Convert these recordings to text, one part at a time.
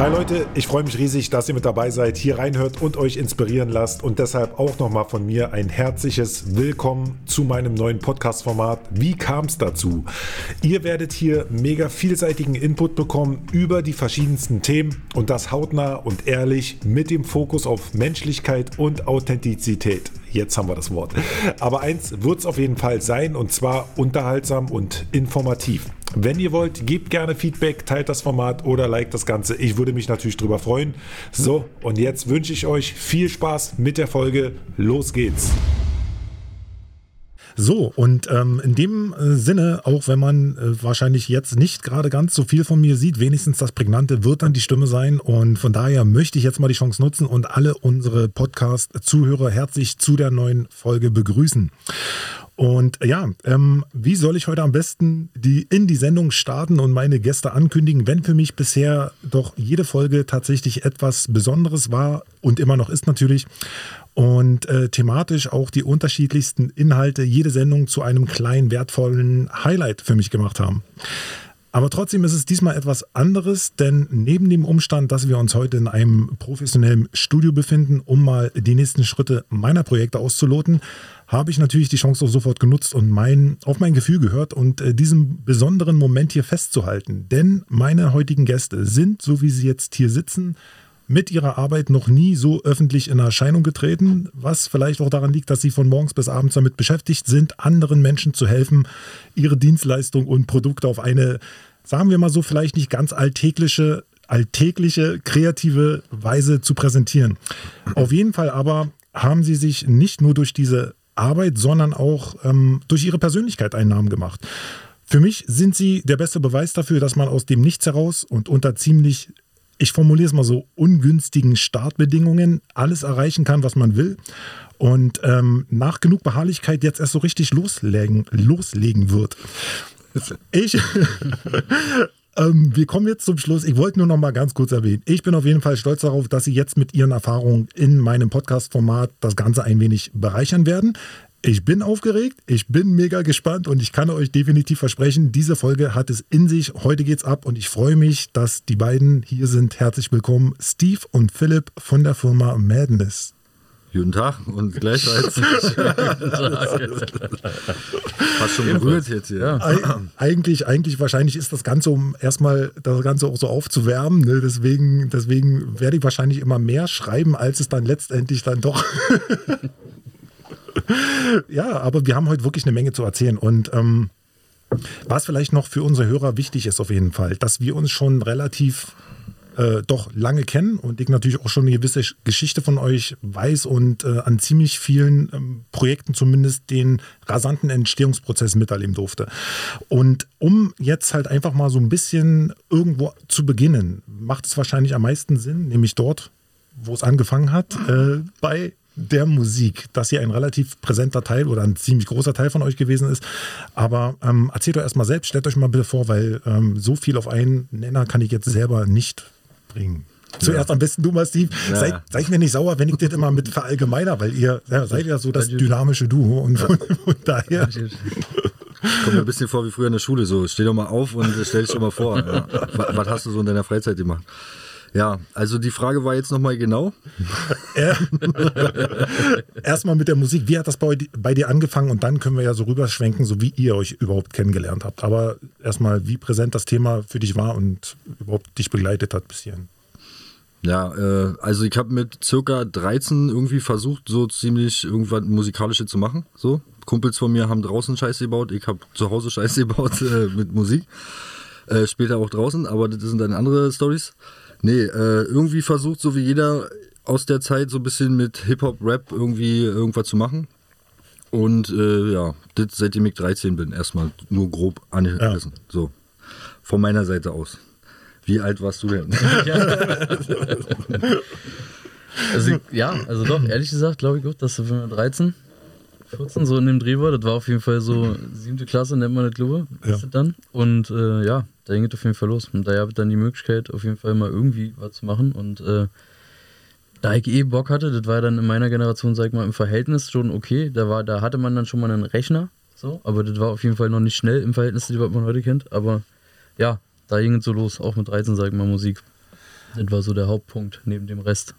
Hi Leute, ich freue mich riesig, dass ihr mit dabei seid, hier reinhört und euch inspirieren lasst und deshalb auch nochmal von mir ein herzliches Willkommen zu meinem neuen Podcast-Format. Wie kam es dazu? Ihr werdet hier mega vielseitigen Input bekommen über die verschiedensten Themen und das hautnah und ehrlich mit dem Fokus auf Menschlichkeit und Authentizität. Jetzt haben wir das Wort. Aber eins wird es auf jeden Fall sein und zwar unterhaltsam und informativ. Wenn ihr wollt, gebt gerne Feedback, teilt das Format oder liked das Ganze. Ich würde mich natürlich drüber freuen. So, und jetzt wünsche ich euch viel Spaß mit der Folge. Los geht's. So, und ähm, in dem äh, Sinne, auch wenn man äh, wahrscheinlich jetzt nicht gerade ganz so viel von mir sieht, wenigstens das Prägnante wird dann die Stimme sein. Und von daher möchte ich jetzt mal die Chance nutzen und alle unsere Podcast-Zuhörer herzlich zu der neuen Folge begrüßen. Und ja, ähm, wie soll ich heute am besten die, in die Sendung starten und meine Gäste ankündigen, wenn für mich bisher doch jede Folge tatsächlich etwas Besonderes war und immer noch ist natürlich und äh, thematisch auch die unterschiedlichsten Inhalte jede Sendung zu einem kleinen wertvollen Highlight für mich gemacht haben. Aber trotzdem ist es diesmal etwas anderes, denn neben dem Umstand, dass wir uns heute in einem professionellen Studio befinden, um mal die nächsten Schritte meiner Projekte auszuloten, habe ich natürlich die Chance auch sofort genutzt und mein, auf mein Gefühl gehört und äh, diesen besonderen Moment hier festzuhalten. Denn meine heutigen Gäste sind, so wie sie jetzt hier sitzen, mit ihrer Arbeit noch nie so öffentlich in Erscheinung getreten, was vielleicht auch daran liegt, dass sie von morgens bis abends damit beschäftigt sind, anderen Menschen zu helfen, ihre Dienstleistungen und Produkte auf eine, sagen wir mal so, vielleicht nicht ganz alltägliche, alltägliche, kreative Weise zu präsentieren. Auf jeden Fall aber haben sie sich nicht nur durch diese Arbeit, sondern auch ähm, durch ihre Persönlichkeit einen Namen gemacht. Für mich sind sie der beste Beweis dafür, dass man aus dem Nichts heraus und unter ziemlich ich formuliere es mal so, ungünstigen Startbedingungen alles erreichen kann, was man will. Und ähm, nach genug Beharrlichkeit jetzt erst so richtig loslegen, loslegen wird. Ich, ähm, wir kommen jetzt zum Schluss. Ich wollte nur noch mal ganz kurz erwähnen. Ich bin auf jeden Fall stolz darauf, dass Sie jetzt mit Ihren Erfahrungen in meinem Podcast-Format das Ganze ein wenig bereichern werden. Ich bin aufgeregt, ich bin mega gespannt und ich kann euch definitiv versprechen, diese Folge hat es in sich. Heute geht's ab und ich freue mich, dass die beiden hier sind. Herzlich willkommen, Steve und Philipp von der Firma Madness. Guten Tag und gleichfalls. Fast schon berührt jetzt hier. Ja. eigentlich, eigentlich wahrscheinlich ist das Ganze, um erstmal das Ganze auch so aufzuwärmen. Ne? Deswegen, deswegen werde ich wahrscheinlich immer mehr schreiben, als es dann letztendlich dann doch ja, aber wir haben heute wirklich eine Menge zu erzählen. Und ähm, was vielleicht noch für unsere Hörer wichtig ist, auf jeden Fall, dass wir uns schon relativ äh, doch lange kennen und ich natürlich auch schon eine gewisse Geschichte von euch weiß und äh, an ziemlich vielen ähm, Projekten zumindest den rasanten Entstehungsprozess miterleben durfte. Und um jetzt halt einfach mal so ein bisschen irgendwo zu beginnen, macht es wahrscheinlich am meisten Sinn, nämlich dort, wo es angefangen hat, äh, bei der Musik, dass hier ein relativ präsenter Teil oder ein ziemlich großer Teil von euch gewesen ist. Aber ähm, erzählt euch erstmal selbst, stellt euch mal bitte vor, weil ähm, so viel auf einen Nenner kann ich jetzt selber nicht bringen. Zuerst ja. am besten du mal, Steve. Ja. Seid, seid, mir nicht sauer, wenn ich das immer mit verallgemeiner, weil ihr ja, seid ja so das dynamische Duo und von, von daher. Kommt mir ein bisschen vor wie früher in der Schule, so steh doch mal auf und stell dich doch mal vor. Was hast du so in deiner Freizeit gemacht? Ja, also die Frage war jetzt nochmal genau. Erstmal mit der Musik. Wie hat das bei, bei, dir angefangen? Und dann können wir ja so rüberschwenken, so wie ihr euch überhaupt kennengelernt habt. Aber erstmal, wie präsent das Thema für dich war und überhaupt dich begleitet hat bis hierhin. Ja, äh, also ich habe mit circa 13 irgendwie versucht, so ziemlich irgendwas Musikalisches zu machen. So, Kumpels von mir haben draußen Scheiße gebaut, ich habe zu Hause Scheiße gebaut äh, mit Musik. Äh, später auch draußen, aber das sind dann andere Stories. Nee, äh, irgendwie versucht, so wie jeder aus der Zeit, so ein bisschen mit Hip-Hop-Rap irgendwie irgendwas zu machen. Und äh, ja, das seitdem ich 13 bin, erstmal nur grob angerissen. Ja. So. Von meiner Seite aus. Wie alt warst du denn? also, ja, also doch, ehrlich gesagt, glaube ich gut, dass du 13, 14 so in dem Dreh war. Das war auf jeden Fall so siebte Klasse, nennt man das, glaube ich. Ja. Dann. Und äh, ja, da ging es auf jeden Fall los. Und da habe ich dann die Möglichkeit, auf jeden Fall mal irgendwie was zu machen. Und äh, da ich eh Bock hatte, das war dann in meiner Generation, sag ich mal, im Verhältnis schon okay. Da, war, da hatte man dann schon mal einen Rechner. So, aber das war auf jeden Fall noch nicht schnell im Verhältnis zu dem, was man heute kennt. Aber ja, da ging es so los, auch mit 13, sag ich mal, Musik. Das war so der Hauptpunkt neben dem Rest.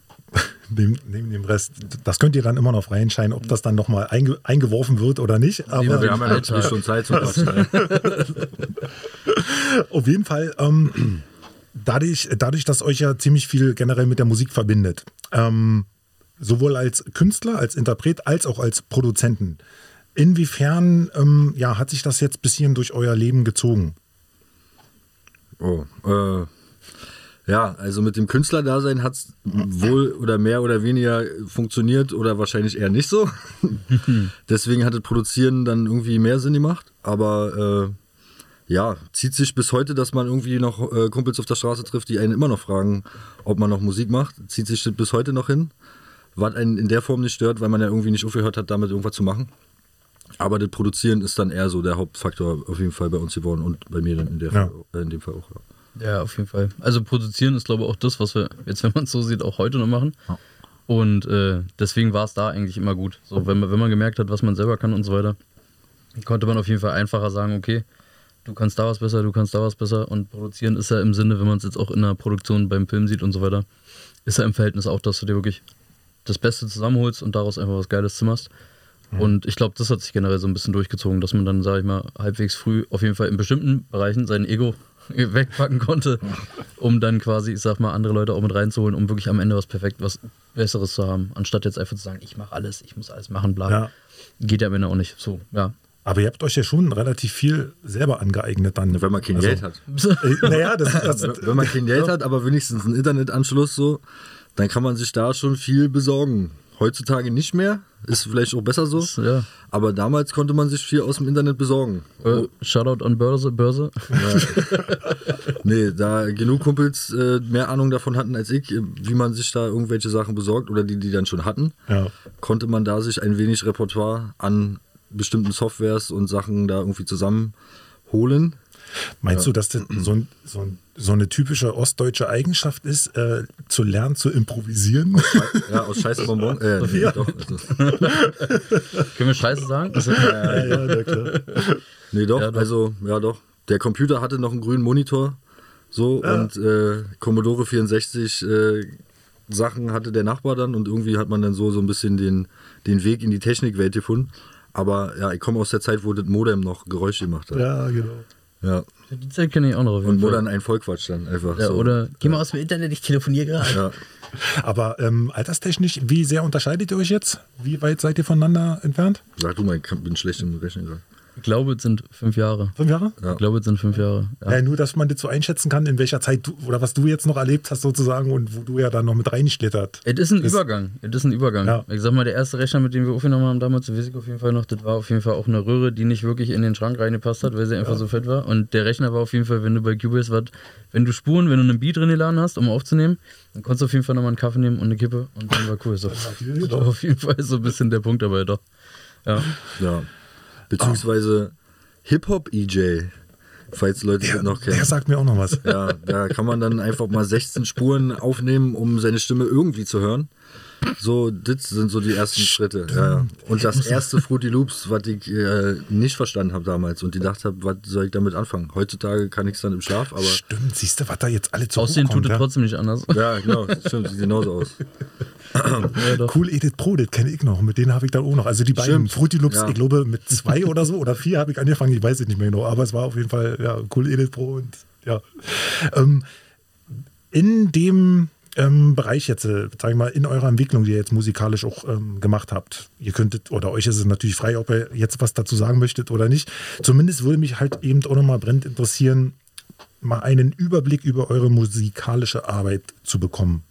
Neben, neben, dem Rest. Das könnt ihr dann immer noch reinscheinen, ob das dann nochmal einge, eingeworfen wird oder nicht. Aber ja, wir haben ja natürlich schon Zeit zum Auf jeden Fall, ähm, dadurch, dadurch, dass euch ja ziemlich viel generell mit der Musik verbindet, ähm, sowohl als Künstler, als Interpret, als auch als Produzenten. Inwiefern ähm, ja, hat sich das jetzt bis hierhin durch euer Leben gezogen? Oh, äh, ja, also mit dem Künstlerdasein hat es wohl oder mehr oder weniger funktioniert oder wahrscheinlich eher nicht so. Deswegen hat das Produzieren dann irgendwie mehr Sinn gemacht. Aber äh, ja, zieht sich bis heute, dass man irgendwie noch äh, Kumpels auf der Straße trifft, die einen immer noch fragen, ob man noch Musik macht. Zieht sich das bis heute noch hin. Was einen in der Form nicht stört, weil man ja irgendwie nicht aufgehört hat, damit irgendwas zu machen. Aber das Produzieren ist dann eher so der Hauptfaktor auf jeden Fall bei uns geworden und bei mir dann in, der Ja. Äh, in dem Fall auch. Ja. Ja, auf jeden Fall. Also produzieren ist, glaube ich, auch das, was wir jetzt, wenn man es so sieht, auch heute noch machen. Ja. Und äh, deswegen war es da eigentlich immer gut. So, wenn man, wenn man gemerkt hat, was man selber kann und so weiter, konnte man auf jeden Fall einfacher sagen, okay, du kannst da was besser, du kannst da was besser. Und produzieren ist ja im Sinne, wenn man es jetzt auch in der Produktion beim Film sieht und so weiter, ist ja im Verhältnis auch, dass du dir wirklich das Beste zusammenholst und daraus einfach was Geiles zimmerst. Und ich glaube, das hat sich generell so ein bisschen durchgezogen, dass man dann, sage ich mal, halbwegs früh auf jeden Fall in bestimmten Bereichen sein Ego wegpacken konnte, um dann quasi, ich sag mal, andere Leute auch mit reinzuholen, um wirklich am Ende was perfekt, was Besseres zu haben, anstatt jetzt einfach zu sagen, ich mache alles, ich muss alles machen, bla. Ja. Geht ja am Ende auch nicht. So, ja. Aber ihr habt euch ja schon relativ viel selber angeeignet dann. Wenn man kein Also, Geld hat. Äh, naja, das, das, Wenn man kein Geld hat, aber wenigstens einen Internetanschluss so, dann kann man sich da schon viel besorgen. Heutzutage nicht mehr, ist vielleicht auch besser so. ja. Aber damals konnte man sich viel aus dem Internet besorgen. Äh, Shoutout an Börse, Börse. Nee, da genug Kumpels äh, mehr Ahnung davon hatten als ich, wie man sich da irgendwelche Sachen besorgt oder die, die dann schon hatten, ja. konnte man da sich ein wenig Repertoire an bestimmten Softwares und Sachen da irgendwie zusammenholen. Meinst du, dass das so, ein, so, ein, so eine typische ostdeutsche Eigenschaft ist, äh, zu lernen, zu improvisieren? Ja, aus Scheiße Bonbon. Äh, nee, Ja. doch. Also, Können wir Scheiße sagen? Ja, ja, na klar. nee, doch. Ja, doch. Also, ja, doch. Der Computer hatte noch einen grünen Monitor. So, und äh, Commodore 64 äh, Sachen hatte der Nachbar dann und irgendwie hat man dann so, so ein bisschen den, den Weg in die Technikwelt gefunden. Aber ja, ich komme aus der Zeit, wo das Modem noch Geräusche gemacht hat. Ja. Ja, die Zeit kenne ich auch noch. Auf jeden Und wo Fall. dann ein Vollquatsch dann einfach ja, so. Oder geh mal aus dem Internet, ich telefoniere gerade. Ja. Aber ähm, alterstechnisch, wie sehr unterscheidet ihr euch jetzt? Wie weit seid ihr voneinander entfernt? Sag du mal, ich bin schlecht im Rechnen gerade. Ich glaube, es sind fünf Jahre. Fünf Jahre? Ja. Ich glaube, es sind fünf Jahre. Ja. Ja. nur, dass man das so einschätzen kann, in welcher Zeit du oder was du jetzt noch erlebt hast sozusagen und wo du ja dann noch mit reinschlittert. Es ist ein Das- Übergang. Es ist ein Übergang. Ja. Ich sag mal, der erste Rechner, mit dem wir aufgenommen haben damals, weiß ich auf jeden Fall noch, das war auf jeden Fall auch eine Röhre, die nicht wirklich in den Schrank reingepasst hat, weil sie einfach so fett war. Und der Rechner war auf jeden Fall, wenn du bei Cubase was, wenn du Spuren, wenn du einen Beat drin geladen hast, um aufzunehmen, dann konntest du auf jeden Fall nochmal einen Kaffee nehmen und eine Kippe und dann war cool. So. Das war auf jeden Fall so ein bisschen der Punkt dabei, doch. Ja. Ja. Beziehungsweise Hip-Hop-EJ, falls Leute das noch kennen. Der sagt mir auch noch was. Ja, da kann man dann einfach mal 16 Spuren aufnehmen, um seine Stimme irgendwie zu hören. So, das sind so die ersten Schritte. Ja. Und das erste Fruity Loops, was ich äh, nicht verstanden habe damals und die gedacht habe, was soll ich damit anfangen? Heutzutage kann ich es dann im Schlaf, aber Stimmt, siehst du, was da jetzt alle zu Aussehen tut es ja? trotzdem nicht anders. ja, genau, stimmt, sieht genauso aus. Ja. Cool Edith Pro, das kenne ich noch. Mit denen habe ich dann auch noch. Also die beiden Stimmt. Fruity Loops, Ja. ich glaube mit zwei oder so oder vier habe ich angefangen. Ich weiß es nicht mehr genau. Aber es war auf jeden Fall ja Cool Edith Pro und ja. Ähm, in dem ähm, Bereich jetzt, äh, sag ich mal, in eurer Entwicklung, die ihr jetzt musikalisch auch ähm, gemacht habt, ihr könntet, oder euch ist es natürlich frei, ob ihr jetzt was dazu sagen möchtet oder nicht. Zumindest würde mich halt eben auch nochmal brennend interessieren, mal einen Überblick über eure musikalische Arbeit zu bekommen.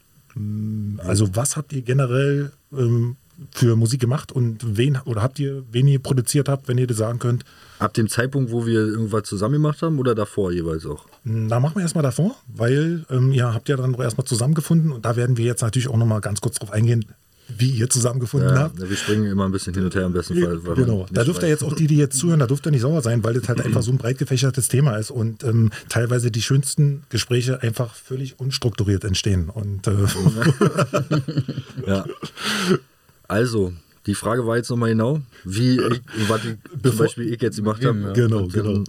Also was habt ihr generell ähm, für Musik gemacht und wen oder habt ihr, wen ihr produziert habt, wenn ihr das sagen könnt? Ab dem Zeitpunkt, wo wir irgendwas zusammen gemacht haben oder davor jeweils auch? Na, machen wir erstmal davor, weil ähm, ihr habt ja dann doch erstmal zusammengefunden und da werden wir jetzt natürlich auch nochmal ganz kurz drauf eingehen, wie ihr zusammengefunden Ja, habt. wir springen immer ein bisschen hin und her im besten Fall. Genau, da dürft ihr jetzt auch die, die jetzt zuhören, da dürft ihr nicht sauer sein, weil das halt einfach so ein breit gefächertes Thema ist und ähm, teilweise die schönsten Gespräche einfach völlig unstrukturiert entstehen. Und äh, Ja. Also, die Frage war jetzt nochmal genau, wie ich, was ich, zum Bevor- Beispiel ich jetzt gemacht habe. ja. Genau, genau.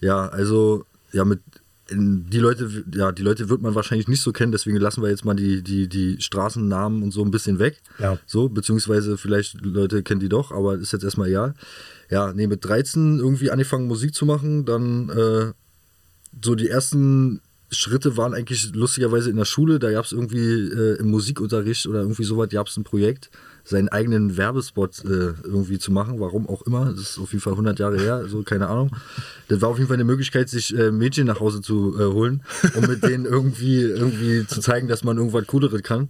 Ja, also, ja, mit die Leute, ja, die Leute wird man wahrscheinlich nicht so kennen, deswegen lassen wir jetzt mal die, die, die Straßennamen und so ein bisschen weg. Ja. So, beziehungsweise vielleicht Leute kennen die doch, aber ist jetzt erstmal ja. Ja, nee, mit 13 irgendwie angefangen Musik zu machen, dann äh, so die ersten Schritte waren eigentlich lustigerweise in der Schule. Da gab es irgendwie äh, im Musikunterricht oder irgendwie sowas, gab es ein Projekt, seinen eigenen Werbespot äh, irgendwie zu machen. Warum auch immer. Das ist auf jeden Fall 100 Jahre her, so keine Ahnung. Das war auf jeden Fall eine Möglichkeit, sich äh, Mädchen nach Hause zu äh, holen, um mit denen irgendwie, irgendwie zu zeigen, dass man irgendwas Cooleres kann.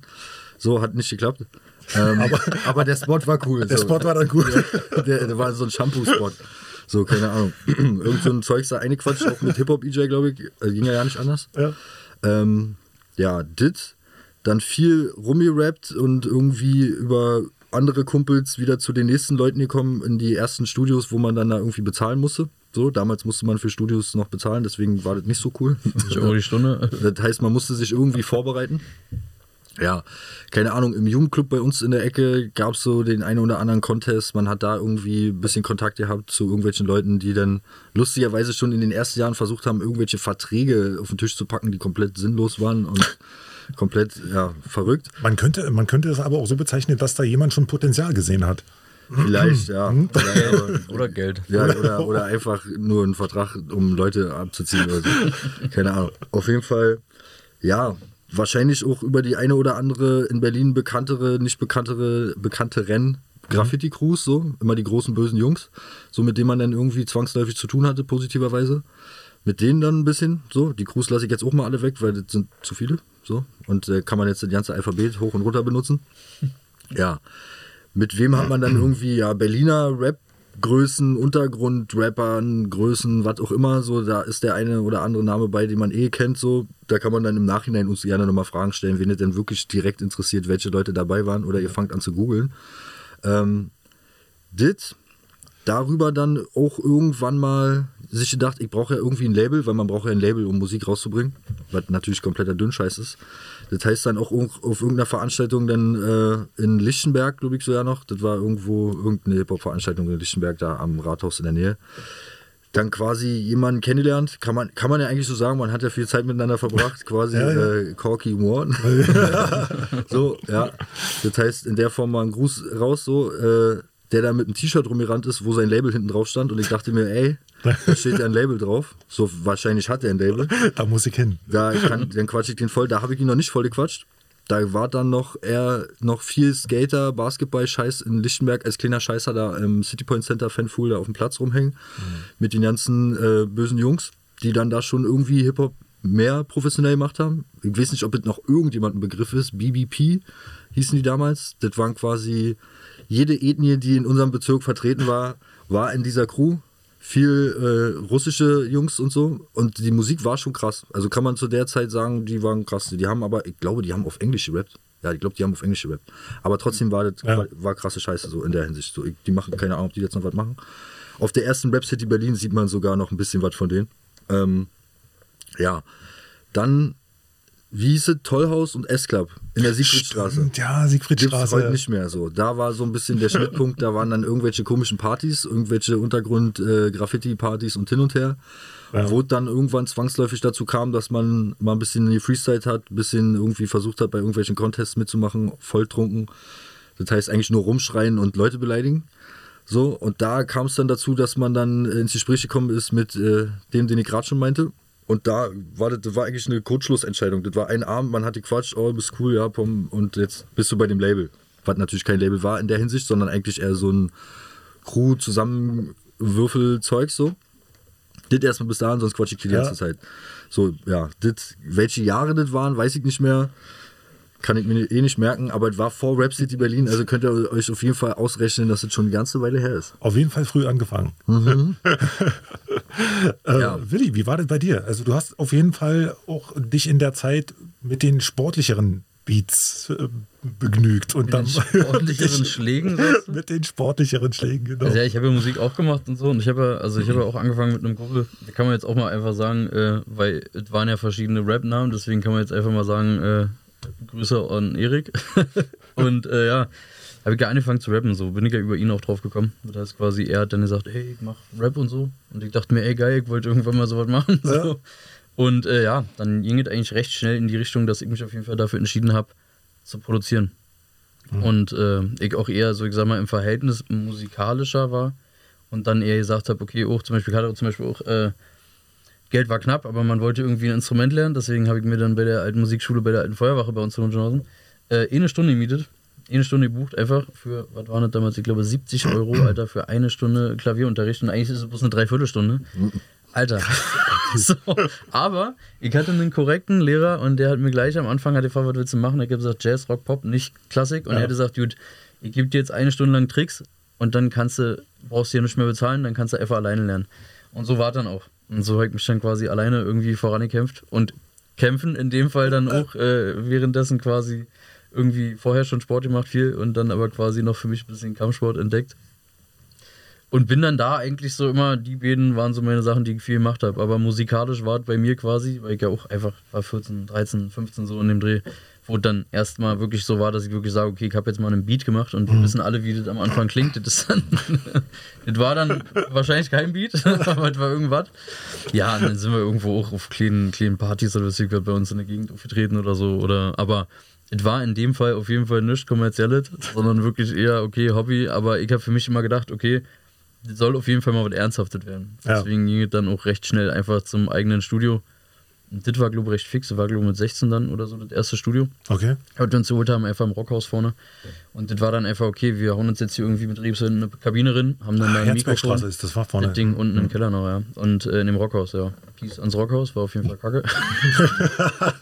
So hat nicht geklappt. Ähm, aber, aber, der Spot war cool. Der so. Spot war dann cool. Der, der, der war so ein Shampoo-Spot. So, keine Ahnung. Irgend so ein Zeug da eingequatscht, auch mit Hip-Hop-EJ, glaube ich. Also ging ja gar nicht anders. Ja. Ähm, ja, dit. Dann viel rumgerappt und irgendwie über andere Kumpels wieder zu den nächsten Leuten gekommen in die ersten Studios, wo man dann da irgendwie bezahlen musste. So, damals musste man für Studios noch bezahlen, deswegen war das nicht so cool. Euro die Stunde. Das heißt, man musste sich irgendwie vorbereiten ja, keine Ahnung, im Jugendclub bei uns in der Ecke gab es so den einen oder anderen Contest. Man hat da irgendwie ein bisschen Kontakt gehabt zu irgendwelchen Leuten, die dann lustigerweise schon in den ersten Jahren versucht haben, irgendwelche Verträge auf den Tisch zu packen, die komplett sinnlos waren und komplett ja, verrückt. Man könnte, man könnte es aber auch so bezeichnen, dass da jemand schon Potenzial gesehen hat. Vielleicht, ja. Mhm. oder Geld. Ja, oder, oder einfach nur einen Vertrag, um Leute abzuziehen oder so. Keine Ahnung. Auf jeden Fall, ja, wahrscheinlich auch über die eine oder andere in Berlin bekanntere, nicht bekanntere, bekannte Rennen. Graffiti-Crews, so, immer die großen bösen Jungs, so mit denen man dann irgendwie zwangsläufig zu tun hatte, positiverweise. Mit denen dann ein bisschen, so. Die Crews lasse ich jetzt auch mal alle weg, weil das sind zu viele, so. Und äh, kann man jetzt das ganze Alphabet hoch und runter benutzen. Ja. Mit wem hat man dann irgendwie, ja, Berliner Rap Größen, Untergrund, Rappern, Größen, was auch immer, so, da ist der eine oder andere Name bei, den man eh kennt, so, da kann man dann im Nachhinein uns gerne nochmal Fragen stellen, wen es denn wirklich direkt interessiert, welche Leute dabei waren, oder ihr fangt an zu googeln. Ähm, dit, darüber dann auch irgendwann mal sich gedacht, ich brauche ja irgendwie ein Label, weil man braucht ja ein Label, um Musik rauszubringen, was natürlich kompletter Dünnscheiß ist. Das heißt dann auch auf irgendeiner Veranstaltung dann äh, in Lichtenberg, glaube ich so ja noch, das war irgendwo irgendeine Hip-Hop-Veranstaltung in Lichtenberg, da am Rathaus in der Nähe. Dann quasi jemanden kennengelernt, kann man, kann man ja eigentlich so sagen, man hat ja viel Zeit miteinander verbracht, quasi ja, ja. Äh, Corky Moore. so, ja. Das heißt, in der Form mal ein Gruß raus, so, äh, der da mit einem T-Shirt rumgerannt ist, wo sein Label hinten drauf stand und ich dachte mir, ey, da steht ja ein Label drauf. So wahrscheinlich hat er ein Label. Da muss ich hin. Da kann, dann quatsch ich den voll. Da habe ich ihn noch nicht voll gequatscht. Da war dann noch er noch viel Skater, Basketball-Scheiß in Lichtenberg als kleiner Scheißer da im City Point Center Fanfool da auf dem Platz rumhängen. Mhm. Mit den ganzen äh, bösen Jungs, die dann da schon irgendwie Hip-Hop mehr professionell gemacht haben. Ich weiß nicht, ob es noch irgendjemand ein Begriff ist. BBP hießen die damals. Das waren quasi jede Ethnie, die in unserem Bezirk vertreten war, war in dieser Crew viel äh, russische Jungs und so. Und die Musik war schon krass. Also kann man zu der Zeit sagen, die waren krass. Die haben aber, ich glaube, die haben auf Englisch gerappt. Ja, ich glaube, die haben auf Englisch gerappt. Aber trotzdem war das ja. war, krasse Scheiße so in der Hinsicht. So, ich, die machen keine Ahnung, ob die jetzt noch was machen. Auf der ersten Rap City Berlin sieht man sogar noch ein bisschen was von denen. Ähm, ja, dann wie hieß es, Tollhaus und S-Club in der Siegfriedstraße. Ja, Siegfriedstraße. Gibt's heute nicht mehr so. Da war so ein bisschen der Schnittpunkt, da waren dann irgendwelche komischen Partys, irgendwelche Untergrund-Graffiti-Partys äh, und hin und her. Ja. Wo dann irgendwann zwangsläufig dazu kam, dass man mal ein bisschen die Freestyle hat, ein bisschen irgendwie versucht hat, bei irgendwelchen Contests mitzumachen, volltrunken. Das heißt eigentlich nur rumschreien und Leute beleidigen. So, und da kam es dann dazu, dass man dann ins Gespräch gekommen ist mit äh, dem, den ich gerade schon meinte. Und da war das, das war eigentlich eine Kurzschlussentscheidung. Das war ein Abend, man hat die Quatsch, oh, bist cool, ja, pom, und jetzt bist du bei dem Label. Was natürlich kein Label war in der Hinsicht, sondern eigentlich eher so ein Crew-Zusammenwürfelzeug so. Das erstmal bis dahin, sonst quatsch ich die ganze ja. Zeit. So, ja, das, welche Jahre das waren, weiß ich nicht mehr. Kann ich mir eh nicht merken, aber es war vor Rap City Berlin, also könnt ihr euch auf jeden Fall ausrechnen, dass es schon eine ganze Weile her ist. Auf jeden Fall früh angefangen. Mhm. äh, ja. Willi, wie war das bei dir? Also du hast auf jeden Fall auch dich in der Zeit mit den sportlicheren Beats äh, begnügt und mit dann den sportlicheren Schlägen mit den sportlicheren Schlägen genau also ja ich habe ja Musik auch gemacht und so und ich habe also ich habe ja auch angefangen mit einem Kumpel da kann man jetzt auch mal einfach sagen äh, weil es waren ja verschiedene Rap Namen deswegen kann man jetzt einfach mal sagen äh, Grüße an Erik. und äh, ja, habe ich ja angefangen zu rappen, so bin ich ja über ihn auch drauf gekommen. Das heißt quasi, er hat dann gesagt, hey, ich mach Rap und so. Und ich dachte mir, ey geil, ich wollte irgendwann mal sowas machen. So. Und äh, ja, dann ging es eigentlich recht schnell in die Richtung, dass ich mich auf jeden Fall dafür entschieden habe, zu produzieren. Mhm. Und äh, ich auch eher so, ich sag mal, im Verhältnis musikalischer war und dann eher gesagt habe, okay, auch zum Beispiel hatte zum Beispiel auch äh, Geld war knapp, aber man wollte irgendwie ein Instrument lernen, deswegen habe ich mir dann bei der alten Musikschule, bei der alten Feuerwache bei uns in Hohenschönhausen, äh, eine Stunde gemietet, eine Stunde gebucht, einfach für, was war das damals, ich glaube 70 Euro, Alter, für eine Stunde Klavierunterricht und eigentlich ist es bloß eine Dreiviertelstunde. Alter. so, aber ich hatte einen korrekten Lehrer und der hat mir gleich am Anfang hat gefragt, was willst du machen? Er hat gesagt, Jazz, Rock, Pop, nicht Klassik. Und ja. er hat gesagt, gut, ich gebe dir jetzt eine Stunde lang Tricks und dann kannst du, brauchst du hier nicht mehr bezahlen, dann kannst du einfach alleine lernen. Und so war dann auch. Und so habe ich mich dann quasi alleine irgendwie vorangekämpft und kämpfen in dem Fall dann auch äh, währenddessen quasi irgendwie vorher schon Sport gemacht viel und dann aber quasi noch für mich ein bisschen Kampfsport entdeckt. Und bin dann da eigentlich so immer, die beiden waren so meine Sachen, die ich viel gemacht habe. Aber musikalisch war es bei mir quasi, weil ich ja auch einfach war 14, 13, 15 so in dem Dreh, wo dann erstmal wirklich so war, dass ich wirklich sage, okay, ich habe jetzt mal einen Beat gemacht und wir mhm. wissen alle, wie das am Anfang klingt. Das, ist dann, das war dann wahrscheinlich kein Beat, aber das war irgendwas. Ja, und dann sind wir irgendwo auch auf kleinen, kleinen Partys oder was bei uns in der Gegend aufgetreten oder so. Oder, aber es war in dem Fall auf jeden Fall nichts kommerzielles, sondern wirklich eher, okay, Hobby. Aber ich habe für mich immer gedacht, okay, das soll auf jeden Fall mal was Ernsthaftes werden. Ja. Deswegen ging es dann auch recht schnell einfach zum eigenen Studio. Das war, glaube ich, recht fix. Das war, glaube ich, mit 16 dann oder so das erste Studio. Okay. Und wir uns geholt haben, einfach im Rockhaus vorne. Und das war dann einfach, okay, wir hauen uns jetzt hier irgendwie mit Rebs in eine Kabine rein, haben dann ah, ein Mikrofon. ist das war vorne. Das Ding unten im Keller noch, ja. Und äh, in dem Rockhaus, ja. Peace ans Rockhaus, war auf jeden Fall kacke.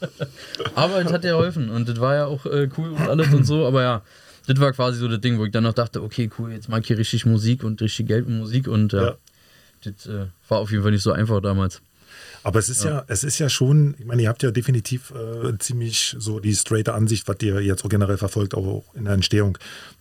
aber es hat ja geholfen und das war ja auch äh, cool und alles und so, aber ja das war quasi so das Ding, wo ich dann noch dachte, okay, cool, jetzt mag ich hier richtig Musik und richtig Geld mit Musik und ja, ja. das äh, war auf jeden Fall nicht so einfach damals. Aber es ist ja. ja, es ist ja schon, ich meine, ihr habt ja definitiv äh, ziemlich so die straighte Ansicht, was ihr jetzt auch generell verfolgt, auch in der Entstehung.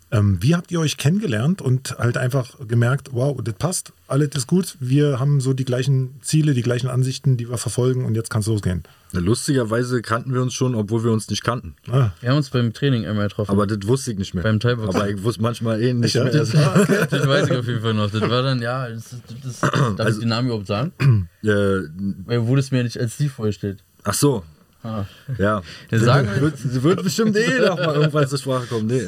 Ähm, wie habt ihr euch kennengelernt und halt einfach gemerkt, wow, das passt, alles ist gut, wir haben so die gleichen Ziele, die gleichen Ansichten, die wir verfolgen und jetzt kann es losgehen? Lustigerweise kannten wir uns schon, obwohl wir uns nicht kannten. Ah. Wir haben uns beim Training einmal getroffen. Aber das wusste ich nicht mehr. Beim Teilbox. Aber ich wusste manchmal eh nicht ja, mehr. Das, ah, okay. das weiß ich auf jeden Fall noch. Das war dann, ja, das, das, darf also, ich den Namen überhaupt sagen? Äh, Weil wurde es mir nicht als Steve vorgestellt. Ach so, Ah. Ja. Sagen wird, wird bestimmt eh noch mal irgendwann zur Sprache kommen. Nee.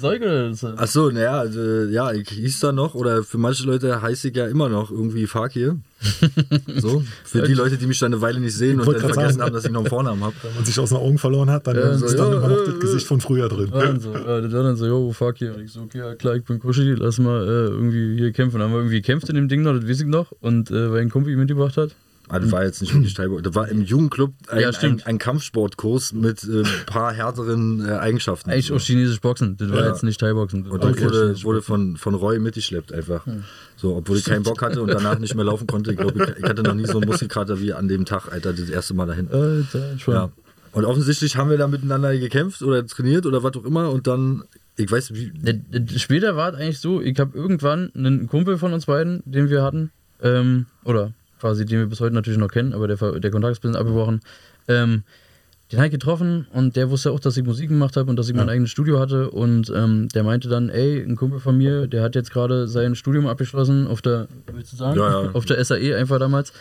Säuge Ach so, naja, also, ja, ich hieß da noch, oder für manche Leute heiße ich ja immer noch irgendwie Fakir. so, für die Leute, die mich dann eine Weile nicht sehen und dann vergessen sagen, haben, dass ich noch einen Vornamen habe. Wenn man sich aus den Augen verloren hat, dann ja, ist so, dann ja, immer noch das Gesicht von früher drin. Dann so, ja, das war dann so, yo, Fakir. Und ich so, okay, ja, klar, ich bin Kushi, lass mal äh, irgendwie hier kämpfen. Dann haben wir irgendwie gekämpft in dem Ding noch, das weiß ich noch. Und äh, weil ein Kumpel mitgebracht hat. Ah, das war jetzt nicht wirklich Teilbox. Das war im Jugendclub ein, ja, ein, ein Kampfsportkurs mit ein äh, paar härteren äh, Eigenschaften. Eigentlich auch chinesisch Boxen. Das war ja. jetzt nicht Thai-Boxen. Und das wurde, wurde von, von Roy mitgeschleppt einfach. Hm. So, obwohl ich keinen Bock hatte und danach nicht mehr laufen konnte. Ich glaube, ich, ich, hatte noch nie so einen Muskelkater wie an dem Tag, Alter, das erste Mal dahin. Alter, schon. Ja. Und offensichtlich haben wir da miteinander gekämpft oder trainiert oder was auch immer und dann ich weiß wie. Später war es eigentlich so, ich habe irgendwann einen Kumpel von uns beiden, den wir hatten, ähm, oder quasi, den wir bis heute natürlich noch kennen, aber der, der Kontakt ist ein bisschen abgebrochen. Ähm, den habe ich getroffen und der wusste auch, dass ich Musik gemacht habe und dass ich ja. mein eigenes Studio hatte. Und ähm, der meinte dann, ey, ein Kumpel von mir, der hat jetzt gerade sein Studium abgeschlossen auf der, willst du sagen? Ja, ja. Auf der SAE einfach damals.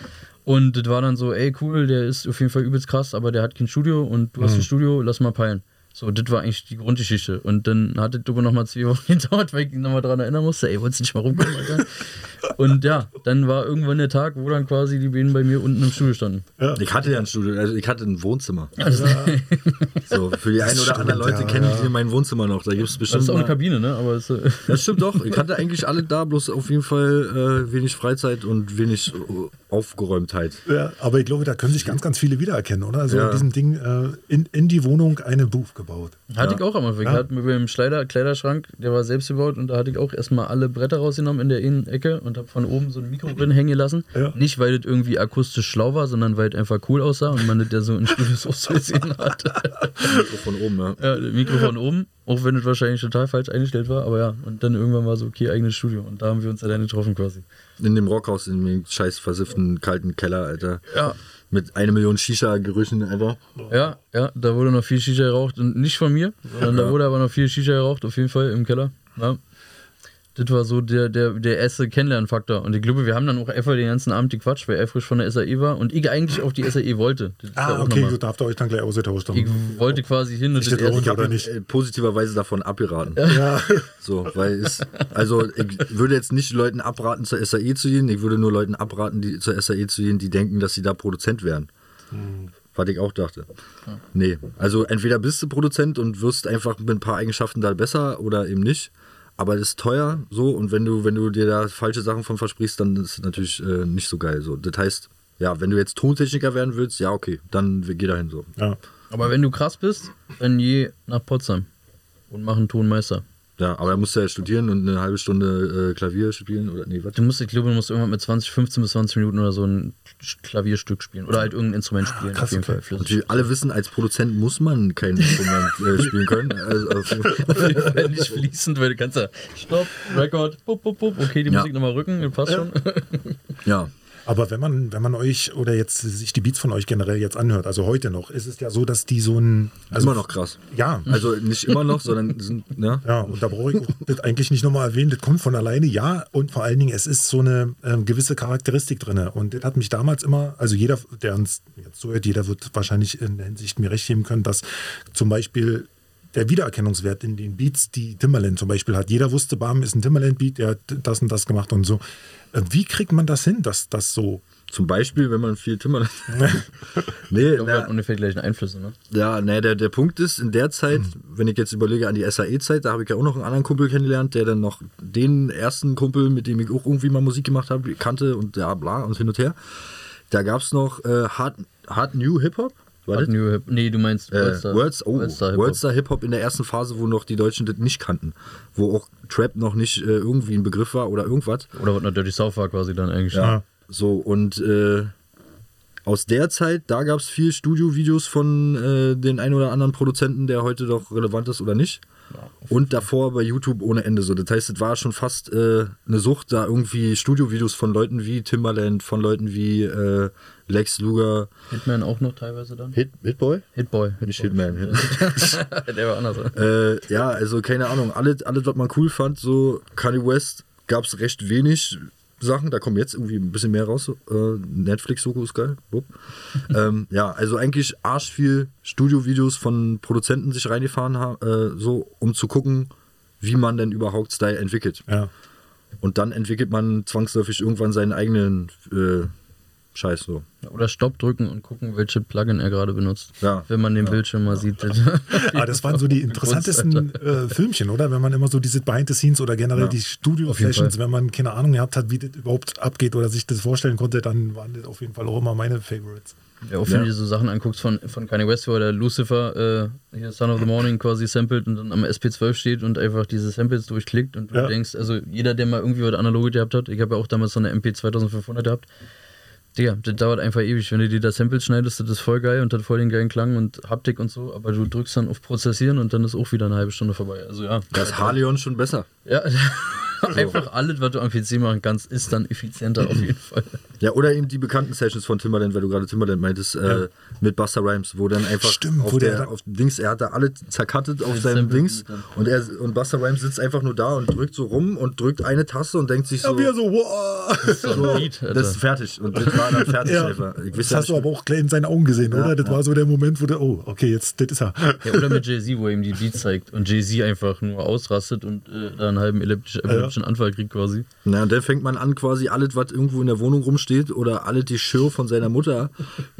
Und das war dann so, ey, cool, der ist auf jeden Fall übelst krass, aber der hat kein Studio und du mhm. hast ein Studio, lass mal peilen. So, das war eigentlich die Grundgeschichte. Und dann hatte Dubbe nochmal zwei Wochen gedauert, weil ich ihn nochmal daran erinnern musste, ey, wolltest du nicht mal rumkommen, Alter? Und ja, dann war irgendwann der Tag, wo dann quasi die beiden bei mir unten im Studio standen. Ja. Ich hatte ja ein Studio, also ich hatte ein Wohnzimmer. Also, so, für die einen oder anderen Leute ja, kennen ja. mein Wohnzimmer noch. Da gibt es bestimmt. Das ist auch eine Kabine, ne? Aber es, äh das stimmt doch. Ich hatte eigentlich alle da, bloß auf jeden Fall äh, wenig Freizeit und wenig äh, Aufgeräumtheit. Ja, aber ich glaube, da können sich ganz, ganz viele wiedererkennen, oder? Also ja. in diesem Ding äh, in, in die Wohnung eine Booth gebaut. Hatte ja. ich auch am Anfang. Ich hatte mit dem Kleider, Kleiderschrank, der war selbst gebaut und da hatte ich auch erstmal alle Bretter rausgenommen in der Innenecke und habe von oben so ein Mikro drin hängen lassen. Ja. Nicht, weil das irgendwie akustisch schlau war, sondern weil es einfach cool aussah und man das ja so in Studios gesehen hat. Mikro von oben, ja. Ja, Mikro von oben, auch wenn es wahrscheinlich total falsch eingestellt war, aber ja. Und dann irgendwann war so, okay, eigenes Studio und da haben wir uns dann getroffen quasi. In dem Rockhaus, in dem scheiß versifften, kalten Keller, Alter. Ja. Mit einer Million Shisha-Gerüchen, Alter. Ja, ja, da wurde noch viel Shisha geraucht. Und nicht von mir, sondern ja. da wurde aber noch viel Shisha geraucht, auf jeden Fall im Keller. Ja. Das war so der, der, der erste Kennenlernfaktor. Und ich glaube, wir haben dann auch einfach den ganzen Abend gequatscht, weil er frisch von der SAE war und ich eigentlich auf die SAE wollte. ah, okay, gut, da habt ihr euch dann gleich ausgetauscht. Ich wollte quasi hin und das erste ich habe nicht? Äh, positiverweise davon abgeraten. Ja. So, weil es, also ich würde jetzt nicht Leuten abraten, zur SAE zu gehen, ich würde nur Leuten abraten, die zur SAE zu gehen, die denken, dass sie da Produzent wären. Hm. Was ich auch dachte. Ja. Nee, also entweder bist du Produzent und wirst einfach mit ein paar Eigenschaften da besser oder eben nicht. Aber das ist teuer so und wenn du, wenn du dir da falsche Sachen von versprichst, dann ist es natürlich äh, nicht so geil. So. Das heißt, ja, wenn du jetzt Tontechniker werden willst, ja, okay, dann geh dahin so. Ja. Aber wenn du krass bist, dann geh nach Potsdam und mach einen Tonmeister. Ja, aber er musste ja studieren und eine halbe Stunde äh, Klavier spielen oder nee, was? Du musst, ich glaube, du musst irgendwann mit 20, 15 bis 20 Minuten oder so ein Klavierstück spielen oder halt irgendein Instrument spielen. Krass, auf jeden okay. Fall. Und wie alle wissen, als Produzent muss man kein Instrument äh, spielen können. Also, auf jeden Fall nicht fließend, weil du kannst ja Stopp, Record, bup, bup, bup, okay, die ja. Musik nochmal rücken, passt ja. schon. ja. Aber wenn man, wenn man euch oder jetzt sich die Beats von euch generell jetzt anhört, also heute noch, ist es ja so, dass die so ein. Also, immer noch krass. Ja. Also nicht immer noch, sondern sind, ja. Ja, und da brauche ich das eigentlich nicht nochmal erwähnen, das kommt von alleine, ja. Und vor allen Dingen, es ist so eine äh, gewisse Charakteristik drin. Und das hat mich damals immer, also jeder, der uns jetzt zuhört, jeder wird wahrscheinlich in der Hinsicht mir recht geben können, dass zum Beispiel der Wiedererkennungswert in den Beats, die Timberland zum Beispiel hat. Jeder wusste, Bam ist ein Timberland-Beat, der hat das und das gemacht und so. Äh, wie kriegt man das hin, dass das so. Zum Beispiel, wenn man viel Timberland. nee, ich na, ungefähr gleichen Einflüsse, ne? Ja, ne, der, der Punkt ist, in der Zeit, mhm. wenn ich jetzt überlege an die SAE-Zeit, da habe ich ja auch noch einen anderen Kumpel kennengelernt, der dann noch den ersten Kumpel, mit dem ich auch irgendwie mal Musik gemacht habe, kannte und ja, bla und hin und her. Da gab es noch äh, Hard, Hard New Hip-Hop. Hard New Hip Nee, du meinst. Äh, Worlds, oh, Worldstar Hip-Hop. Worldstar Hip-Hop in der ersten Phase, wo noch die Deutschen das nicht kannten. Wo auch Trap noch nicht äh, irgendwie ein Begriff war oder irgendwas. Oder was natürlich South war quasi dann eigentlich. Ja. So, und äh, aus der Zeit, da gab es viel Studio-Videos von äh, den ein oder anderen Produzenten, der heute doch relevant ist oder nicht. Und davor bei YouTube ohne Ende so. Das heißt, es war schon fast äh, eine Sucht, da irgendwie Studiovideos von Leuten wie Timbaland, von Leuten wie äh, Lex Luger. Hitman auch noch teilweise dann? Hit, Hitboy? Hitboy. Hit Nicht Hitman. Hit. Der war anders. Äh, ja, also keine Ahnung. Alles, alles, was man cool fand, so Kanye West, gab es recht wenig Sachen. Da kommen jetzt irgendwie ein bisschen mehr raus. Äh, Netflix-Soko ist geil. ähm, ja, also eigentlich arsch viel Studiovideos von Produzenten sich reingefahren haben, äh, so um zu gucken, wie man denn überhaupt Style entwickelt. Ja. Und dann entwickelt man zwangsläufig irgendwann seinen eigenen äh, Scheiß so. Oder Stopp drücken und gucken, welche Plugin er gerade benutzt. Ja. Wenn man den ja. Bildschirm mal sieht. ah, das waren so die interessantesten äh, Filmchen, oder? Wenn man immer so diese Behind the Scenes oder generell ja. die Studio-Sessions, wenn man keine Ahnung gehabt hat, wie das überhaupt abgeht oder sich das vorstellen konnte, dann waren das auf jeden Fall auch immer meine Favorites. Ja, auch wenn du dir so Sachen anguckst von, von Kanye West, wo der Lucifer äh, hier Son of the Morning quasi samplet und dann am SP12 steht und einfach diese Samples durchklickt und du ja. denkst, also jeder, der mal irgendwie was Analoge gehabt hat, ich habe ja auch damals so eine MP 2500 gehabt, Digga, das dauert einfach ewig. Wenn du dir da Samples schneidest, das ist voll geil und hat voll den geilen Klang und Haptik und so, aber du drückst dann auf Prozessieren und dann ist auch wieder eine halbe Stunde vorbei. Also ja. Das ist Halion schon besser. Ja, einfach alles, was du am PC machen kannst, ist dann effizienter auf jeden Fall. Ja, oder eben die bekannten Sessions von Timbaland, weil du gerade Timbaland meintest, äh, ja. mit Buster Rhymes, wo dann einfach Stimmt, auf, der, auf Dings, er hat da alle zerkattet auf seinem Dings und er und Buster Rhymes sitzt einfach nur da und drückt so rum und drückt eine Taste und denkt sich so. Ja, wie so, wow. Das ist, so, Beat, das ist fertig und das war dann fertig ja. einfach. das hast du aber auch gleich in seinen Augen gesehen, ja, oder? Das war so der Moment, wo der, oh, okay, jetzt, das ist er. Ja, oder mit Jay-Z, wo er ihm die Beats zeigt und Jay-Z einfach nur ausrastet und äh, da einen halben elliptischen Anfall kriegt quasi. Na, dann fängt man an, quasi alles, was irgendwo in der Wohnung rumsteht oder alles die Schirr von seiner Mutter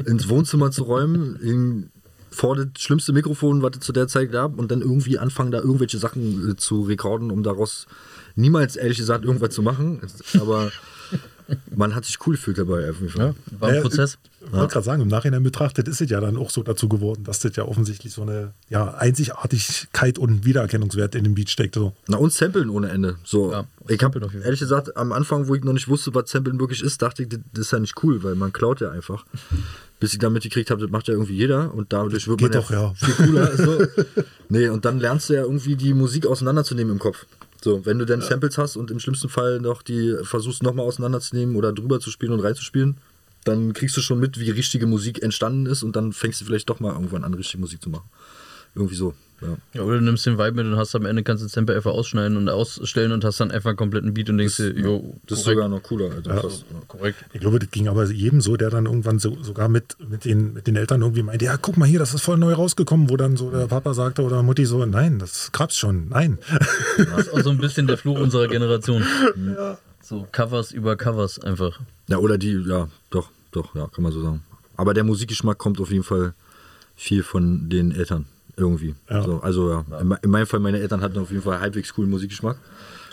ins Wohnzimmer zu räumen, in, vor das schlimmste Mikrofon, was es zu der Zeit gab, und dann irgendwie anfangen, da irgendwelche Sachen äh, zu rekorden, um daraus niemals, ehrlich gesagt, irgendwas zu machen. Aber man hat sich cool gefühlt dabei. Auf jeden Fall. Ja, war ein Prozess. Ich wollte gerade sagen, im Nachhinein betrachtet ist es ja dann auch so dazu geworden, dass das ja offensichtlich so eine ja, Einzigartigkeit und Wiedererkennungswert in dem Beat steckt. So. Na und Samplen ohne Ende. So. Ja, ich habe ehrlich gesagt, am Anfang, wo ich noch nicht wusste, was Samplen wirklich ist, dachte ich, das ist ja nicht cool, weil man klaut ja einfach. Bis ich dann mitgekriegt habe, das macht ja irgendwie jeder und dadurch wird Geht man doch, ja, viel cooler. so. Nee, und dann lernst du ja irgendwie die Musik auseinanderzunehmen im Kopf. So, wenn du dann ja. Samples hast und im schlimmsten Fall noch die versuchst nochmal auseinanderzunehmen oder drüber zu spielen und reinzuspielen, dann kriegst du schon mit, wie richtige Musik entstanden ist und dann fängst du vielleicht doch mal irgendwann an, richtige Musik zu machen. Irgendwie so. Ja. Ja, oder du nimmst den Vibe mit und hast am Ende kannst du den Sample einfach ausschneiden und ausstellen und hast dann einfach einen kompletten Beat und denkst dir, jo, Das ist sogar noch cooler. Alter. Ja. Krass. Ja. korrekt. Ich glaube, das ging aber jedem so, der dann irgendwann so, sogar mit, mit, den, mit den Eltern irgendwie meinte, ja, guck mal hier, das ist voll neu rausgekommen, wo dann so der Papa sagte oder Mutti so, nein, das gab's schon, nein. Das ist auch so ein bisschen der Fluch unserer Generation. So Covers über Covers einfach. Ja, oder die, ja, doch, doch, ja, kann man so sagen. Aber der Musikgeschmack kommt auf jeden Fall viel von den Eltern irgendwie. Ja. So, also ja, in, me- in meinem Fall, meine Eltern hatten auf jeden Fall halbwegs coolen Musikgeschmack.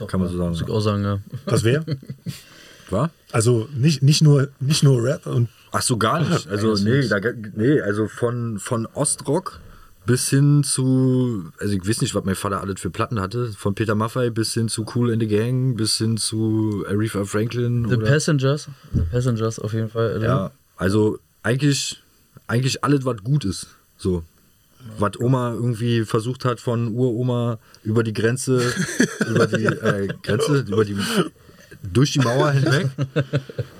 kann man so sagen. Muss ich Ja. auch sagen, ja. Das wäre? War? Also nicht, nicht, nur, nicht nur Rap und Ach so, gar nicht. Also, nee, da, nee, also von, von Ostrock bis hin zu, also ich weiß nicht, was mein Vater alles für Platten hatte, von Peter Maffay bis hin zu Cool in the Gang, bis hin zu Aretha Franklin. The oder, Passengers. The Passengers auf jeden Fall. oder? Ja, also eigentlich, eigentlich alles, was gut ist. So. Was Oma irgendwie versucht hat, von Uroma über die Grenze, über die äh, Grenze, über die durch die Mauer hinweg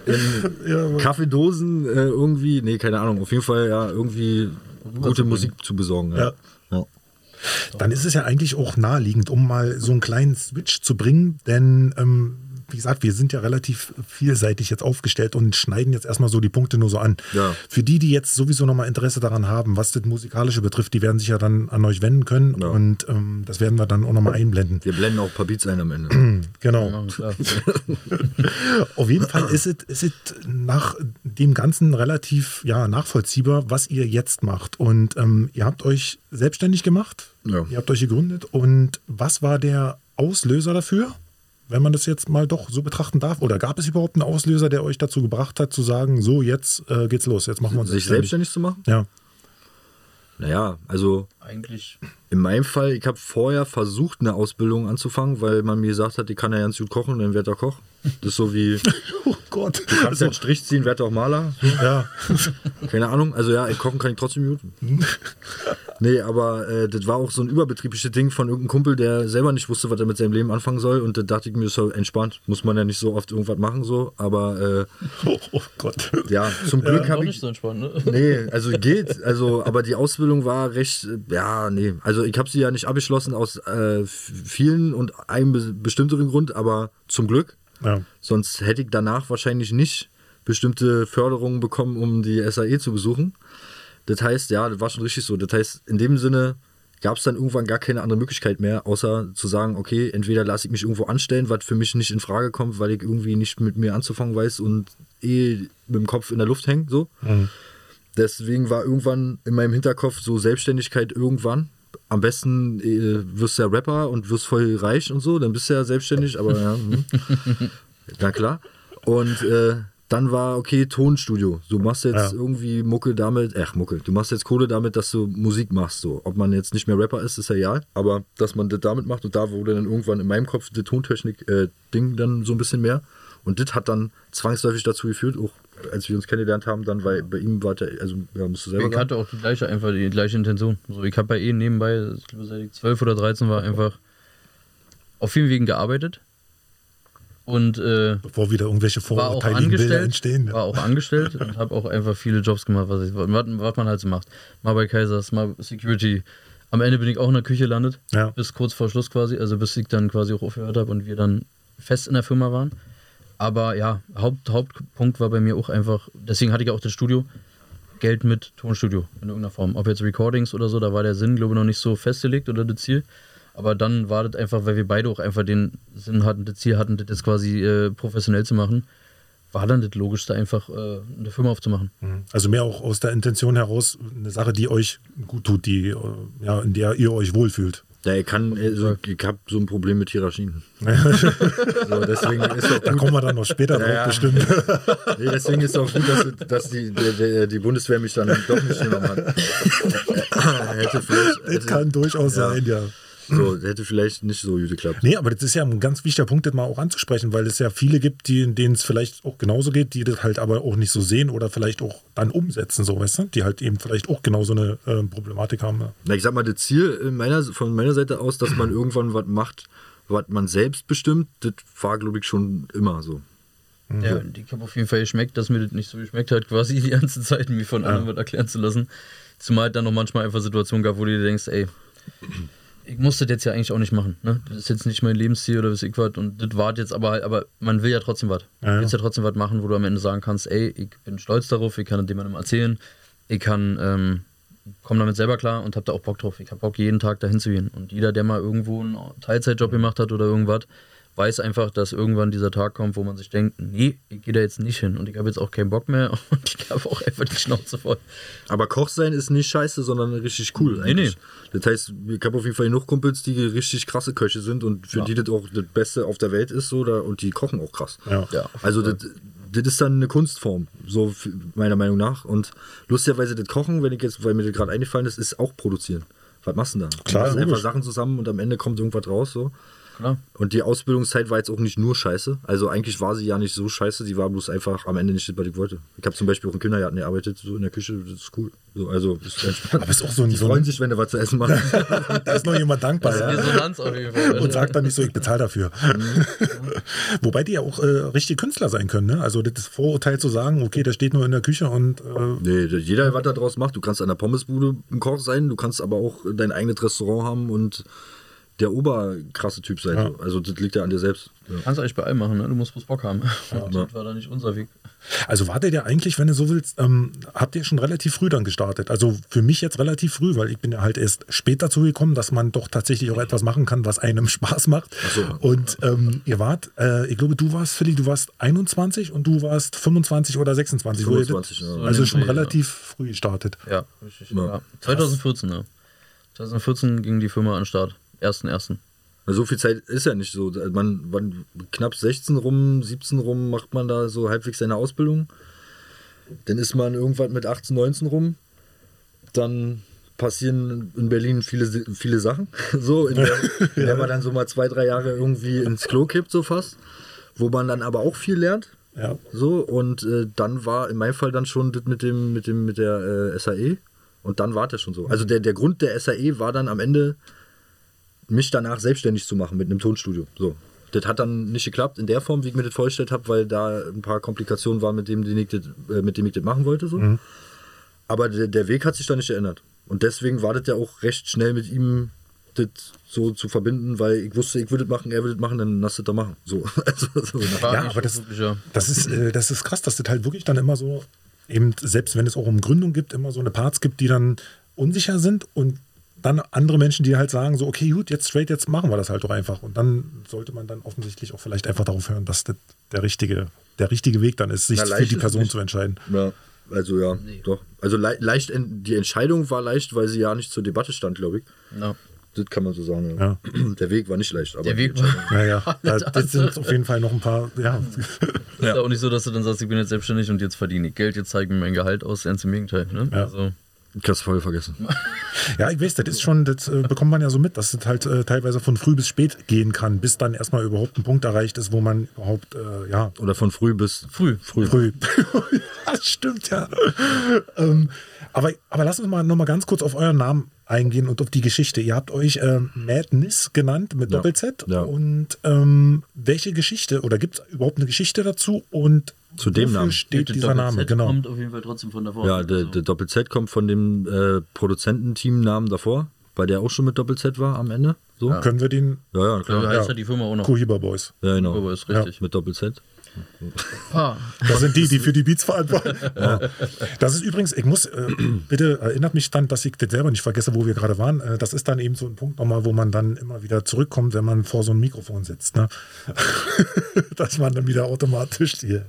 in Kaffeedosen äh, irgendwie, nee, keine Ahnung, auf jeden Fall ja irgendwie gute Musik zu besorgen. Ja. Ja. dann ist es ja eigentlich auch naheliegend, um mal so einen kleinen Switch zu bringen, denn ähm, wie gesagt, wir sind ja relativ vielseitig jetzt aufgestellt und schneiden jetzt erstmal so die Punkte nur so an. Ja. Für die, die jetzt sowieso nochmal Interesse daran haben, was das Musikalische betrifft, die werden sich ja dann an euch wenden können Ja. und ähm, das werden wir dann auch nochmal einblenden. Wir blenden auch ein paar Beats ein am Ende. Genau. Ja. Auf jeden Fall ist es, ist es nach dem Ganzen relativ ja, nachvollziehbar, was ihr jetzt macht. Und ähm, ihr habt euch selbstständig gemacht, Ja. ihr habt euch gegründet. Und was war der Auslöser dafür, wenn man das jetzt mal doch so betrachten darf? Oder gab es überhaupt einen Auslöser, der euch dazu gebracht hat, zu sagen, so, jetzt äh, geht's los, jetzt machen wir uns Sich selbstständig zu machen? Ja. Naja, also Eigentlich. In meinem Fall, ich habe vorher versucht, eine Ausbildung anzufangen, weil man mir gesagt hat, ich kann ja ganz gut kochen, dann werd er Koch. Das ist so wie, du Oh Gott. kannst ja einen Strich ziehen, werd auch Maler. Ja. Keine Ahnung. Also ja, ich kochen kann ich trotzdem gut. Nee, aber äh, das war auch so ein überbetriebliches Ding von irgendeinem Kumpel, der selber nicht wusste, was er mit seinem Leben anfangen soll. Und da dachte ich mir, ist halt entspannt. Muss man ja nicht so oft irgendwas machen, so. Aber äh, Oh, oh Gott. ja, zum Glück Auch habe nicht ich. so entspannt, ne? Nee, also geht. Also, aber die Ausbildung war recht, äh, ja, nee. Also ich habe sie ja nicht abgeschlossen aus äh, vielen und einem be bestimmteren Grund, aber zum Glück. Ja. Sonst hätte ich danach wahrscheinlich nicht bestimmte Förderungen bekommen, um die SAE zu besuchen. Das heißt, ja, das war schon richtig so. Das heißt, in dem Sinne gab es dann irgendwann gar keine andere Möglichkeit mehr, außer zu sagen, okay, entweder lasse ich mich irgendwo anstellen, was für mich nicht in Frage kommt, weil ich irgendwie nicht mit mir anzufangen weiß und eh mit dem Kopf in der Luft hängt, so. Deswegen war irgendwann in meinem Hinterkopf so Selbstständigkeit irgendwann. Am besten äh, wirst du ja Rapper und wirst voll reich und so, dann bist du ja selbstständig, aber ja, hm. na klar. Und äh, dann war, okay, Tonstudio. Du machst jetzt Ja. irgendwie Mucke damit, ach Mucke, du machst jetzt Kohle damit, dass du Musik machst. So. Ob man jetzt nicht mehr Rapper ist, ist ja egal, aber dass man das damit macht und da wurde dann irgendwann in meinem Kopf das Tontechnik-Ding dann so ein bisschen mehr. Und das hat dann zwangsläufig dazu geführt, auch als wir uns kennengelernt haben, dann, weil bei ihm war der, also ja, musst du selber Ich sagen. hatte auch die gleiche, einfach die gleiche Intention. So, ich habe ja eh nebenbei, ich glaube, seit ich 12 oder 13 war, einfach auf vielen Wegen gearbeitet. Und äh, Bevor wieder irgendwelche vorurteiligen Bilder entstehen. Ja. war auch angestellt und habe auch einfach viele Jobs gemacht, was, ich, was, was man halt so macht. Mal bei Kaisers, mal Security. Am Ende bin ich auch in der Küche landet, Ja. bis kurz vor Schluss quasi, also bis ich dann quasi auch aufgehört habe und wir dann fest in der Firma waren. Aber ja, Haupt, Hauptpunkt war bei mir auch einfach, deswegen hatte ich auch das Studio, Geld mit Tonstudio in irgendeiner Form. Ob jetzt Recordings oder so, da war der Sinn, glaube ich, noch nicht so festgelegt oder das Ziel. Aber dann war das einfach, weil wir beide auch einfach den Sinn hatten, das Ziel hatten, das quasi äh, professionell zu machen, war dann das Logischste, einfach äh, eine Firma aufzumachen. Also mehr auch aus der Intention heraus, eine Sache, die euch gut tut, die, äh, ja, in der ihr euch wohlfühlt. Ja, ich kann, also, ich habe so ein Problem mit Hierarchien. so, deswegen ist auch Da kommen wir dann noch später drauf ja. bestimmt. nee, deswegen ist auch gut, dass, dass die, der, die Bundeswehr mich dann doch nicht genommen hat. hätte vielleicht, Das hätte, kann durchaus Ja. sein, ja. So, hätte vielleicht nicht so gut geklappt. Nee, aber das ist ja ein ganz wichtiger Punkt, das mal auch anzusprechen, weil es ja viele gibt, die, denen es vielleicht auch genauso geht, die das halt aber auch nicht so sehen oder vielleicht auch dann umsetzen, so, weißt du? Die halt eben vielleicht auch genau so eine äh, Problematik haben. Ja. Na, ich sag mal, das Ziel in meiner, von meiner Seite aus, dass man irgendwann was macht, was man selbst bestimmt, das war, glaube ich, schon immer so. Ja, ich habe auf jeden Fall geschmeckt, dass mir das nicht so geschmeckt hat, quasi die ganze Zeit, mir von anderen was erklären zu lassen. Zumal es dann noch manchmal einfach Situationen gab, wo du dir denkst, ey, ich musste das jetzt ja eigentlich auch nicht machen. Ne? Das ist jetzt nicht mein Lebensstil oder was ich was. Und das war jetzt aber halt, aber man will ja trotzdem was. Ja, ja. Du willst ja trotzdem was machen, wo du am Ende sagen kannst, ey, ich bin stolz darauf, ich kann es jemandem erzählen, ich kann, ähm, komme damit selber klar und habe da auch Bock drauf. Ich habe Bock, jeden Tag dahin zu gehen. Und jeder, der mal irgendwo einen Teilzeitjob gemacht hat oder irgendwas, weiß einfach, dass irgendwann dieser Tag kommt, wo man sich denkt, nee, ich gehe da jetzt nicht hin und ich habe jetzt auch keinen Bock mehr und ich habe auch einfach die Schnauze voll. Aber Koch sein ist nicht scheiße, sondern richtig cool. Nee, Eigentlich. Das heißt, ich habe auf jeden Fall genug Kumpels, die richtig krasse Köche sind und für Ja. die das auch das Beste auf der Welt ist so, da, und die kochen auch krass. Ja. Ja, Also das, das ist dann eine Kunstform, so meiner Meinung nach. Und lustigerweise das Kochen, wenn ich jetzt, weil mir das gerade eingefallen ist, ist auch produzieren. Was machst du denn da? Klar, du einfach. Sachen zusammen und am Ende kommt irgendwas raus. So. Klar. Und die Ausbildungszeit war jetzt auch nicht nur scheiße. Also eigentlich war sie ja nicht so scheiße, die war bloß einfach am Ende nicht das, was ich wollte. Ich habe zum Beispiel auch im Kindergarten gearbeitet, so in der Küche, das ist cool. So, also ist entspannt. Aber ist auch so ein, Die so freuen ein sich, wenn du was zu essen machst. da ist noch jemand dankbar. Ja? Resonanz auf jeden Fall. Und sagt dann nicht so, ich bezahle dafür. Wobei die ja auch äh, richtige Künstler sein können. Ne? Also das Vorurteil zu sagen, okay, der steht nur in der Küche und äh, nee, jeder, was da draus macht. Du kannst an der Pommesbude ein Koch sein, du kannst aber auch dein eigenes Restaurant haben und der oberkrasse Typ sein. Ja. Also das liegt ja an dir selbst. Ja. Kannst eigentlich bei allem machen, ne? Du musst bloß Bock haben. Ja. das war da nicht unser Weg. Also wartet ihr eigentlich, wenn du so willst, ähm, habt ihr schon relativ früh dann gestartet? Also für mich jetzt relativ früh, weil ich bin ja halt erst später zugekommen, dass man doch tatsächlich auch etwas machen kann, was einem Spaß macht. so. Und ähm, ihr wart, äh, ich glaube, du warst, Philly, du warst 21 und du warst 25 oder 26. wo ihr 25, das- ja. Also So schon relativ früh gestartet. Ja, richtig. Ja. Ja. 2014, ne? 2014 ging die Firma an den Start. 1.1. So viel Zeit ist ja nicht so. Man, man knapp 16 rum, 17 rum macht man da so halbwegs seine Ausbildung. Dann ist man irgendwann mit 18, 19 rum. Dann passieren in Berlin viele, viele Sachen. So, in der, in der man dann so mal zwei, drei Jahre irgendwie ins Klo kippt, so fast. Wo man dann aber auch viel lernt. Ja. So, und äh, dann war in meinem Fall dann schon das mit dem, mit dem, mit der äh, SAE. Und dann war das schon so. Also der, der Grund der SAE war dann am Ende, mich danach selbstständig zu machen mit einem Tonstudio. So. Das hat dann nicht geklappt in der Form, wie ich mir das vorgestellt habe, weil da ein paar Komplikationen waren, mit dem, den ich das, äh, mit dem ich das machen wollte. So. Aber der, der Weg hat sich da nicht geändert. Und deswegen war das ja auch recht schnell mit ihm das so zu verbinden, weil ich wusste, ich würde das machen, er würde das machen, dann lass das da machen. So. Also, so Ja, aber das-. Das ist, äh, das ist krass, dass das halt wirklich dann immer so, eben selbst wenn es auch um Gründung gibt, immer so eine Parts gibt, die dann unsicher sind und dann andere Menschen, die halt sagen, so, okay, gut, jetzt straight, jetzt machen wir das halt doch einfach. Und dann sollte man dann offensichtlich auch vielleicht einfach darauf hören, dass das der richtige, der richtige Weg dann ist, sich Na, für die Person nicht. zu entscheiden. Ja, also ja, doch. Also le leicht, die Entscheidung war leicht, weil sie ja nicht zur Debatte stand, glaube ich. ja. Das kann man so sagen. Ja. Der Weg war nicht leicht, aber Der Weg war. Naja, da, das sind auf jeden Fall noch ein paar, ja. Ist ja auch nicht so, dass du dann sagst, ich bin jetzt selbstständig und jetzt verdiene ich Geld, jetzt zeige ich mir mein Gehalt aus. Ganz im Gegenteil. Ne? Ja. Also, Ich hab's voll vergessen. Ja, ich weiß, das ist schon, das äh, bekommt man ja so mit, dass es halt äh, teilweise von früh bis spät gehen kann, bis dann erstmal überhaupt ein Punkt erreicht ist, wo man überhaupt, äh, ja, Oder von früh bis früh. früh. Früh. das stimmt ja. ähm, aber, aber lass uns mal noch mal ganz kurz auf euren Namen eingehen und auf die Geschichte. Ihr habt euch ähm, Madness genannt mit Ja. Doppel-Z. Ja. Und ähm, welche Geschichte oder gibt es überhaupt eine Geschichte dazu? Und Zu dem wofür Namen. steht Der dieser Name? Genau. kommt auf jeden Fall trotzdem von davor. Ja, der, Also, der Doppel-Z kommt von dem äh, Produzententeam-Namen davor, weil der auch schon mit Doppel-Z war am Ende. So? Ja, Können wir den ja, so klar. heißt Ja. ja die Firma auch noch. Cohiba Boys? Ja, genau. Aber ist richtig. Mit Doppel-Z. Das sind die, die für die Beats verantworten. Ja. Das ist übrigens, ich muss, äh, bitte erinnert mich dann, dass ich das selber nicht vergesse, wo wir gerade waren. Äh, das ist dann eben so ein Punkt nochmal, wo man dann immer wieder zurückkommt, wenn man vor so einem Mikrofon sitzt. Ne? Dass man dann wieder automatisch hier.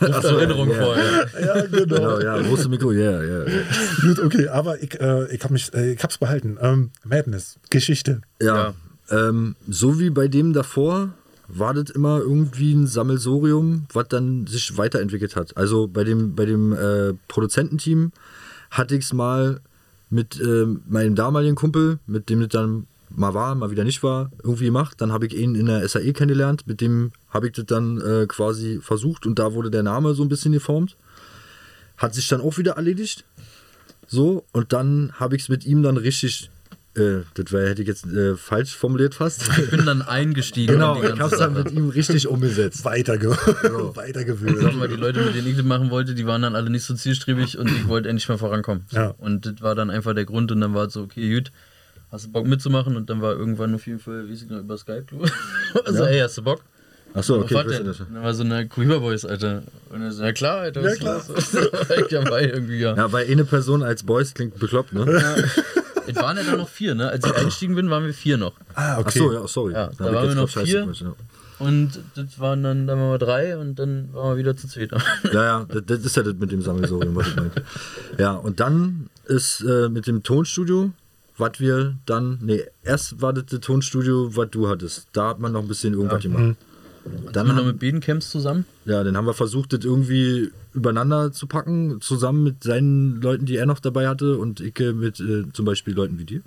Erinnerung ja. vorher. Ja, genau. Genau, ja, große Mikro, ja, ja. ja. Gut, okay, aber ich, äh, ich habe mich, äh, ich hab's behalten. Ähm, Madness, Geschichte. Ja, ähm, so wie bei dem davor war das immer irgendwie ein Sammelsorium, was dann sich weiterentwickelt hat. Also bei dem, bei dem äh, Produzententeam hatte ich es mal mit ähm, meinem damaligen Kumpel, mit dem das dann mal war, mal wieder nicht war, irgendwie gemacht. Dann habe ich ihn in der SAE kennengelernt, mit dem habe ich das dann äh, quasi versucht und da wurde der Name so ein bisschen geformt. Hat sich dann auch wieder erledigt. So, und dann habe ich es mit ihm dann richtig, äh, das hätte ich jetzt äh, falsch formuliert fast. Ich bin dann eingestiegen. genau, in die ich es dann mit ihm richtig umgesetzt. Weiterge Sagen weitergewöhnt. wir, die Leute, mit denen ich das machen wollte, die waren dann alle nicht so zielstrebig und ich wollte endlich mal vorankommen. So. Ja. Und das war dann einfach der Grund und dann war es so, okay, gut, hast du Bock mitzumachen? Und dann war irgendwann auf jeden Fall, wie ich noch, über Skype, Also, Ja. ey, hast du Bock? Achso, okay, wusste das. Dann war so eine Cohiba Boys, Alter. Und er so, ja klar, Alter. Ja, was klar. ist los? Direkt dabei irgendwie, ja. Ja, weil eine Person als Boys klingt bekloppt, ne? Es waren ja dann noch vier, ne? Als ich eingestiegen bin, waren wir vier noch. Ah, okay. Achso, ja, sorry. Ja, da ich waren wir noch vier. ja. Und das waren dann, dann waren wir drei und dann waren wir wieder zu zweit. Ja, ja, das, das ist ja das mit dem Sammelsurium, was ich meinte. Ja, und dann ist äh, mit dem Tonstudio, was wir dann, nee, erst war das das Tonstudio, was du hattest. Da hat man noch ein bisschen irgendwas gemacht. Dann Dann sind wir noch haben, mit Bedencamps zusammen. ja, dann haben wir versucht, das irgendwie übereinander zu packen, zusammen mit seinen Leuten, die er noch dabei hatte und ich äh, mit äh, zum Beispiel Leuten wie dir.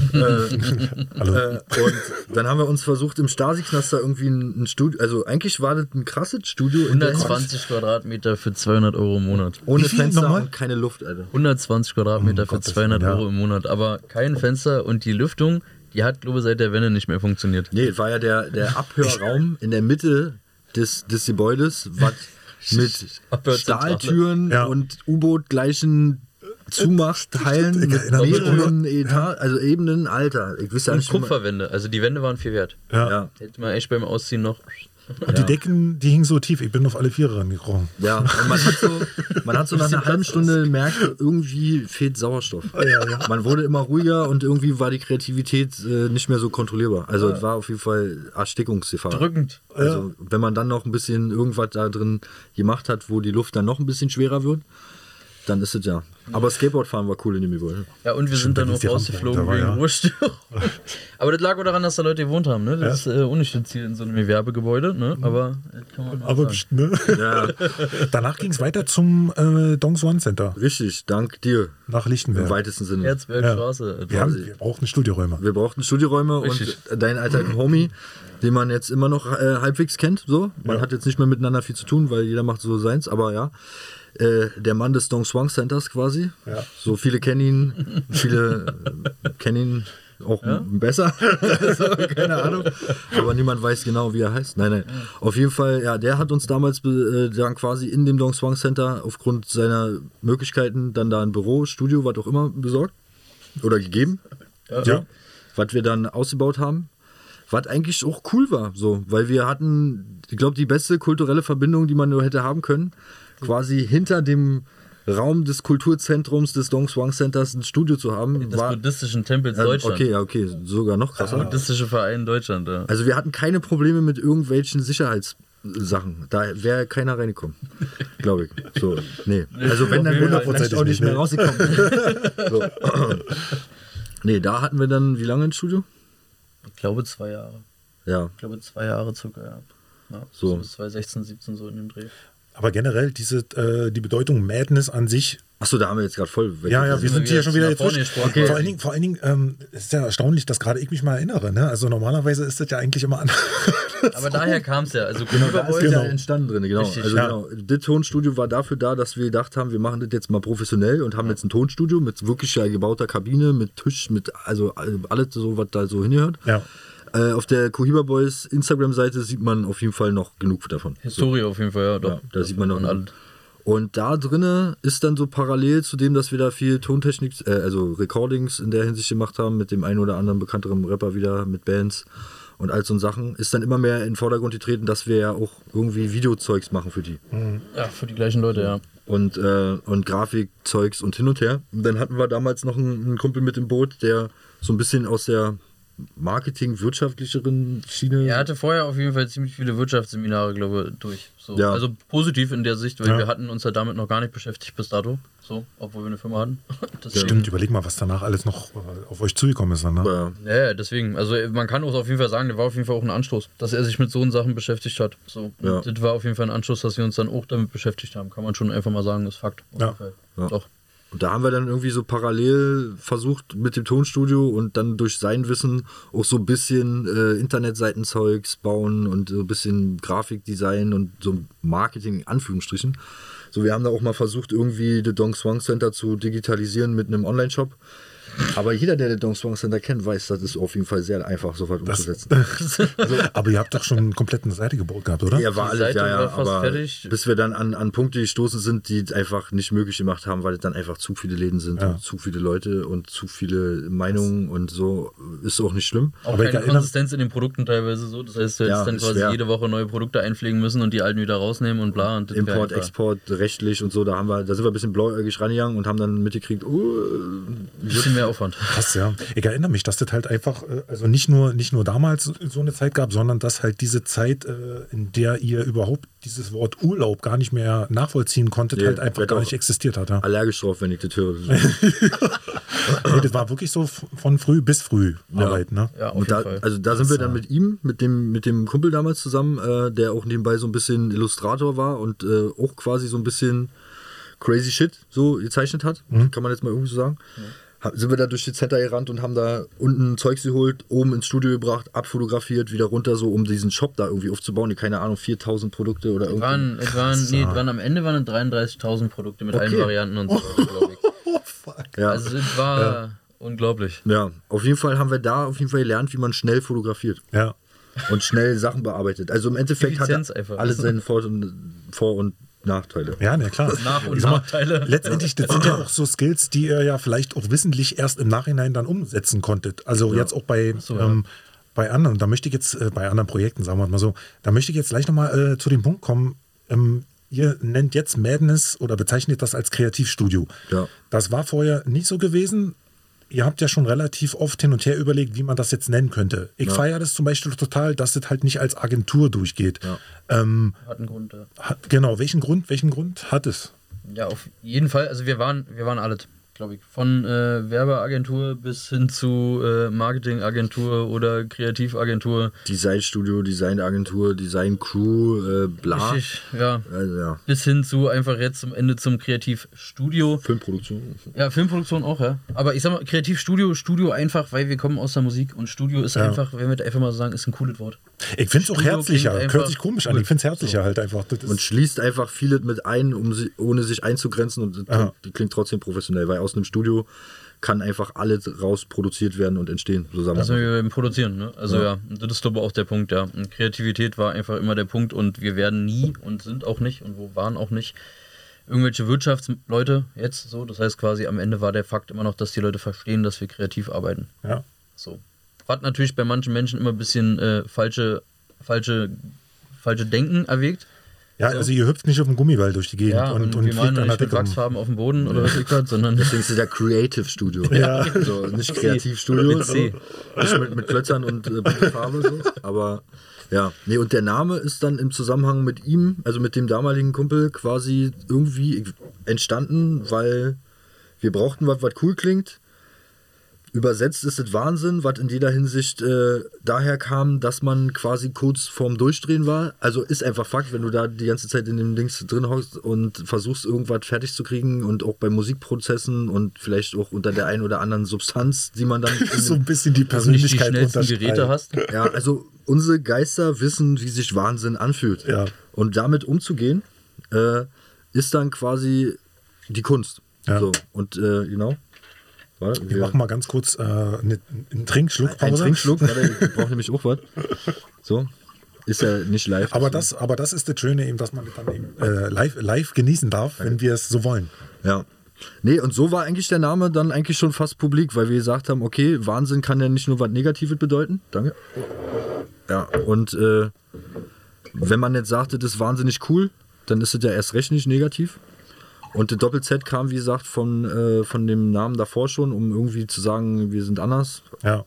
Hallo. Äh, und dann haben wir uns versucht, im Stasi-Knaster irgendwie ein, ein Studio, also eigentlich war das ein krasses Studio. in der- 120 Quadratmeter für 200 Euro im Monat. Ohne Fenster nochmal? und keine Luft, Alter. 120 Quadratmeter Um für Gottes 200 Willen, ja. Euro im Monat. Aber kein Fenster und die Lüftung, die hat, glaube ich, seit der Wende nicht mehr funktioniert. Nee, es war ja der, der Abhörraum in der Mitte des, des Gebäudes, was mit. Stahltüren Ja. und U-Boot-gleichen Zumachtteilen Ich mit mehreren Etat, also Ebenen, Alter. Ich wüsste ja nicht, Kupferwände. Also die Wände waren viel wert. ja. Ja, Hätte man echt beim Ausziehen noch. Und die Decken, die hingen so tief. Ich bin auf alle Viere rangekommen. ja. Und man hat so, man hat so nach einer halben Stunde gemerkt, irgendwie fehlt Sauerstoff. Man wurde immer ruhiger und irgendwie war die Kreativität äh, nicht mehr so kontrollierbar. Also es war auf jeden Fall Erstickungsgefahr. Drückend. Also wenn man dann noch ein bisschen irgendwas da drin gemacht hat, wo die Luft dann noch ein bisschen schwerer wird, dann ist es ja. Aber Skateboardfahren war cool in dem Gebäude. Ja, und wir sind dann da auch rausgeflogen wegen ja. Ruhestörung. Aber das lag auch daran, dass da Leute gewohnt haben. Ne? Das ist äh, das Ziel in so einem Gewerbegebäude. Ne? Aber das kann man mal Aber sagen. pst, ne? Ja, Danach ging es weiter zum äh, Dongs One Center richtig, dank dir. nach Im Lichtenberg. weitesten Sinne. Herzbergstraße. Wir, haben, wir brauchten Studioräume. Wir brauchten Studioräume Richtig. und dein alter Homie, den man jetzt immer noch äh, halbwegs kennt. So. Man Ja. hat jetzt nicht mehr miteinander viel zu tun, weil jeder macht so seins, aber ja. Äh, der Mann des Dong Swang Centers quasi. Ja. So viele kennen ihn, viele kennen ihn auch m- besser. so, keine Ahnung. Aber niemand weiß genau, wie er heißt. Nein, nein. Auf jeden Fall, ja, der hat uns damals äh, dann quasi in dem Dong Swang Center aufgrund seiner Möglichkeiten dann da ein Büro, Studio, was auch immer besorgt oder gegeben Ja. was wir dann ausgebaut haben. Was eigentlich auch cool war, so, weil wir hatten, ich glaube, die beste kulturelle Verbindung, die man nur hätte haben können, quasi hinter dem Raum des Kulturzentrums des Dong Swang Centers ein Studio zu haben. Des war, buddhistischen Tempels äh, Deutschland. okay, ja, okay, sogar noch krasser. Buddhistische Verein Deutschland. Ja. Also wir hatten keine Probleme mit irgendwelchen Sicherheitssachen. Da wäre keiner reingekommen, glaube ich. So, nee. Also wenn, dann wäre er vielleicht auch nicht mehr rausgekommen. so. Nee, da hatten wir dann, wie lange ein Studio? Ich glaube zwei Jahre. Ja, Ich glaube zwei Jahre circa, ja. ja So. so. bis 2016, 17 so in dem Dreh. Aber generell diese, äh, die Bedeutung Madness an sich. Achso, da haben wir jetzt gerade voll weg. Ja, ja, wir sind wir hier schon wieder jetzt gesprochen. Vor Okay. allen Dingen, vor allen Dingen ähm, ist ja erstaunlich, dass gerade ich mich mal erinnere. Ne? Also normalerweise ist das ja eigentlich immer anders. Aber daher kam es ja. Also Da ist Boys, ja Genau. entstanden drin, genau. Richtig, also ja. genau. Das Tonstudio war dafür da, dass wir gedacht haben, wir machen das jetzt mal professionell und haben jetzt ein Tonstudio mit wirklich ja gebauter Kabine, mit Tisch, mit also alles so, was da so hingehört. ja. Äh, auf der Cohiba Boys Instagram-Seite sieht man auf jeden Fall noch genug davon. Historie auf jeden Fall, ja. Doch. Ja, da sieht man noch Und alles. Und da drinne ist dann so parallel zu dem, dass wir da viel Tontechnik, äh, also Recordings in der Hinsicht gemacht haben, mit dem einen oder anderen bekannteren Rapper wieder, mit Bands und all so Sachen, ist dann immer mehr in den Vordergrund getreten, dass wir ja auch irgendwie Videozeugs machen für die. Ja, für die gleichen Leute, ja. Und, äh, und Grafikzeugs und hin und her. Und dann hatten wir damals noch einen, einen Kumpel mit im Boot, der so ein bisschen aus der Marketing-wirtschaftlicheren Schiene. Er hatte vorher auf jeden Fall ziemlich viele Wirtschaftsseminare, glaube ich, durch. So. Ja. Also positiv in der Sicht, weil Ja. wir hatten uns ja damit noch gar nicht beschäftigt bis dato. So, obwohl wir eine Firma hatten. Deswegen, Stimmt, überleg mal, was danach alles noch äh, auf euch zugekommen ist. Dann, ne? Ja. Ja, deswegen. Also man kann auch auf jeden Fall sagen, der war auf jeden Fall auch ein Anstoß, dass er sich mit so Sachen beschäftigt hat. So. Das war auf jeden Fall ein Anstoß, dass wir uns dann auch damit beschäftigt haben. Kann man schon einfach mal sagen, ist Fakt. Auf. Ja. Doch. Und da haben wir dann irgendwie so parallel versucht mit dem Tonstudio und dann durch sein Wissen auch so ein bisschen äh, Internetseitenzeugs bauen und so ein bisschen Grafikdesign und so Marketing in Anführungsstrichen. So, wir haben da auch mal versucht, irgendwie The Dong Swang Center zu digitalisieren mit einem Online-Shop. Aber jeder, der den Dong Swang Center kennt, weiß, das ist auf jeden Fall sehr einfach, sofort Das, umzusetzen. also, aber ihr habt doch schon eine komplette Seite gebaut gehabt, oder? Ja, war Die alles, Seite ja, ja. Aber fertig. bis wir dann an, an Punkte gestoßen sind, die es einfach nicht möglich gemacht haben, weil es dann einfach zu viele Läden sind Ja. und zu viele Leute und zu viele Meinungen und so. Ist auch nicht schlimm. Auch Aber keine Konsistenz in den Produkten teilweise so. Das heißt, du Ja, hättest dann ist quasi schwer. jede Woche neue Produkte einpflegen müssen und die alten wieder rausnehmen und bla. Und das Import, Export, rechtlich und so, da haben wir, da sind wir ein bisschen blauäugig rangegangen und haben dann mitgekriegt, oh, Ein bisschen mehr Aufwand. Krass, ja. Ich erinnere mich, dass das halt einfach, äh, also nicht nur, nicht nur damals so eine Zeit gab, sondern dass halt diese Zeit, äh, in der ihr überhaupt dieses Wort Urlaub gar nicht mehr nachvollziehen konntet, Nee, halt einfach gar auch- nicht existiert hat. Ja. allergisch drauf, wenn ich das höre. Nee, das war wirklich so von früh bis früh Arbeit, ne? Ja, auf Und jeden da, Fall. also da sind wir dann mit ihm, mit dem, mit dem Kumpel damals zusammen, äh, der auch nebenbei so ein bisschen Illustrator war und äh, auch quasi so ein bisschen crazy shit so gezeichnet hat, kann man jetzt mal irgendwie so sagen. Ha- Sind wir da durch die Center gerannt und haben da unten Zeugs geholt, oben ins Studio gebracht, abfotografiert, wieder runter, so um diesen Shop da irgendwie aufzubauen. Die, keine Ahnung, 4000 Produkte oder irgendwie. waren, es waren, nee, waren am Ende waren es 33.000 Produkte mit allen Okay. Varianten und so, glaube ich. Oh, fuck. Ja. Also es war unglaublich. ja, auf jeden Fall haben wir da auf jeden Fall gelernt, wie man schnell fotografiert. Ja. und schnell Sachen bearbeitet. Also im Endeffekt hat er einfach. alles seine Vor- und, Vor und Nachteile. Ja, ne, klar. Nach- und mal, Nachteile. Letztendlich, das sind ja auch so Skills, die ihr ja vielleicht auch wissentlich erst im Nachhinein dann umsetzen konntet. Also jetzt auch bei, ähm, bei anderen, da möchte ich jetzt, äh, bei anderen Projekten, sagen wir mal so, da möchte ich jetzt gleich nochmal äh, zu dem Punkt kommen. Ähm, ihr nennt jetzt Madness oder bezeichnet das als Kreativstudio. Ja. Das war vorher nicht so gewesen. Ihr habt ja schon relativ oft hin und her überlegt, wie man das jetzt nennen könnte. Ich feiere das zum Beispiel total, dass das halt nicht als Agentur durchgeht. Ähm, Hat einen Grund. Ja. hat, genau, welchen Grund, welchen Grund hat es? Ja, auf jeden Fall. Also wir waren, wir waren alles, glaube ich. Von äh, Werbeagentur bis hin zu äh, Marketingagentur oder Kreativagentur. Designstudio, Designagentur, Designcrew, äh, bla. Richtig, ja. Also, ja. Bis hin zu einfach jetzt zum Ende zum Kreativstudio. Filmproduktion. Ja, Filmproduktion auch, ja. Aber ich sag mal, Kreativstudio, Studio einfach, weil wir kommen aus der Musik und Studio ist Ja. einfach, wenn wir da einfach mal so sagen, ist ein cooles Wort. Ich finde es auch herzlicher. Hört sich komisch an. Ich finde es herzlicher halt einfach. Und schließt einfach viele mit ein, um sie, ohne sich einzugrenzen. Und das Ja. klingt, die klingt trotzdem professionell, weil aus einem Studio kann einfach alles raus produziert werden und entstehen. So sagen Das wir sind mal. wir beim Produzieren, ne? Also ja, und das ist glaube ich auch der Punkt, ja. Und Kreativität war einfach immer der Punkt und wir werden nie und sind auch nicht und wo waren auch nicht irgendwelche Wirtschaftsleute jetzt so. Das heißt quasi am Ende war der Fakt immer noch, dass die Leute verstehen, dass wir kreativ arbeiten. ja. So. Was natürlich bei manchen Menschen immer ein bisschen äh, falsche, falsche, falsche Denken erwägt. ja, also ihr hüpft nicht auf dem Gummiball durch die Gegend Ja, und, und, und fliegt an der nicht mit Decke. Wachsfarben auf dem Boden oder was ich was, sondern Deswegen ist es ja Creative Studio. Ja. So, nicht Kreativstudio. Mit C. Nicht mit, mit Klötzern und äh, Farbe. So. Aber ja. Nee, und der Name ist dann im Zusammenhang mit ihm, also mit dem damaligen Kumpel, quasi irgendwie entstanden, weil wir brauchten was, was cool klingt. Übersetzt ist es Wahnsinn, was in jeder Hinsicht äh, daher kam, dass man quasi kurz vorm Durchdrehen war. Also ist einfach Fakt, wenn du da die ganze Zeit in dem Dings drin hockst und versuchst, irgendwas fertig zu kriegen und auch bei Musikprozessen und vielleicht auch unter der einen oder anderen Substanz, die man dann. in so ein bisschen die du nicht die Persönlichkeit schnellsten Geräte hast. ja, also unsere Geister wissen, wie sich Wahnsinn anfühlt. Ja. Und damit umzugehen, äh, ist dann quasi die Kunst. Ja. So, und äh, genau. Warte, Wir machen mal ganz kurz äh, eine, einen Trinkschluck. Ein. Trinkschluck, warte, ich brauche nämlich auch was. So. Ist ja nicht live. Aber das, aber das ist das Schöne eben, dass man das dann eben äh, live, live genießen darf, wenn wir es so wollen. Ja. Nee, und so war eigentlich der Name dann eigentlich schon fast publik, weil wir gesagt haben, okay, Wahnsinn kann ja nicht nur was Negatives bedeuten. Danke. Ja, und äh, wenn man jetzt sagte, das ist wahnsinnig cool, dann ist es ja erst recht nicht negativ. Und der Doppel-Z kam, wie gesagt, von, äh, von dem Namen davor schon, um irgendwie zu sagen, wir sind anders. Ja.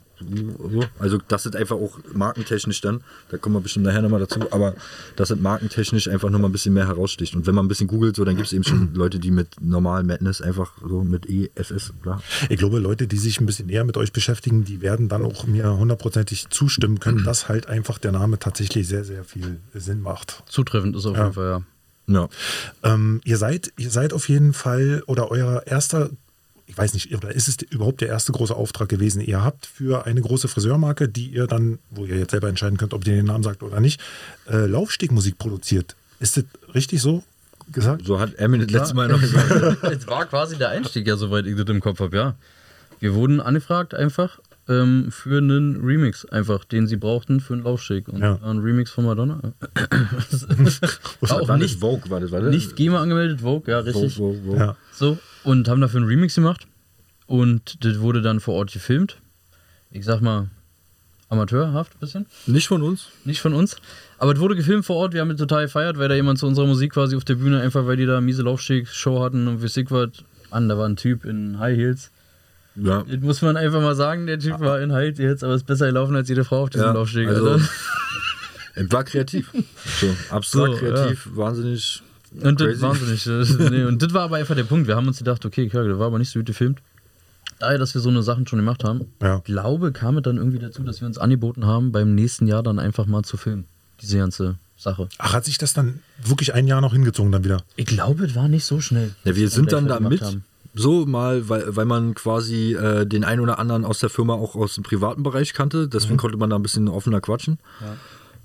So. Also das ist einfach auch markentechnisch dann, da kommen wir bestimmt nachher nochmal dazu, aber das ist markentechnisch einfach nochmal ein bisschen mehr heraussticht. Und wenn man ein bisschen googelt, so, dann gibt es eben schon Leute, die mit normal Madness einfach so mit EFS, bla. Ich glaube, Leute, die sich ein bisschen näher mit euch beschäftigen, die werden dann auch mir hundertprozentig zustimmen können, dass halt einfach der Name tatsächlich sehr, sehr viel Sinn macht. Zutreffend ist auf Ja. jeden Fall, ja. Ja. Ähm, ihr seid, ihr seid auf jeden Fall, oder euer erster, ich weiß nicht, oder ist es überhaupt der erste große Auftrag gewesen? Ihr habt für eine große Friseurmarke, die ihr dann, wo ihr jetzt selber entscheiden könnt, ob ihr den Namen sagt oder nicht, äh, Laufstegmusik produziert. Ist das richtig so gesagt? So hat Eminem das letzte Mal noch gesagt. Jetzt war quasi der Einstieg ja, soweit ich das im Kopf habe, ja. Wir wurden angefragt einfach ähm, für einen Remix, einfach, den sie brauchten für einen Laufsteg. Und Ja. das war ein Remix von Madonna. war auch war nicht, Vogue, war das, war das? nicht GEMA angemeldet, Vogue, ja, Vogue, richtig. Vogue, Vogue. Ja. So, und haben dafür einen Remix gemacht. Und das wurde dann vor Ort gefilmt. Ich sag mal, amateurhaft ein bisschen. Nicht von uns. Nicht von uns. Aber es wurde gefilmt vor Ort. Wir haben das total gefeiert, weil da jemand zu unserer Musik quasi auf der Bühne, einfach weil die da miese Laufsteg-Show hatten und wir sick war. An, da war ein Typ in High Heels. Ja. Das muss man einfach mal sagen, der Typ war in High Heels, aber ist besser gelaufen als jede Frau auf diesem Ja, Laufsteg. also- war kreativ. So, abstrakt So, kreativ, wahnsinnig. Und das wahnsinnig. Das- nee, und das war aber einfach der Punkt. Wir haben uns gedacht, okay, klar, das war aber nicht so gut gefilmt. Daher, dass wir so eine Sachen schon gemacht haben, Ja. glaube, kam es dann irgendwie dazu, dass wir uns angeboten haben, beim nächsten Jahr dann einfach mal zu filmen. Diese ganze Sache. Ach, hat sich das dann wirklich ein Jahr noch hingezogen dann wieder? Ich glaube, es war nicht so schnell. Ja, wir sind dann da mit. haben. So mal, weil, weil man quasi äh, den einen oder anderen aus der Firma auch aus dem privaten Bereich kannte. Deswegen konnte man da ein bisschen offener quatschen. Ja.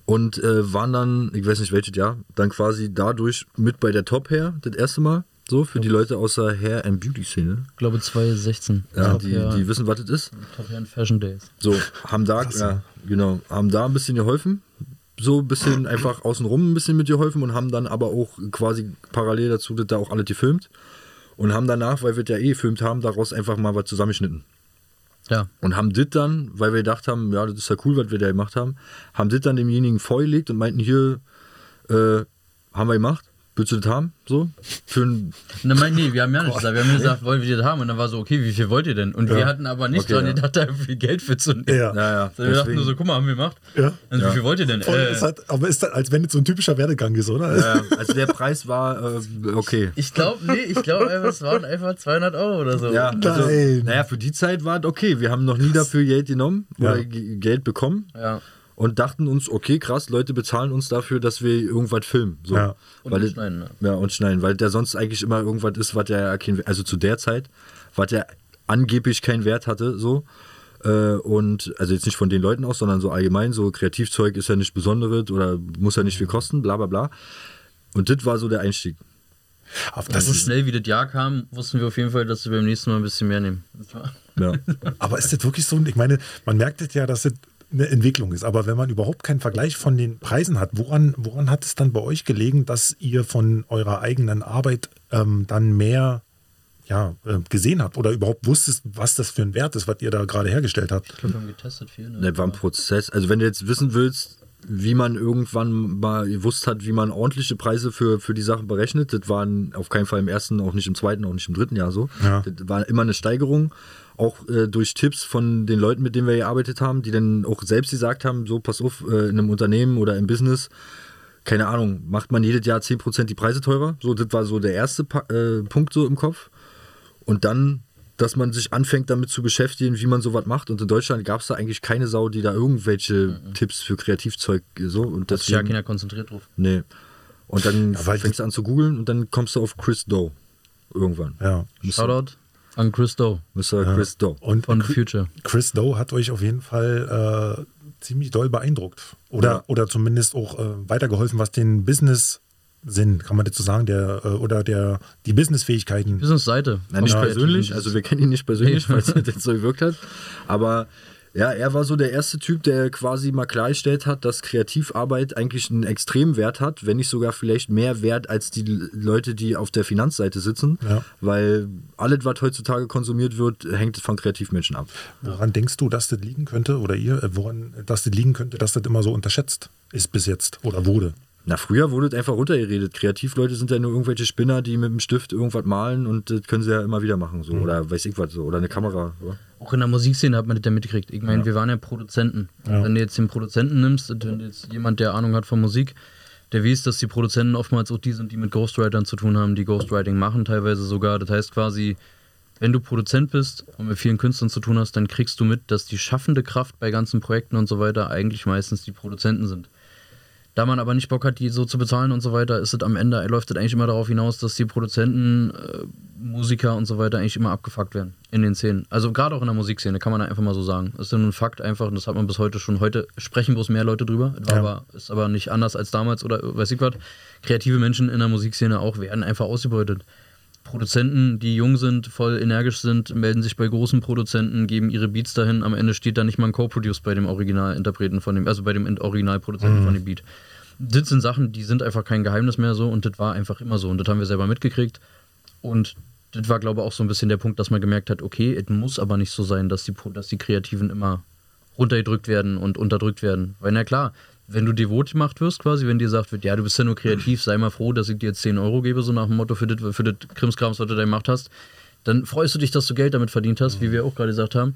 Und äh, waren dann, ich weiß nicht welches Jahr, dann quasi dadurch mit bei der Top Hair, das erste Mal. So, für die Leute aus der Hair and Beauty Szene. Ich glaube 2016. Ja, Top die, Hair- die wissen, was das ist. Top Hair and Fashion Days. So, haben da, ja, genau, haben da ein bisschen geholfen. So ein bisschen einfach außenrum ein bisschen mit geholfen und haben dann aber auch quasi parallel dazu das da auch alle gefilmt. Und haben danach, weil wir das ja eh gefilmt haben, daraus einfach mal was zusammengeschnitten. Ja. Und haben das dann, weil wir gedacht haben, ja, das ist ja cool, was wir da gemacht haben, haben das dann demjenigen vorgelegt und meinten, hier, äh, haben wir gemacht, willst du das haben? So, für ein, Und dann meinen, nee, wir haben ja nicht gesagt. Wir haben gesagt, wollen wir das haben? Und dann war so, okay, wie viel wollt ihr denn? Und wir hatten aber nicht Okay, dran ja. gedacht, da viel Geld für zu nehmen. Ja. ja, ja, So, wir dachten nur so, guck mal, haben wir gemacht. Ja. Und Ja. wie viel wollt ihr denn? Äh, ist halt, aber ist das, als wenn es so ein typischer Werdegang ist, oder? ja, also der Preis war äh, okay. ich glaube, nee, ich glaube einfach, es waren einfach 200 Euro oder so. Ja, also, Nein. naja, für die Zeit war es okay. Wir haben noch nie dafür Geld genommen Ja. oder Geld bekommen Ja. Und dachten uns, okay, krass, Leute bezahlen uns dafür, dass wir irgendwas filmen. So. Ja. Und weil das- schneiden, ne? Ja, und schneiden, weil der sonst eigentlich immer irgendwas ist, was der kein, also zu der Zeit, was der angeblich keinen Wert hatte, so. Äh, und also jetzt nicht von den Leuten aus, sondern so allgemein, so Kreativzeug ist ja nicht Besonderes oder muss ja nicht viel kosten, bla bla bla. Und das war so der Einstieg. Aber Das das so schnell wie das Jahr kam, wussten wir auf jeden Fall, dass wir beim nächsten Mal ein bisschen mehr nehmen. Das war- Ja. aber ist das wirklich so? Ich meine, man merkt es ja, dass es eine Entwicklung ist. Aber wenn man überhaupt keinen Vergleich von den Preisen hat, woran, woran hat es dann bei euch gelegen, dass ihr von eurer eigenen Arbeit ähm, dann mehr ja, äh, gesehen habt oder überhaupt wusstet, was das für ein Wert ist, was ihr da gerade hergestellt habt? Ich glaube, wir haben getestet viel. Ne? Ne, war ein Prozess. Also wenn du jetzt wissen willst, wie man irgendwann mal gewusst hat, wie man ordentliche Preise für, für die Sachen berechnet, das war auf keinen Fall im ersten, auch nicht im zweiten, auch nicht im dritten Jahr so. Ja. Das war immer eine Steigerung, auch äh, durch Tipps von den Leuten, mit denen wir gearbeitet haben, die dann auch selbst gesagt haben, so pass auf, äh, in einem Unternehmen oder im Business, keine Ahnung, macht man jedes Jahr 10% die Preise teurer. So, das war so der erste pa äh, Punkt so im Kopf. Und dann, dass man sich anfängt damit zu beschäftigen, wie man sowas macht. Und in Deutschland gab es da eigentlich keine Sau, die da irgendwelche Tipps für Kreativzeug so. Und sich ja keiner konzentriert drauf. nee. Und dann Ja, fängst du an zu googeln und dann kommst du auf Chris Doe. Irgendwann. Ja. Shoutout an Chris Doe Mr. Chris Doe. Und von Chris- Future. Chris Doe hat euch auf jeden Fall äh, ziemlich doll beeindruckt. Oder, Ja. oder zumindest auch äh, weitergeholfen, was den Business-Sinn, kann man dazu sagen, der, äh, oder der, die Businessfähigkeiten. Business-Seite. Nein, nicht von persönlich, also wir kennen ihn nicht persönlich, falls er jetzt so gewirkt hat. Aber ja, er war so der erste Typ, der quasi mal klargestellt hat, dass Kreativarbeit eigentlich einen extremen Wert hat, wenn nicht sogar vielleicht mehr Wert als die Leute, die auf der Finanzseite sitzen. Ja. Weil alles, was heutzutage konsumiert wird, hängt von Kreativmenschen ab. Woran denkst du, dass das liegen könnte, oder ihr, äh, woran das das liegen könnte, dass das immer so unterschätzt ist bis jetzt oder wurde? Na, früher wurde es einfach runtergeredet. Kreativleute sind ja nur irgendwelche Spinner, die mit dem Stift irgendwas malen und das können sie ja immer wieder machen. So. Oder weiß ich was, so. oder eine Kamera. Oder? Auch in der Musikszene hat man das ja mitgekriegt. Ich meine, wir waren ja Produzenten. Und Ja. Wenn du jetzt den Produzenten nimmst, wenn jetzt jemand, der Ahnung hat von Musik, der weiß, dass die Produzenten oftmals auch die sind, die mit Ghostwritern zu tun haben, die Ghostwriting machen teilweise sogar. Das heißt quasi, wenn du Produzent bist und mit vielen Künstlern zu tun hast, dann kriegst du mit, dass die schaffende Kraft bei ganzen Projekten und so weiter eigentlich meistens die Produzenten sind. Da man aber nicht Bock hat, die so zu bezahlen und so weiter, ist es am Ende, läuft es eigentlich immer darauf hinaus, dass die Produzenten, äh, Musiker und so weiter eigentlich immer abgefuckt werden in den Szenen. Also gerade auch in der Musikszene, kann man einfach mal so sagen. Das ist ein Fakt einfach und das hat man bis heute schon. Heute sprechen bloß mehr Leute drüber, Ja. aber, ist aber nicht anders als damals oder weiß ich was. Kreative Menschen in der Musikszene auch werden einfach ausgebeutet. Produzenten, die jung sind, voll energisch sind, melden sich bei großen Produzenten, geben ihre Beats dahin. Am Ende steht da nicht mal ein Co-Produce bei dem Originalinterpreten von dem, also bei dem Originalproduzenten mhm. von dem Beat. Das sind Sachen, die sind einfach kein Geheimnis mehr so und das war einfach immer so und das haben wir selber mitgekriegt. Und das war, glaube ich, auch so ein bisschen der Punkt, dass man gemerkt hat, okay, es muss aber nicht so sein, dass die, dass die Kreativen immer runtergedrückt werden und unterdrückt werden. Weil, na klar, wenn du devot gemacht wirst, quasi, wenn dir gesagt wird, ja, du bist ja nur kreativ, sei mal froh, dass ich dir jetzt 10 Euro gebe, so nach dem Motto für das, für das Krimskrams, was du da gemacht hast, dann freust du dich, dass du Geld damit verdient hast, wie wir auch gerade gesagt haben.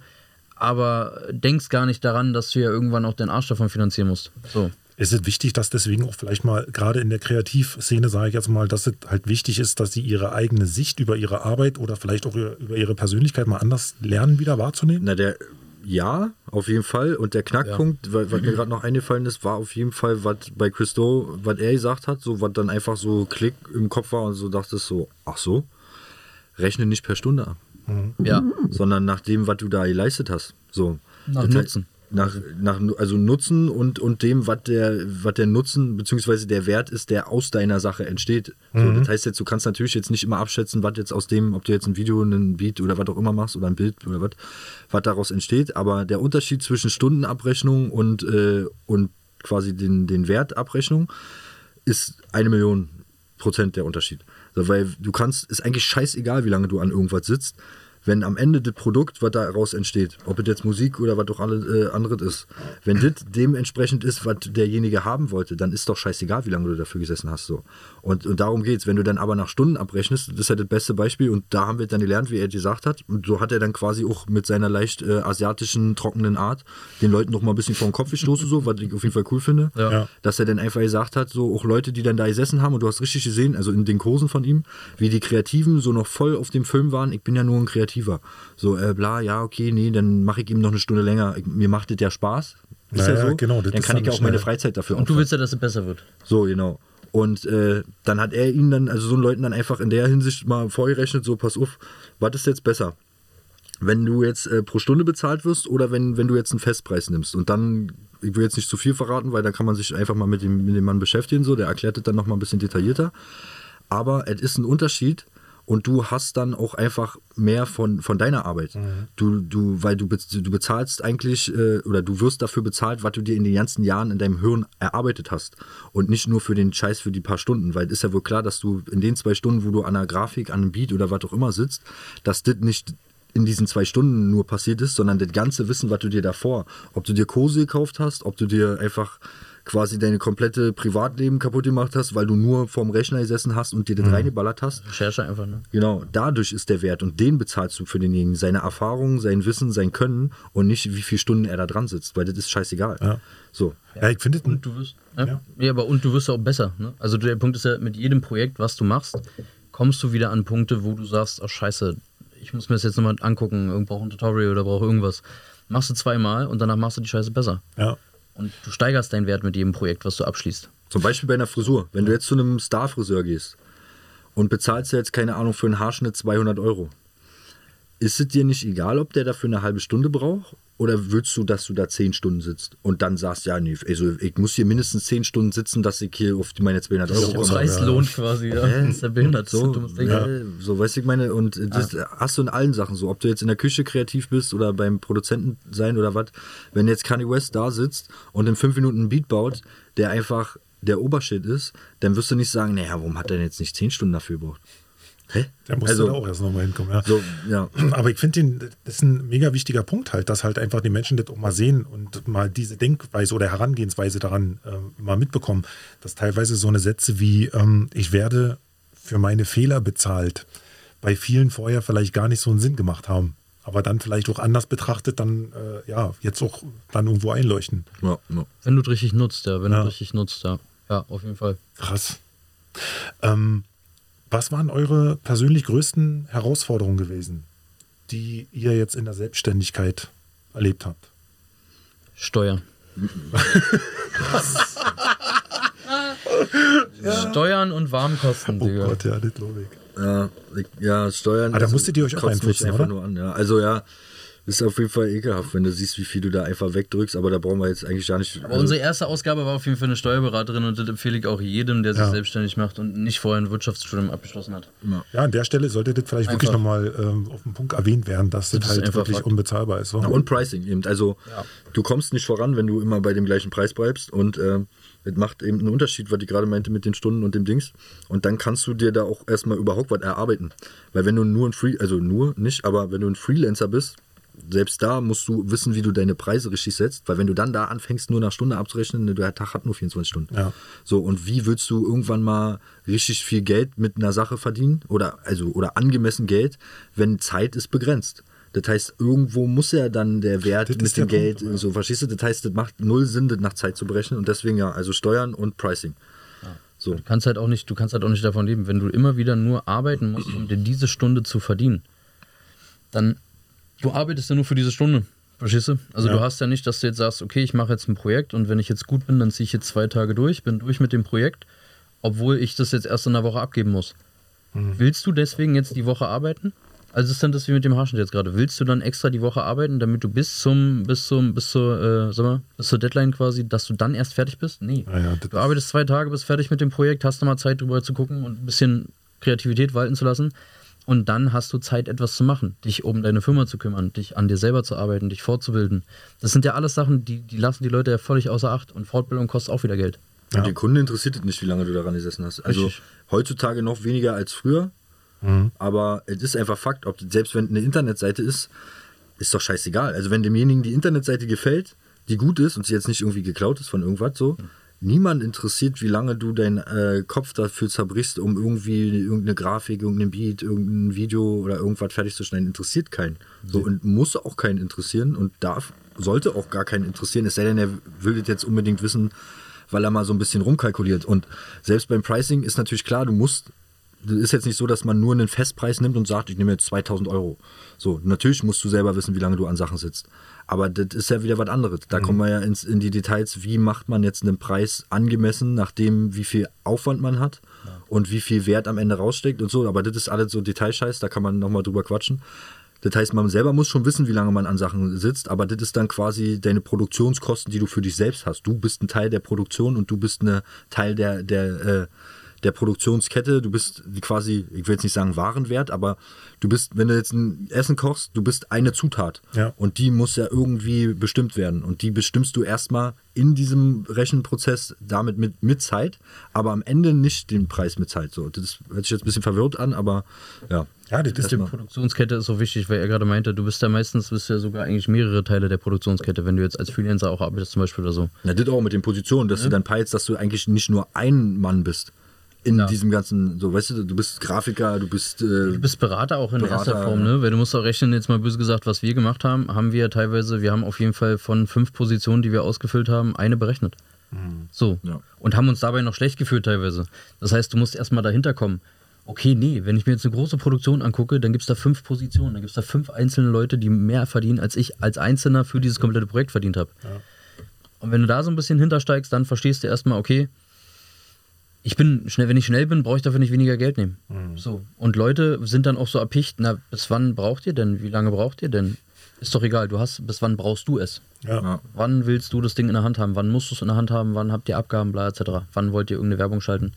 Aber denkst gar nicht daran, dass du ja irgendwann auch deinen Arsch davon finanzieren musst. So. Ist es wichtig, dass deswegen auch vielleicht mal, gerade in der Kreativszene, sage ich jetzt mal, dass es halt wichtig ist, dass sie ihre eigene Sicht über ihre Arbeit oder vielleicht auch über ihre Persönlichkeit mal anders lernen, wieder wahrzunehmen? Na, der ja, auf jeden Fall. Und der Knackpunkt, ja. was mir gerade noch eingefallen ist, war auf jeden Fall, was bei Christo, was er gesagt hat, so was dann einfach so Klick im Kopf war und so dachtest so, ach so, rechne nicht per Stunde ab. Mhm. Ja. Sondern nach dem, was du da geleistet hast. So. Nach Nutzen nach, nach also Nutzen und, und dem, was der, was der Nutzen bzw. der Wert ist, der aus deiner Sache entsteht. Mhm. So, das heißt jetzt, du kannst natürlich jetzt nicht immer abschätzen, was jetzt aus dem, ob du jetzt ein Video, ein Beat oder was auch immer machst oder ein Bild oder was, was daraus entsteht. Aber der Unterschied zwischen Stundenabrechnung und, äh, und quasi den, den Wertabrechnung ist eine Million Prozent der Unterschied. Also, weil du kannst, ist eigentlich scheißegal, wie lange du an irgendwas sitzt wenn am Ende das Produkt, was daraus entsteht, ob es jetzt Musik oder was auch alle, äh, anderes ist, wenn das dementsprechend ist, was derjenige haben wollte, dann ist doch scheißegal, wie lange du dafür gesessen hast. So. Und, und darum es. Wenn du dann aber nach Stunden abrechnest, das ist ja das beste Beispiel und da haben wir dann gelernt, wie er gesagt hat. Und so hat er dann quasi auch mit seiner leicht äh, asiatischen, trockenen Art den Leuten noch mal ein bisschen vor den Kopf gestoßen, so, was ich auf jeden Fall cool finde. Ja. Dass er dann einfach gesagt hat, so auch Leute, die dann da gesessen haben und du hast richtig gesehen, also in den Kursen von ihm, wie die Kreativen so noch voll auf dem Film waren. Ich bin ja nur ein Kreativer kreativer. So, äh, bla, ja, okay, nee, dann mache ich ihm noch eine Stunde länger. mir macht das ja Spaß. Ist naja, ja so. Genau, dann kann ich ja auch meine Freizeit dafür Und du willst ja, dass es besser wird. So, genau. Und äh, dann hat er ihn dann, also so einen Leuten dann einfach in der Hinsicht mal vorgerechnet, so, pass auf, was ist jetzt besser? Wenn du jetzt äh, pro Stunde bezahlt wirst oder wenn, wenn du jetzt einen Festpreis nimmst. Und dann, ich will jetzt nicht zu viel verraten, weil da kann man sich einfach mal mit dem, mit dem Mann beschäftigen, so, der erklärt es dann nochmal ein bisschen detaillierter. Aber es ist ein Unterschied, und du hast dann auch einfach mehr von, von deiner Arbeit. Mhm. Du, du, weil du, du bezahlst eigentlich äh, oder du wirst dafür bezahlt, was du dir in den ganzen Jahren in deinem Hirn erarbeitet hast. Und nicht nur für den Scheiß für die paar Stunden, weil es ist ja wohl klar, dass du in den zwei Stunden, wo du an einer Grafik, an einem Beat oder was auch immer sitzt, dass das nicht in diesen zwei Stunden nur passiert ist, sondern das ganze Wissen, was du dir davor, ob du dir Kurse gekauft hast, ob du dir einfach quasi deine komplette Privatleben kaputt gemacht hast, weil du nur vorm Rechner gesessen hast und dir das mhm. reingeballert hast. Recherche einfach, ne? Genau, dadurch ist der Wert und den bezahlst du für denjenigen. Seine Erfahrung, sein Wissen, sein Können und nicht, wie viele Stunden er da dran sitzt, weil das ist scheißegal. Ja. So. Ja, ich finde und du wirst, ja? ja? ja, aber und du wirst auch besser. Ne? Also der Punkt ist ja, mit jedem Projekt, was du machst, kommst du wieder an Punkte, wo du sagst, oh scheiße, ich muss mir das jetzt nochmal angucken, irgendwo brauche ein Tutorial oder brauche irgendwas. Machst du zweimal und danach machst du die Scheiße besser. Ja. Und du steigerst deinen Wert mit jedem Projekt, was du abschließt. Zum Beispiel bei einer Frisur. Wenn du jetzt zu einem Star-Friseur gehst und bezahlst jetzt, keine Ahnung, für einen Haarschnitt 200 Euro, ist es dir nicht egal, ob der dafür eine halbe Stunde braucht oder willst du, dass du da zehn Stunden sitzt und dann sagst, ja, nee, also ich muss hier mindestens zehn Stunden sitzen, dass ich hier auf meine 200 Euro komme. Preis ja. lohnt quasi, ja. Äh, das ist ja behindert. So, ja. so weißt du, ich meine, und das ah. hast du in allen Sachen so, ob du jetzt in der Küche kreativ bist oder beim Produzenten sein oder was. Wenn jetzt Kanye West da sitzt und in fünf Minuten einen Beat baut, der einfach der Obershit ist, dann wirst du nicht sagen, naja, warum hat er denn jetzt nicht zehn Stunden dafür gebraucht? Hä? Der muss also, da auch erst nochmal hinkommen. Ja. So, ja. Aber ich finde, das ist ein mega wichtiger Punkt halt, dass halt einfach die Menschen das auch mal sehen und mal diese Denkweise oder Herangehensweise daran äh, mal mitbekommen, dass teilweise so eine Sätze wie, ähm, ich werde für meine Fehler bezahlt, bei vielen vorher vielleicht gar nicht so einen Sinn gemacht haben. Aber dann vielleicht auch anders betrachtet, dann äh, ja, jetzt auch dann irgendwo einleuchten. Ja, ja. Wenn du es richtig nutzt, ja, wenn du richtig nutzt, ja. Ja, auf jeden Fall. Krass. Ähm, was waren eure persönlich größten Herausforderungen gewesen, die ihr jetzt in der Selbstständigkeit erlebt habt? Steuern. ja. Steuern und Warmkosten, oh Digga. Gott, ja, das glaube ich. Ja, ja, Steuern. Aber ah, da musstet ihr euch auch einputzen, oder? Nur an, ja. Also ja, ist auf jeden Fall ekelhaft, wenn du siehst, wie viel du da einfach wegdrückst, aber da brauchen wir jetzt eigentlich gar nicht. Aber unsere erste Ausgabe war auf jeden Fall eine Steuerberaterin und das empfehle ich auch jedem, der sich Ja. selbstständig macht und nicht vorher ein Wirtschaftsstudium abgeschlossen hat. Ja, an der Stelle sollte das vielleicht wirklich Einfach. nochmal ähm, auf den Punkt erwähnt werden, dass das, Das halt wirklich Fakt. unbezahlbar ist. Ja, und Pricing eben. Also du kommst nicht voran, wenn du immer bei dem gleichen Preis bleibst und ähm, das macht eben einen Unterschied, was ich gerade meinte mit den Stunden und dem Dings. Und dann kannst du dir da auch erstmal überhaupt was erarbeiten. Weil wenn du nur ein Free, also nur nicht, aber wenn du ein Freelancer bist, selbst da musst du wissen, wie du deine Preise richtig setzt, weil wenn du dann da anfängst, nur nach Stunde abzurechnen, der Tag hat nur 24 Stunden. Ja. So, und wie willst du irgendwann mal richtig viel Geld mit einer Sache verdienen? Oder, also, oder angemessen Geld, wenn Zeit ist begrenzt? Das heißt, irgendwo muss ja dann der Wert Das mit dem Geld, Punkt, ja. so verstehst du? Das heißt, das macht null Sinn, das nach Zeit zu berechnen und deswegen ja, also Steuern und Pricing. So. Du kannst halt auch nicht, du kannst halt auch nicht davon leben, wenn du immer wieder nur arbeiten musst, um dir diese Stunde zu verdienen. Dann du arbeitest ja nur für diese Stunde. Verstehst du? Also Ja. du hast ja nicht, dass du jetzt sagst, okay, ich mache jetzt ein Projekt und wenn ich jetzt gut bin, dann ziehe ich jetzt zwei Tage durch, bin durch mit dem Projekt, obwohl ich das jetzt erst in einer Woche abgeben muss. Willst du deswegen jetzt die Woche arbeiten? Also ist dann das wie mit dem Haarschnitt jetzt gerade. Willst du dann extra die Woche arbeiten, damit du bis zum, bis zum, bis zur, äh, sag mal, bis zur Deadline quasi, dass du dann erst fertig bist? Nee. Ja, du arbeitest zwei Tage, bist fertig mit dem Projekt, hast nochmal Zeit drüber zu gucken und ein bisschen Kreativität walten zu lassen. Und dann hast du Zeit, etwas zu machen, dich um deine Firma zu kümmern, dich an dir selber zu arbeiten, dich fortzubilden. Das sind ja alles Sachen, die, die lassen die Leute ja völlig außer Acht. Und Fortbildung kostet auch wieder Geld. Und den Kunden interessiert es nicht, wie lange du daran gesessen hast. Also Richtig. heutzutage noch weniger als früher, aber es ist einfach Fakt, ob selbst wenn eine Internetseite ist, ist doch scheißegal. Also wenn demjenigen die Internetseite gefällt, die gut ist und sie jetzt nicht irgendwie geklaut ist von irgendwas so, niemand interessiert, wie lange du deinen äh, Kopf dafür zerbrichst, um irgendwie irgendeine Grafik, irgendein Beat, irgendein Video oder irgendwas fertigzustellen. Interessiert keinen. So und muss auch keinen interessieren und darf, sollte auch gar keinen interessieren. Es sei denn, er will das jetzt unbedingt wissen, weil er mal so ein bisschen rumkalkuliert. Und selbst beim Pricing ist natürlich klar, du musst das ist jetzt nicht so, dass man nur einen Festpreis nimmt und sagt, ich nehme jetzt 2000 Euro. So, natürlich musst du selber wissen, wie lange du an Sachen sitzt. Aber das ist ja wieder was anderes. Da kommen wir ja ins, in die Details, wie macht man jetzt einen Preis angemessen, nachdem wie viel Aufwand man hat und wie viel Wert am Ende raussteckt und so. Aber das ist alles so Detailscheiß, da kann man nochmal drüber quatschen. Das heißt, man selber muss schon wissen, wie lange man an Sachen sitzt, aber das ist dann quasi deine Produktionskosten, die du für dich selbst hast. Du bist ein Teil der Produktion und du bist ein Teil der, der, äh, der Produktionskette. Du bist quasi, ich will jetzt nicht sagen Warenwert, aber du bist, wenn du jetzt ein Essen kochst, du bist eine Zutat. Ja. Und die muss ja irgendwie bestimmt werden. Und die bestimmst du erstmal in diesem Rechenprozess damit mit, mit Zeit, aber am Ende nicht den Preis mit Zeit. So, das hört sich jetzt ein bisschen verwirrt an, aber ja. Ja, das ist Die Produktionskette ist so wichtig, weil er gerade meinte, du bist ja meistens bist ja sogar eigentlich mehrere Teile der Produktionskette, wenn du jetzt als Freelancer auch arbeitest zum Beispiel oder so. Na, das auch mit den Positionen, dass du dann peilst, dass du eigentlich nicht nur ein Mann bist. In Ja. diesem ganzen, so weißt du, du bist Grafiker, du bist. Äh, Du bist Berater auch in Berater, erster Form, ne? Weil du musst auch rechnen, jetzt mal böse gesagt, was wir gemacht haben, haben wir teilweise, wir haben auf jeden Fall von fünf Positionen, die wir ausgefüllt haben, eine berechnet. So. Ja. Und haben uns dabei noch schlecht gefühlt teilweise. Das heißt, du musst erstmal dahinter kommen. Okay, nee, wenn ich mir jetzt eine große Produktion angucke, dann gibt es da fünf Positionen, dann gibt es da fünf einzelne Leute, die mehr verdienen, als ich als Einzelner für dieses komplette Projekt verdient habe. Und wenn du da so ein bisschen hintersteigst, dann verstehst du erstmal, okay, ich bin schnell, wenn ich schnell bin, brauche ich dafür nicht weniger Geld nehmen. So. Und Leute sind dann auch so erpicht, na, bis wann braucht ihr denn? Wie lange braucht ihr denn? Ist doch egal, du hast, bis wann brauchst du es? ja. ja. Wann willst du das Ding in der Hand haben? Wann musst du es in der Hand haben? Wann habt ihr Abgaben, bla etc.? Wann wollt ihr irgendeine Werbung schalten?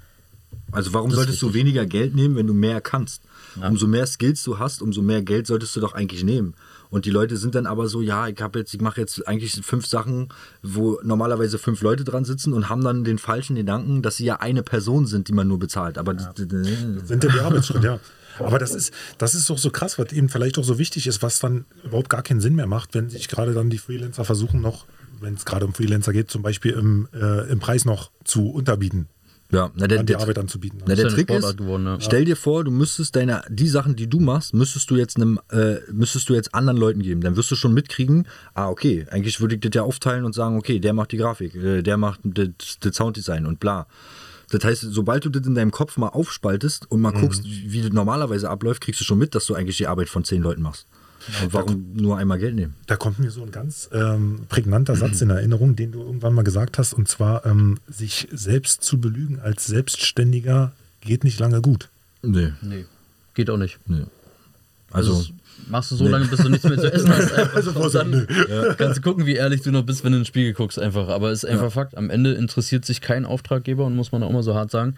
Also warum Das solltest du weniger Geld nehmen, wenn du mehr kannst? Ja. Umso mehr Skills du hast, umso mehr Geld solltest du doch eigentlich nehmen. Und die Leute sind dann aber so, ja, ich habe jetzt, ich mache jetzt eigentlich fünf Sachen, wo normalerweise fünf Leute dran sitzen und haben dann den falschen Gedanken, dass sie ja eine Person sind, die man nur bezahlt. Aber sind ja die Arbeitsschritte, ja. Aber das ist, das ist doch so krass, was eben vielleicht auch so wichtig ist, was dann überhaupt gar keinen Sinn mehr macht, wenn sich gerade dann die Freelancer versuchen noch, wenn es gerade um Freelancer geht, zum Beispiel im, äh, im Preis noch zu unterbieten, ja, na, der, an die der, Arbeit anzubieten. Na, der ist ja eine Trick ist, geworden, ja. stell dir vor, du müsstest deine, die Sachen, die du machst, müsstest du jetzt einem, äh, müsstest du jetzt anderen Leuten geben. Dann wirst du schon mitkriegen, ah, okay, eigentlich würde ich das ja aufteilen und sagen, okay, der macht die Grafik, äh, der macht das, das Sounddesign und bla. Das heißt, sobald du das in deinem Kopf mal aufspaltest und mal guckst, wie, wie das normalerweise abläuft, kriegst du schon mit, dass du eigentlich die Arbeit von zehn Leuten machst. Und warum nur einmal Geld nehmen? Da kommt mir so ein ganz ähm, prägnanter Satz in Erinnerung, den du irgendwann mal gesagt hast, und zwar, ähm, sich selbst zu belügen als Selbstständiger geht nicht lange gut. Nee, Nee, geht auch nicht. nee. Also, Das ist machst du so lange, bis du nichts mehr zu essen hast. Also und dann kannst du gucken, wie ehrlich du noch bist, wenn du ins Spiegel guckst, einfach. Aber es ist einfach Fakt. Am Ende interessiert sich kein Auftraggeber und muss man auch mal so hart sagen.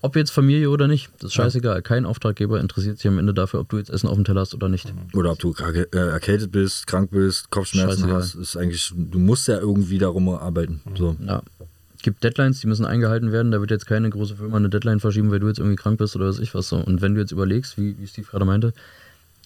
Ob jetzt Familie oder nicht, das ist scheißegal. Kein Auftraggeber interessiert sich am Ende dafür, ob du jetzt Essen auf dem Teller hast oder nicht. Oder ob du äh, erkältet bist, krank bist, Kopfschmerzen Scheißegal. hast, ist eigentlich, du musst ja irgendwie darum arbeiten. So. Ja. Es gibt Deadlines, die müssen eingehalten werden. Da wird jetzt keine große Firma eine Deadline verschieben, weil du jetzt irgendwie krank bist oder was ich was so. Und wenn du jetzt überlegst, wie, wie Steve gerade meinte,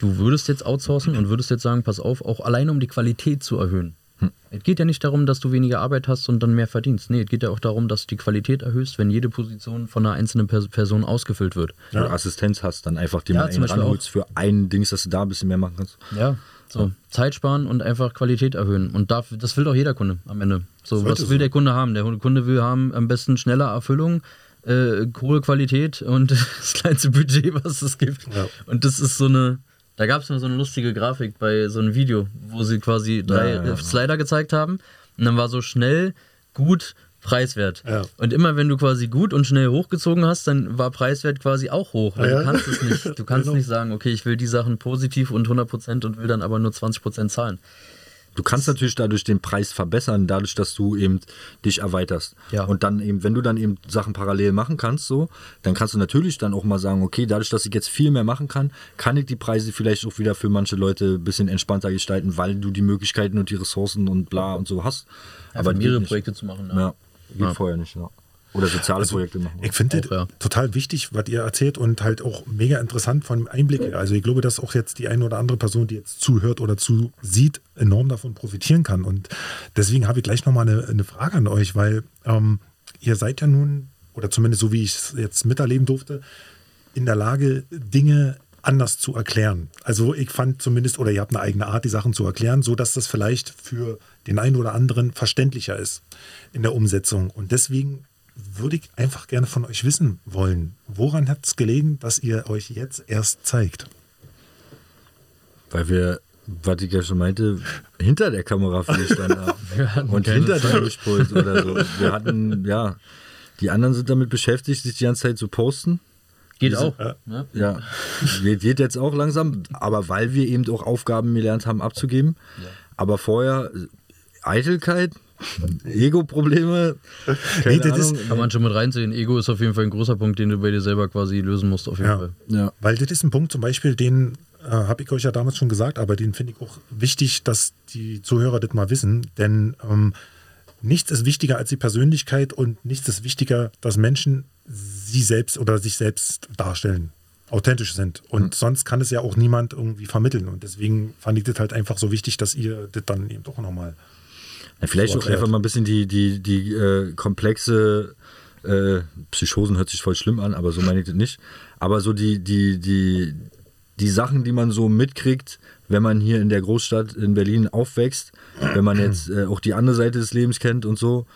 du würdest jetzt outsourcen und würdest jetzt sagen, pass auf, auch alleine um die Qualität zu erhöhen. Hm. Es geht ja nicht darum, dass du weniger Arbeit hast und dann mehr verdienst. Nee, es geht ja auch darum, dass du die Qualität erhöhst, wenn jede Position von einer einzelnen Person ausgefüllt wird. Ja. Assistenz hast, dann einfach die ja, mal einen ranholst für ein Dings, dass du da ein bisschen mehr machen kannst. Ja, so, Zeit sparen und einfach Qualität erhöhen. Und dafür, das will doch jeder Kunde am Ende. So, was will der Kunde haben? Der Kunde will haben am besten schneller Erfüllung, äh, hohe Qualität und das kleinste Budget, was es gibt. Ja. Und das ist so eine, da gab es mal so eine lustige Grafik bei so einem Video, wo sie quasi drei ja, ja, Slider gezeigt haben. Und dann war so schnell, gut, preiswert. Ja. Und immer wenn du quasi gut und schnell hochgezogen hast, dann war preiswert quasi auch hoch. Ja, du kannst es nicht. Du kannst genau. nicht sagen, okay, ich will die Sachen positiv und 100% und will dann aber nur 20% zahlen. Du kannst natürlich dadurch den Preis verbessern, dadurch, dass du eben dich erweiterst. Ja. Und dann eben, wenn du dann eben Sachen parallel machen kannst, so, dann kannst du natürlich dann auch mal sagen, okay, dadurch, dass ich jetzt viel mehr machen kann, kann ich die Preise vielleicht auch wieder für manche Leute ein bisschen entspannter gestalten, weil du die Möglichkeiten und die Ressourcen und bla und so hast. Ja, aber mehrere Projekte zu machen. Ja. ja. Geht ja. vorher nicht, ja. Oder soziale also, Projekte machen. Ich finde ja. total wichtig, was ihr erzählt und halt auch mega interessant von dem Einblick. Also ich glaube, dass auch jetzt die eine oder andere Person, die jetzt zuhört oder zusieht, enorm davon profitieren kann. Und deswegen habe ich gleich nochmal eine, eine Frage an euch, weil ähm, ihr seid ja nun, oder zumindest so wie ich es jetzt miterleben durfte, in der Lage, Dinge anders zu erklären. Also ich fand zumindest, oder ihr habt eine eigene Art, die Sachen zu erklären, so dass das vielleicht für den einen oder anderen verständlicher ist in der Umsetzung. Und deswegen würde ich einfach gerne von euch wissen wollen, woran hat es gelegen, dass ihr euch jetzt erst zeigt? Weil wir, was ich ja schon meinte, hinter der Kamera viel standen haben. und hinter dem Mischpult oder so. Wir hatten, ja, die anderen sind damit beschäftigt, sich die ganze Zeit zu posten. Geht auch. Ja, ja. Geht, geht, jetzt auch langsam, aber weil wir eben auch Aufgaben gelernt haben abzugeben. Ja. Aber vorher Eitelkeit, Ego-Probleme. Nee, kann man schon mit reinziehen. Ego ist auf jeden Fall ein großer Punkt, den du bei dir selber quasi lösen musst, auf jeden ja. Fall. Ja. Weil das ist ein Punkt zum Beispiel, den äh, habe ich euch ja damals schon gesagt, aber den finde ich auch wichtig, dass die Zuhörer das mal wissen. Denn ähm, nichts ist wichtiger als die Persönlichkeit und nichts ist wichtiger, dass Menschen sie selbst oder sich selbst darstellen authentisch sind. Und mhm. sonst kann es ja auch niemand irgendwie vermitteln. Und deswegen fand ich das halt einfach so wichtig, dass ihr das dann eben doch nochmal ja, vielleicht auch einfach mal ein bisschen die, die, die äh, komplexe äh, Psychosen hört sich voll schlimm an, aber so meine ich das nicht. Aber so die, die, die, die Sachen, die man so mitkriegt, wenn man hier in der Großstadt in Berlin aufwächst, wenn man jetzt äh, auch die andere Seite des Lebens kennt und so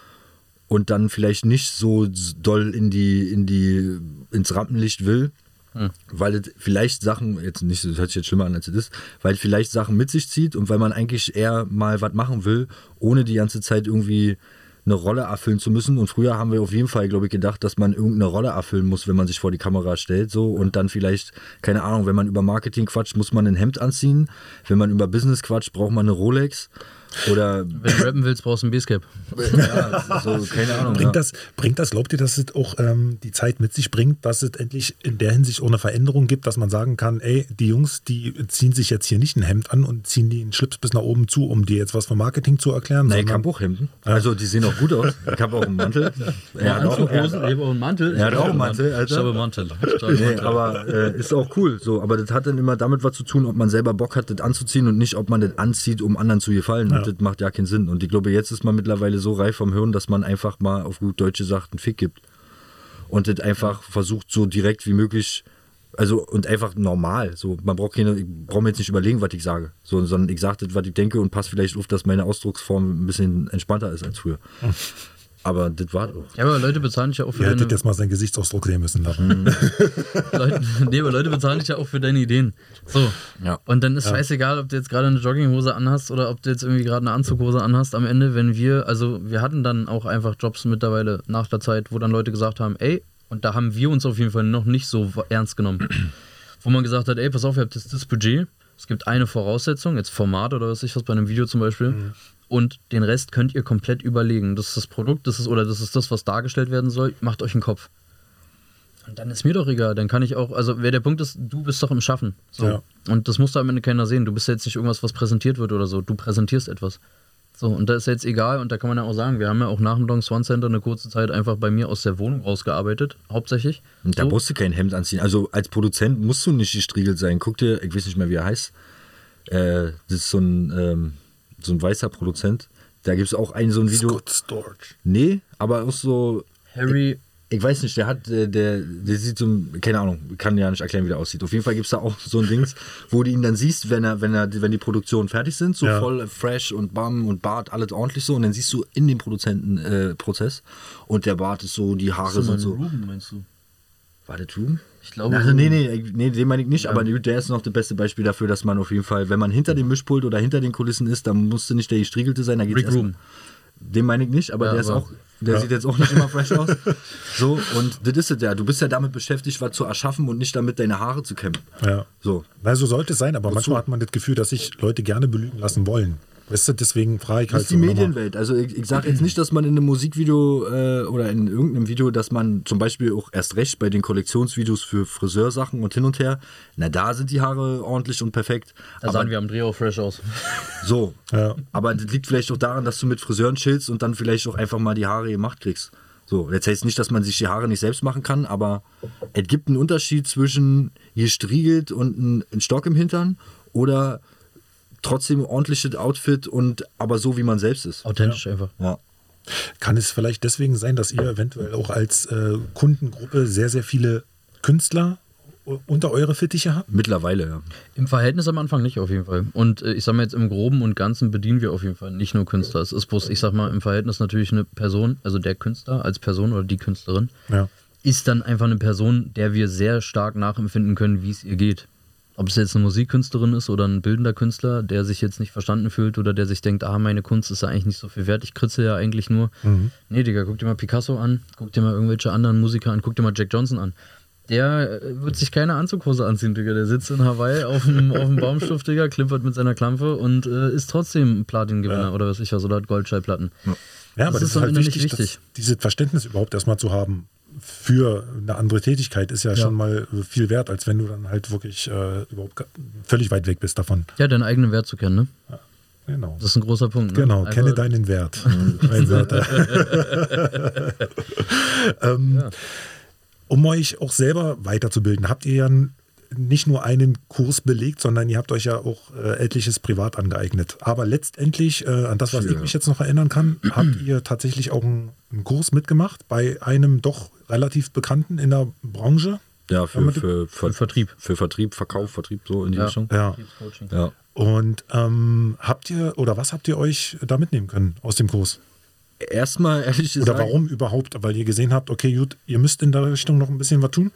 und dann vielleicht nicht so doll in die, in die, ins Rampenlicht will, hm. Weil es vielleicht Sachen, jetzt nicht, das hört sich jetzt schlimmer an als es ist, weil es vielleicht Sachen mit sich zieht und weil man eigentlich eher mal was machen will, ohne die ganze Zeit irgendwie eine Rolle erfüllen zu müssen. Und früher haben wir auf jeden Fall, glaube ich, gedacht, dass man irgendeine Rolle erfüllen muss, wenn man sich vor die Kamera stellt. So und dann vielleicht, keine Ahnung, wenn man über Marketing quatscht, muss man ein Hemd anziehen. Wenn man über Business quatscht, braucht man eine Rolex. Oder Wenn du rappen willst, brauchst du ein Basecap. Ja, so, keine Ahnung. Bringt, ja. das, bringt das, glaubt ihr, dass es auch ähm, die Zeit mit sich bringt, dass es endlich in der Hinsicht auch eine Veränderung gibt, dass man sagen kann, ey, die Jungs, die ziehen sich jetzt hier nicht ein Hemd an und ziehen die einen Schlips bis nach oben zu, um dir jetzt was vom Marketing zu erklären? Nein, ich habe auch Hemden. Also die sehen auch gut aus. Ich habe auch einen Mantel. Er hat auch, er, auch einen Mantel. Er hat auch einen Mantel. Alter. Ich habe einen Mantel. Nee, aber äh, ist auch cool. So, aber das hat dann immer damit was zu tun, ob man selber Bock hat, das anzuziehen und nicht, ob man das anzieht, um anderen zu gefallen. Ja. Das macht ja keinen Sinn. Und ich glaube, jetzt ist man mittlerweile so reif vom Hirn, dass man einfach mal auf gut Deutsche sagt, einen Fick gibt. Und das einfach versucht, so direkt wie möglich, also und einfach normal. So, man braucht keine, ich brauche mir jetzt nicht überlegen, was ich sage. So, sondern ich sage das, was ich denke und passe vielleicht auf, dass meine Ausdrucksform ein bisschen entspannter ist als früher. Aber das war doch. Ja, aber Leute bezahlen dich ja auch für Ihr deine... hättet jetzt mal seinen Gesichtsausdruck sehen müssen. Mhm. Leute, nee, aber Leute bezahlen dich ja auch für deine Ideen. So. Ja. Und dann ist ja. scheißegal, ob du jetzt gerade eine Jogginghose anhast oder ob du jetzt irgendwie gerade eine Anzughose anhast. Am Ende, wenn wir, also wir hatten dann auch einfach Jobs mittlerweile nach der Zeit, wo dann Leute gesagt haben, ey, und da haben wir uns auf jeden Fall noch nicht so ernst genommen. wo man gesagt hat, ey, pass auf, ihr habt jetzt das Budget, Es gibt eine Voraussetzung, jetzt Format oder was ich was bei einem Video zum Beispiel. Mhm. Und den Rest könnt ihr komplett überlegen. Das ist das Produkt, das ist oder das ist das, was dargestellt werden soll. Macht euch einen Kopf. Und dann ist mir doch egal. Dann kann ich auch, also wer der Punkt ist, du bist doch im Schaffen. So. Ja. Und das muss da am Ende keiner sehen. Du bist jetzt nicht irgendwas, was präsentiert wird oder so. Du präsentierst etwas. So, und das ist jetzt egal, und da kann man ja auch sagen, wir haben ja auch nach dem Long Swan Center eine kurze Zeit einfach bei mir aus der Wohnung rausgearbeitet, hauptsächlich. Und da so. musst du kein Hemd anziehen. Also als Produzent musst du nicht gestriegelt sein. Guck dir, ich weiß nicht mehr, wie er heißt. Äh, das ist so ein, ähm, so ein weißer Produzent. Da gibt es auch ein so ein Video. Scott Storch. Nee, aber auch so. Harry ich weiß nicht, der hat, der, der, der sieht so, keine Ahnung, kann ja nicht erklären, wie der aussieht. Auf jeden Fall gibt es da auch so ein Dings, wo du ihn dann siehst, wenn er, wenn er, wenn die Produktionen fertig sind, so ja. voll fresh und bam und Bart, alles ordentlich so. Und dann siehst du in dem Produzentenprozess äh, und der Bart ist so, die Haare sind so. Ruben, meinst du? War der Ruben? Ich glaube. Also, nee, nee, nee, den meine ich nicht, ja. aber der ist noch das beste Beispiel dafür, dass man auf jeden Fall, wenn man hinter dem Mischpult oder hinter den Kulissen ist, dann musste nicht der gestriegelte sein, da geht's Rick Ruben. Den meine ich nicht, aber ja, der ist auch der ja. sieht jetzt auch nicht immer fresh aus. So, und das ist es ja. Du bist ja damit beschäftigt, was zu erschaffen und nicht damit, deine Haare zu kämmen. Ja. So. Na, so sollte es sein, aber Wozu? manchmal hat man das Gefühl, dass sich Leute gerne belügen lassen wollen. Weißt du, deswegen frage ich halt. Das ist die so Medienwelt. Also ich, ich sage jetzt nicht, dass man in einem Musikvideo äh, oder in irgendeinem Video, dass man zum Beispiel auch erst recht bei den Kollektionsvideos für Friseursachen und hin und her, na da sind die Haare ordentlich und perfekt. Da sahen wir am Dreh auch fresh aus. So. Ja. Aber das liegt vielleicht auch daran, dass du mit Friseuren chillst und dann vielleicht auch einfach mal die Haare gemacht kriegst. So, jetzt heißt nicht, dass man sich die Haare nicht selbst machen kann, aber es gibt einen Unterschied zwischen gestriegelt und ein Stock im Hintern oder trotzdem ordentliches Outfit und aber so, wie man selbst ist. Authentisch ja. einfach. Ja. Kann es vielleicht deswegen sein, dass ihr eventuell auch als äh, Kundengruppe sehr, sehr viele Künstler unter eure Fittiche habt? Mittlerweile, ja. Im Verhältnis am Anfang nicht, auf jeden Fall. Und äh, ich sag mal jetzt im Groben und Ganzen bedienen wir auf jeden Fall nicht nur Künstler. Es ist bloß, ich sag mal, im Verhältnis natürlich eine Person, also der Künstler als Person oder die Künstlerin, ja. ist dann einfach eine Person, der wir sehr stark nachempfinden können, wie es ihr geht. Ob es jetzt eine Musikkünstlerin ist oder ein bildender Künstler, der sich jetzt nicht verstanden fühlt oder der sich denkt, ah, meine Kunst ist ja eigentlich nicht so viel wert, ich kritze ja eigentlich nur. Mhm. Nee, Digga, guck dir mal Picasso an, guck dir mal irgendwelche anderen Musiker an, guck dir mal Jack Johnson an. Der äh, wird sich keine Anzughose anziehen, Digga. Der sitzt in Hawaii auf dem, auf dem Baumstumpf, Digga, klimpert mit seiner Klampe und äh, ist trotzdem Platin-Gewinner ja. oder was ich was, oder hat Goldschallplatten. Ja, ja aber das, ist halt wichtig, wichtig. dieses Verständnis überhaupt erstmal zu haben für eine andere Tätigkeit ist ja, ja, schon mal viel wert, als wenn du dann halt wirklich äh, überhaupt völlig weit weg bist davon. Ja, deinen eigenen Wert zu kennen, ne? Ja, genau. Das ist ein großer Punkt. Ne? Genau, Einfach kenne deinen Wert. ähm, ja. Um euch auch selber weiterzubilden, habt ihr ja nicht nur einen Kurs belegt, sondern ihr habt euch ja auch äh, etliches privat angeeignet. Aber letztendlich, äh, an das, was ja. ich mich jetzt noch erinnern kann, habt ihr tatsächlich auch einen, einen, Kurs mitgemacht bei einem doch relativ bekannten in der Branche. Ja, für, für, für, Vertrieb. Für Vertrieb, Verkauf, Vertrieb, so in die ja. Richtung. Ja. ja. Und ähm, habt ihr, oder was habt ihr euch da mitnehmen können aus dem Kurs? Erstmal ehrlich gesagt. Oder warum überhaupt? Weil ihr gesehen habt, okay, gut, ihr müsst in der Richtung noch ein bisschen was tun?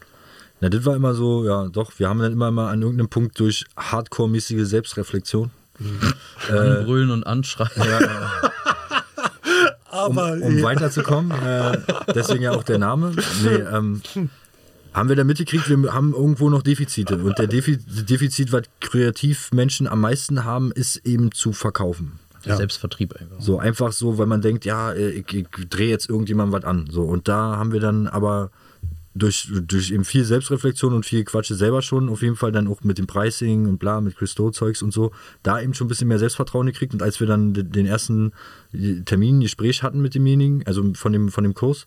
Na, das war immer so, ja, doch, wir haben dann immer mal an irgendeinem Punkt durch hardcore-mäßige Selbstreflexion. Mhm. Äh, Anbrüllen und anschreien. Ja, Aber, um, um ja. weiterzukommen, äh, deswegen ja auch der Name. Nee, ähm, haben wir da mitgekriegt, wir haben irgendwo noch Defizite. Und der Defizit, was Kreativmenschen am meisten haben, ist eben zu verkaufen. Ja. Selbstvertrieb einfach. So einfach so, weil man denkt, ja, ich, ich drehe jetzt irgendjemandem was an. So, und da haben wir dann aber durch, durch eben viel Selbstreflexion und viel Quatsche selber schon, auf jeden Fall dann auch mit dem Pricing und bla, mit Christo-Zeugs und so, da eben schon ein bisschen mehr Selbstvertrauen gekriegt. Und als wir dann den ersten Termin, Gespräch hatten mit demjenigen, also von dem, von dem Kurs,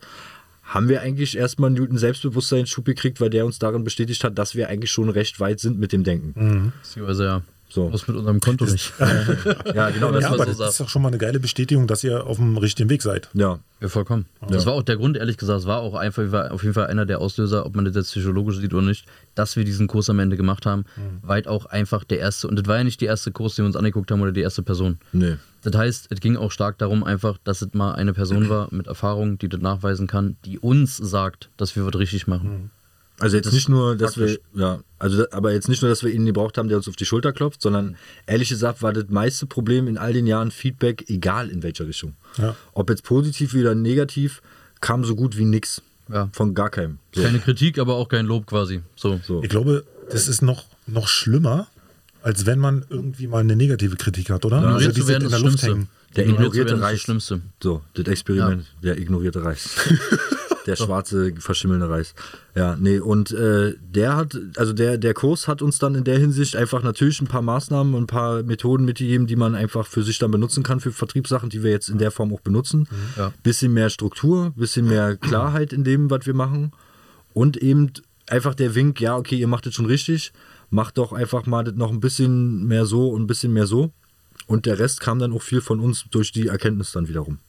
haben wir eigentlich erstmal einen guten Selbstbewusstseinsschub gekriegt, weil der uns darin bestätigt hat, dass wir eigentlich schon recht weit sind mit dem Denken. Mhm. Also ja, so. Was mit unserem Konto nicht. ja, genau. Das, ja, aber so das ist doch schon mal eine geile Bestätigung, dass ihr auf dem richtigen Weg seid. Ja. Ja, vollkommen. Ja. Das war auch der Grund, ehrlich gesagt, es war auch einfach war auf jeden Fall einer der Auslöser, ob man das jetzt psychologisch sieht oder nicht, dass wir diesen Kurs am Ende gemacht haben. Mhm. Weit auch einfach der erste, und das war ja nicht die erste Kurs, den wir uns angeguckt haben oder die erste Person. Nee. Das heißt, es ging auch stark darum, einfach, dass es mal eine Person war mit Erfahrung, die das nachweisen kann, die uns sagt, dass wir was richtig machen. Mhm. Also jetzt das nicht nur, dass praktisch. wir, ja, also aber jetzt nicht nur, dass wir ihn gebraucht haben, der uns auf die Schulter klopft, sondern ehrlich gesagt war das meiste Problem in all den Jahren Feedback, egal in welcher Richtung. Ja. Ob jetzt positiv oder negativ, kam so gut wie nichts. Ja. Von gar keinem. So. Keine Kritik, aber auch kein Lob quasi. So. so. Ich glaube, das ist noch, noch schlimmer, als wenn man irgendwie mal eine negative Kritik hat, oder? Ignoriert also die zu werden sind in der Luft hängen. Der Ignoriert ignorierte ist das Reis. Schlimmste. So, das Experiment, der ignorierte Reis. der schwarze, verschimmelnde Reis. Ja, nee, und äh, der hat, also der, der Kurs hat uns dann in der Hinsicht einfach natürlich ein paar Maßnahmen und ein paar Methoden mitgegeben, die man einfach für sich dann benutzen kann für Vertriebssachen, die wir jetzt in der Form auch benutzen. Ja. Bisschen mehr Struktur, bisschen mehr Klarheit in dem, was wir machen. Und eben einfach der Wink, ja, okay, ihr macht das schon richtig, macht doch einfach mal das noch ein bisschen mehr so und ein bisschen mehr so. Und der Rest kam dann auch viel von uns durch die Erkenntnis dann wiederum.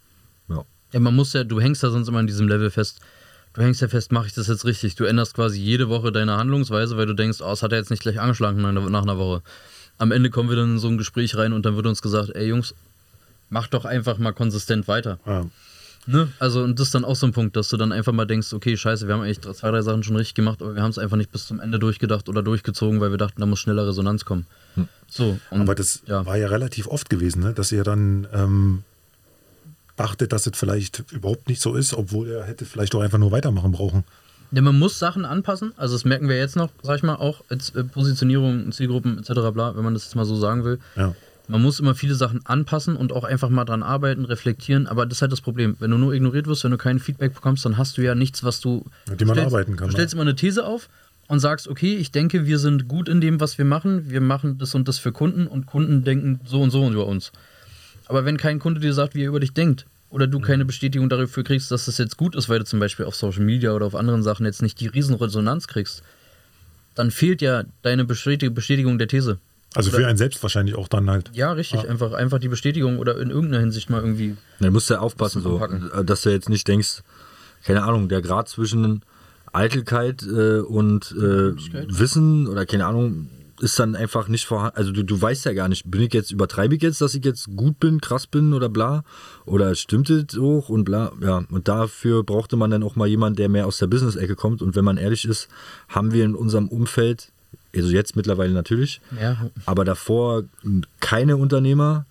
Ja. Ja, man muss ja, du hängst ja sonst immer an diesem Level fest. Du hängst ja fest, mache ich das jetzt richtig? Du änderst quasi jede Woche deine Handlungsweise, weil du denkst, oh, es hat er jetzt nicht gleich angeschlagen nach, nach einer Woche. Am Ende kommen wir dann in so ein Gespräch rein und dann wird uns gesagt, ey Jungs, mach doch einfach mal konsistent weiter. Ja. Ne? Also, und das ist dann auch so ein Punkt, dass du dann einfach mal denkst, okay, scheiße, wir haben eigentlich zwei, drei Sachen schon richtig gemacht, aber wir haben es einfach nicht bis zum Ende durchgedacht oder durchgezogen, weil wir dachten, da muss schneller Resonanz kommen. So, und Aber das ja. war ja relativ oft gewesen, ne? dass ihr dann ähm, dachtet, dass es vielleicht überhaupt nicht so ist, obwohl er hätte vielleicht auch einfach nur weitermachen brauchen. Ja, man muss Sachen anpassen. Also das merken wir jetzt noch, sag ich mal, auch als äh, Positionierung, Zielgruppen etc. bla, wenn man das jetzt mal so sagen will. Ja. Man muss immer viele Sachen anpassen und auch einfach mal dran arbeiten, reflektieren. Aber das ist halt das Problem. Wenn du nur ignoriert wirst, wenn du kein Feedback bekommst, dann hast du ja nichts, was du. Mit dem man stellst, arbeiten kann, Du stellst ja. immer eine These auf und sagst, okay, ich denke, wir sind gut in dem, was wir machen. Wir machen das und das für Kunden und Kunden denken so und so über uns. Aber wenn kein Kunde dir sagt, wie er über dich denkt, oder du keine Bestätigung dafür kriegst, dass das jetzt gut ist, weil du zum Beispiel auf Social Media oder auf anderen Sachen jetzt nicht die riesen Resonanz kriegst, dann fehlt ja deine Bestätig- Bestätigung der These. Also Oder- für einen selbst wahrscheinlich auch dann halt. Ja, richtig. Einfach, einfach die Bestätigung oder in irgendeiner Hinsicht mal irgendwie. Dann musst du ja aufpassen, so, Packen. dass du jetzt nicht denkst, keine Ahnung, der Grad zwischen Eitelkeit äh, und äh, Wissen oder keine Ahnung ist dann einfach nicht vorhanden. Also du, du weißt ja gar nicht, bin ich jetzt, übertreibe ich jetzt, dass ich jetzt gut bin, krass bin oder bla? Oder stimmt es hoch und bla? Ja, und dafür brauchte man dann auch mal jemanden, der mehr aus der Business-Ecke kommt. Und wenn man ehrlich ist, haben wir in unserem Umfeld, also jetzt mittlerweile natürlich, Ja, aber davor keine Unternehmer,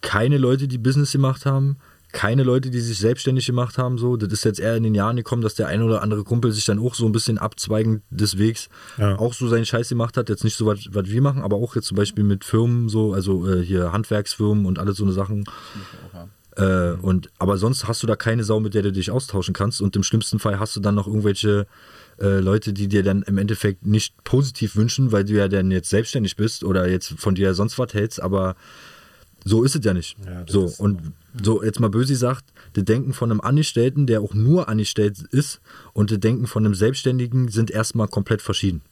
keine Leute, die Business gemacht haben, keine Leute, die sich selbstständig gemacht haben. So, das ist jetzt eher in den Jahren gekommen, dass der eine oder andere Kumpel sich dann auch so ein bisschen abzweigend des Wegs Ja. auch so seinen Scheiß gemacht hat. Jetzt nicht so was, was wir machen, aber auch jetzt zum Beispiel mit Firmen so, also äh, hier Handwerksfirmen und alles so eine Sachen. Äh, und, aber sonst hast du da keine Sau, mit der du dich austauschen kannst. Und im schlimmsten Fall hast du dann noch irgendwelche äh, Leute, die dir dann im Endeffekt nicht positiv wünschen, weil du ja dann jetzt selbstständig bist oder jetzt von dir sonst was hältst, aber so ist es ja nicht. Ja, so, und so jetzt mal böse gesagt, das Denken von einem Angestellten, der auch nur angestellt ist, und das Denken von einem Selbstständigen sind erstmal komplett verschieden.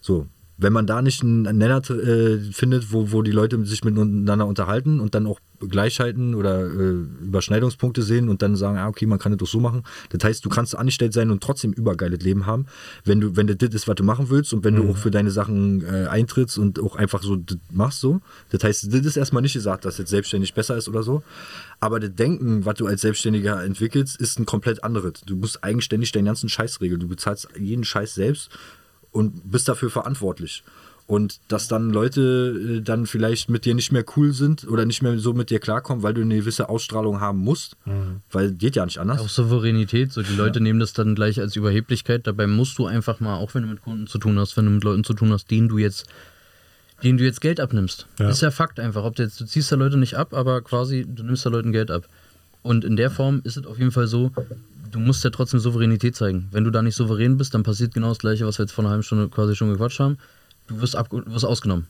So, wenn man da nicht einen Nenner äh, findet, wo, wo die Leute sich miteinander unterhalten und dann auch Gleichheiten oder äh, Überschneidungspunkte sehen und dann sagen, ah, okay, man kann das doch so machen. Das heißt, du kannst angestellt sein und trotzdem übergeiles Leben haben, wenn du, wenn das das ist, was du machen willst und wenn du auch für deine Sachen äh, eintrittst und auch einfach so das machst so. Das heißt, das ist erstmal nicht gesagt, dass jetzt selbstständig besser ist oder so. Aber das Denken, was du als Selbstständiger entwickelst, ist ein komplett anderes. Du musst eigenständig deinen ganzen Scheiß regeln. Du bezahlst jeden Scheiß selbst und bist dafür verantwortlich. Und dass dann Leute äh, dann vielleicht mit dir nicht mehr cool sind oder nicht mehr so mit dir klarkommen, weil du eine gewisse Ausstrahlung haben musst, weil geht ja nicht anders. auch Souveränität. So, die Leute nehmen das dann gleich als Überheblichkeit. Dabei musst du einfach mal, auch wenn du mit Kunden zu tun hast, wenn du mit Leuten zu tun hast, denen du jetzt denen du jetzt Geld abnimmst. Ja. Ist ja Fakt einfach. Ob du jetzt, du ziehst da Leute nicht ab, aber quasi, du nimmst da Leuten Geld ab. Und in der Form ist es auf jeden Fall so, du musst ja trotzdem Souveränität zeigen. Wenn du da nicht souverän bist, dann passiert genau das Gleiche, was wir jetzt vor einer halben Stunde quasi schon gequatscht haben. Du wirst, ab, wirst ausgenommen.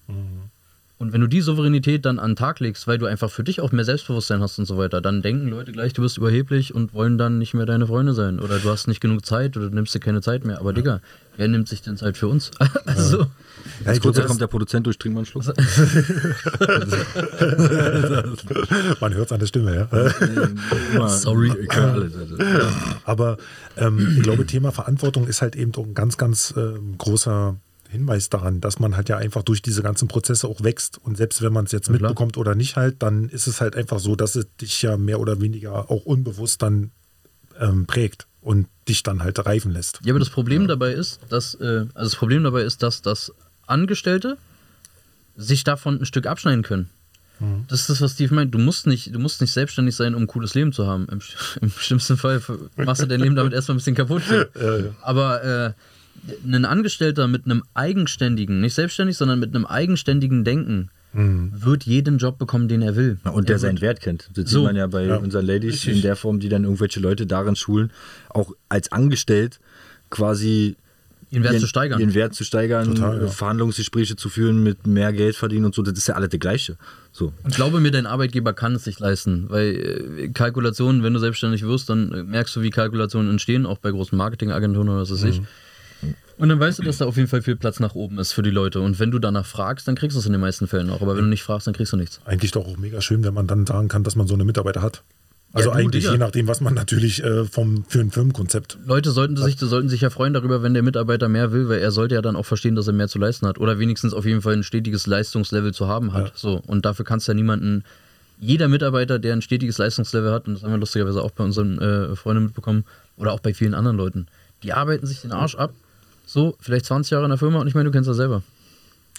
Und wenn du die Souveränität dann an den Tag legst, weil du einfach für dich auch mehr Selbstbewusstsein hast und so weiter, dann denken Leute gleich, du bist überheblich und wollen dann nicht mehr deine Freunde sein. Oder du hast nicht genug Zeit oder du nimmst dir keine Zeit mehr. Aber Digga, wer nimmt sich denn Zeit für uns? also, Ja, ich kurz, da kommt der Produzent durch, trink mal einen Schluck. man hört es an der Stimme, ja. Sorry. Also. Aber ähm, ich glaube, Thema Verantwortung ist halt eben auch ein ganz, ganz ähm, großer Hinweis daran, dass man halt ja einfach durch diese ganzen Prozesse auch wächst. Und selbst wenn man es jetzt klar. mitbekommt oder nicht halt, dann ist es halt einfach so, dass es dich ja mehr oder weniger auch unbewusst dann ähm, prägt und dich dann halt reifen lässt. Ja, aber das Problem dabei ist, dass, äh, also das Problem dabei ist, dass das Angestellte sich davon ein Stück abschneiden können. Das ist das, was Steve meint. Du musst nicht, du musst nicht selbstständig sein, um ein cooles Leben zu haben. Im, im schlimmsten Fall machst du dein Leben damit erstmal ein bisschen kaputt. Aber äh, ein Angestellter mit einem eigenständigen, nicht selbstständig, sondern mit einem eigenständigen Denken mhm. wird jeden Job bekommen, den er will. und der, der seinen Wert kennt. Das so. sieht man ja bei ja. unseren Ladies Richtig. in der Form, die dann irgendwelche Leute darin schulen, auch als angestellt quasi ihren Wert ihren, zu steigern. Ihren Wert zu steigern, Total, ja. Verhandlungsgespräche zu führen, mit mehr Geld verdienen und so, das ist ja alles das Gleiche. So. Und glaube mir, dein Arbeitgeber kann es sich leisten, weil äh, Kalkulationen, wenn du selbstständig wirst, dann merkst du, wie Kalkulationen entstehen, auch bei großen Marketingagenturen oder was weiß mhm. Und dann weißt du, dass da auf jeden Fall viel Platz nach oben ist für die Leute. Und wenn du danach fragst, dann kriegst du es in den meisten Fällen auch. Aber wenn du nicht fragst, dann kriegst du nichts. Eigentlich doch auch mega schön, wenn man dann sagen kann, dass man so eine Mitarbeiter hat. Also ja, eigentlich je nachdem, was man natürlich äh, vom, für ein Firmenkonzept. Leute sollten sich, sollten sich ja freuen darüber, wenn der Mitarbeiter mehr will, weil er sollte ja dann auch verstehen, dass er mehr zu leisten hat. Oder wenigstens auf jeden Fall ein stetiges Leistungslevel zu haben hat. Ja. So. Und dafür kannst du ja niemanden. Jeder Mitarbeiter, der ein stetiges Leistungslevel hat, und das haben wir lustigerweise auch bei unseren äh, Freunden mitbekommen, oder auch bei vielen anderen Leuten, die arbeiten sich den Arsch ab. So, vielleicht 20 Jahre in der Firma und ich meine, du kennst das selber.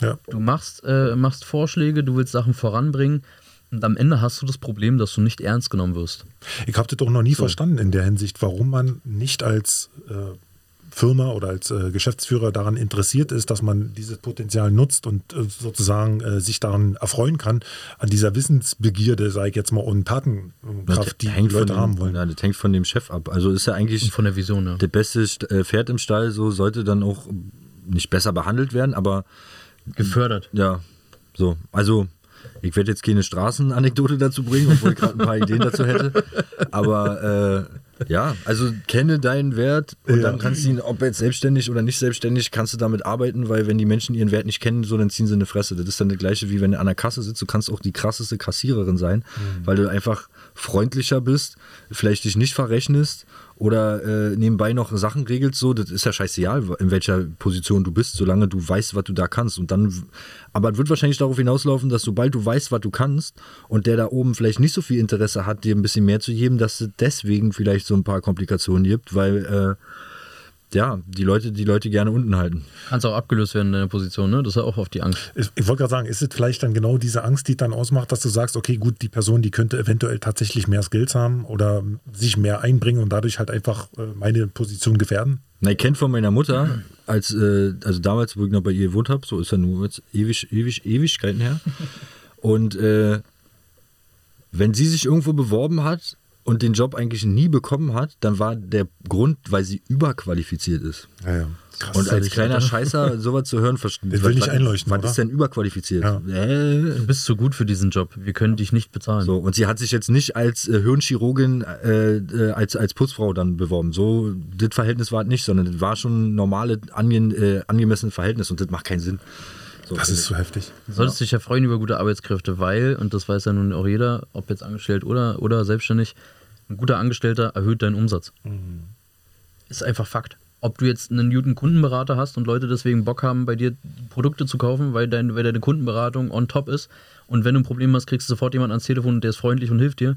Ja. Du machst, äh, machst Vorschläge, du willst Sachen voranbringen und am Ende hast du das Problem, dass du nicht ernst genommen wirst. Ich habe das doch noch nie so. verstanden in der Hinsicht, warum man nicht als äh, Firma oder als äh, Geschäftsführer daran interessiert ist, dass man dieses Potenzial nutzt und äh, sozusagen äh, sich daran erfreuen kann, an dieser Wissensbegierde, sage ich jetzt mal, und Tatenkraft, die die Leute dem, haben wollen. Ja, das hängt von dem Chef ab. Also ist ja eigentlich und von der Vision, ja. der beste äh, Pferd im Stall, so sollte dann auch nicht besser behandelt werden, aber gefördert. Ja, so. Also ich werde jetzt keine Straßenanekdote dazu bringen, obwohl ich gerade ein paar Ideen dazu hätte. Aber äh, ja, also kenne deinen Wert und ja. dann kannst du ihn, ob jetzt selbstständig oder nicht selbstständig, kannst du damit arbeiten, weil wenn die Menschen ihren Wert nicht kennen, so dann ziehen sie eine Fresse. Das ist dann das gleiche, wie wenn du an der Kasse sitzt, du kannst auch die krasseste Kassiererin sein, mhm. weil du einfach freundlicher bist, vielleicht dich nicht verrechnest oder äh, nebenbei noch Sachen regelst, so, das ist ja scheißegal, in welcher Position du bist, solange du weißt, was du da kannst. Und dann, aber es wird wahrscheinlich darauf hinauslaufen, dass sobald du weißt, was du kannst und der da oben vielleicht nicht so viel Interesse hat, dir ein bisschen mehr zu geben, dass es deswegen vielleicht so ein paar Komplikationen gibt, weil äh, ja, die Leute, die Leute gerne unten halten. Kannst auch abgelöst werden in der Position, ne? Das ist ja auch oft die Angst. Ich, ich wollte gerade sagen, ist es vielleicht dann genau diese Angst, die dann ausmacht, dass du sagst, okay, gut, die Person, die könnte eventuell tatsächlich mehr Skills haben oder sich mehr einbringen und dadurch halt einfach äh, meine Position gefährden? Na, ich kenne von meiner Mutter, als, äh, also damals, wo ich noch bei ihr gewohnt habe, so ist ja nur jetzt ewig, ewig, Ewigkeiten her. Und äh, wenn sie sich irgendwo beworben hat, und den Job eigentlich nie bekommen hat, dann war der Grund, weil sie überqualifiziert ist. Ja, ja. Krass, und als kleiner oder? Scheißer sowas zu hören, verstehe ich. will nicht einleuchten. Was ist denn überqualifiziert? Ja. Äh, du bist zu gut für diesen Job. Wir können dich nicht bezahlen. So, und sie hat sich jetzt nicht als äh, Hirnchirurgin, äh, äh als, als Putzfrau dann beworben. So, das Verhältnis war es nicht, sondern das war schon ein normales, ange, äh, angemessenes Verhältnis und das macht keinen Sinn. So, das ist so heftig. Du solltest ja. dich ja freuen über gute Arbeitskräfte, weil, und das weiß ja nun auch jeder, ob jetzt angestellt oder, oder selbstständig, ein guter Angestellter erhöht deinen Umsatz. Mhm. Ist einfach Fakt. Ob du jetzt einen guten Kundenberater hast und Leute deswegen Bock haben, bei dir Produkte zu kaufen, weil, dein, weil deine Kundenberatung on top ist und wenn du ein Problem hast, kriegst du sofort jemanden ans Telefon und der ist freundlich und hilft dir.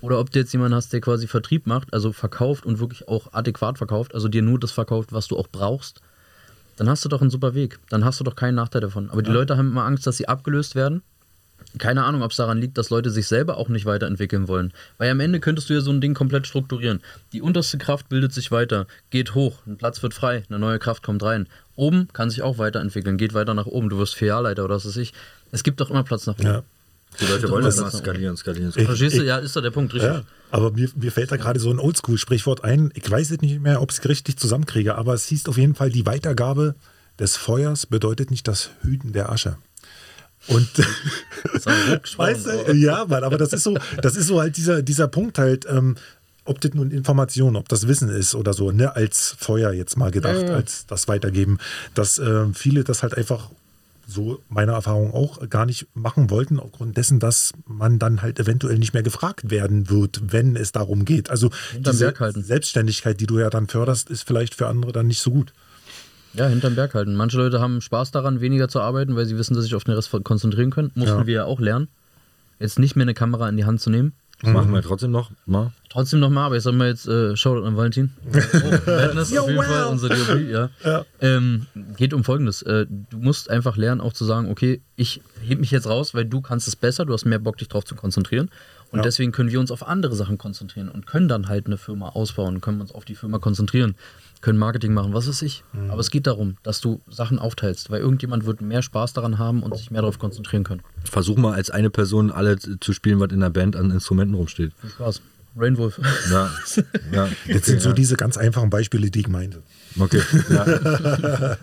Oder ob du jetzt jemanden hast, der quasi Vertrieb macht, also verkauft und wirklich auch adäquat verkauft, also dir nur das verkauft, was du auch brauchst, dann hast du doch einen super Weg. Dann hast du doch keinen Nachteil davon. Aber die Leute haben immer Angst, dass sie abgelöst werden keine Ahnung, ob es daran liegt, dass Leute sich selber auch nicht weiterentwickeln wollen. Weil am Ende könntest du ja so ein Ding komplett strukturieren. Die unterste Kraft bildet sich weiter, geht hoch, ein Platz wird frei, eine neue Kraft kommt rein. Oben kann sich auch weiterentwickeln, geht weiter nach oben, du wirst Filialleiter oder was weiß ich. Es gibt doch immer Platz nach oben. Ja. Die Leute wollen das skalieren, skalieren. skalieren. Verstehst du? Ja, ist doch der Punkt, richtig. Ja, aber mir, mir fällt da gerade so ein Oldschool-Sprichwort ein. Ich weiß jetzt nicht mehr, ob ich es richtig zusammenkriege, aber es hieß auf jeden Fall, die Weitergabe des Feuers bedeutet nicht das Hüten der Asche. Und weißt du, ja, Mann, aber das ist so, das ist so halt dieser, dieser Punkt halt, ähm, ob das nun Information, ob das Wissen ist oder so, ne, als Feuer jetzt mal gedacht, ja. als das Weitergeben, dass äh, viele das halt einfach so meiner Erfahrung auch gar nicht machen wollten, aufgrund dessen, dass man dann halt eventuell nicht mehr gefragt werden wird, wenn es darum geht. Also diese Selbstständigkeit, die du ja dann förderst, ist vielleicht für andere dann nicht so gut. Ja, hinterm Berg halten. Manche Leute haben Spaß daran, weniger zu arbeiten, weil sie wissen, dass sie sich auf den Rest konzentrieren können. Mussten ja. wir ja auch lernen. Jetzt nicht mehr eine Kamera in die Hand zu nehmen. Das mhm. machen wir trotzdem noch mal. Trotzdem noch mal, aber ich sag mal jetzt äh, Shoutout an Valentin. Oh, Madness auf jeden wow. Fall, unser DOP, ja. ja. Ähm, geht um folgendes. Äh, du musst einfach lernen, auch zu sagen, okay, ich heb mich jetzt raus, weil du kannst es besser, du hast mehr Bock, dich drauf zu konzentrieren. Und ja. deswegen können wir uns auf andere Sachen konzentrieren und können dann halt eine Firma ausbauen, können uns auf die Firma konzentrieren, können Marketing machen, was weiß ich. Mhm. Aber es geht darum, dass du Sachen aufteilst, weil irgendjemand wird mehr Spaß daran haben und sich mehr darauf konzentrieren können. Versuch mal als eine Person alle zu spielen, was in der Band an Instrumenten rumsteht. Viel Spaß. Rainwolf. Ja, ja. Jetzt sind so diese ganz einfachen Beispiele, die ich meinte. Okay. Ja,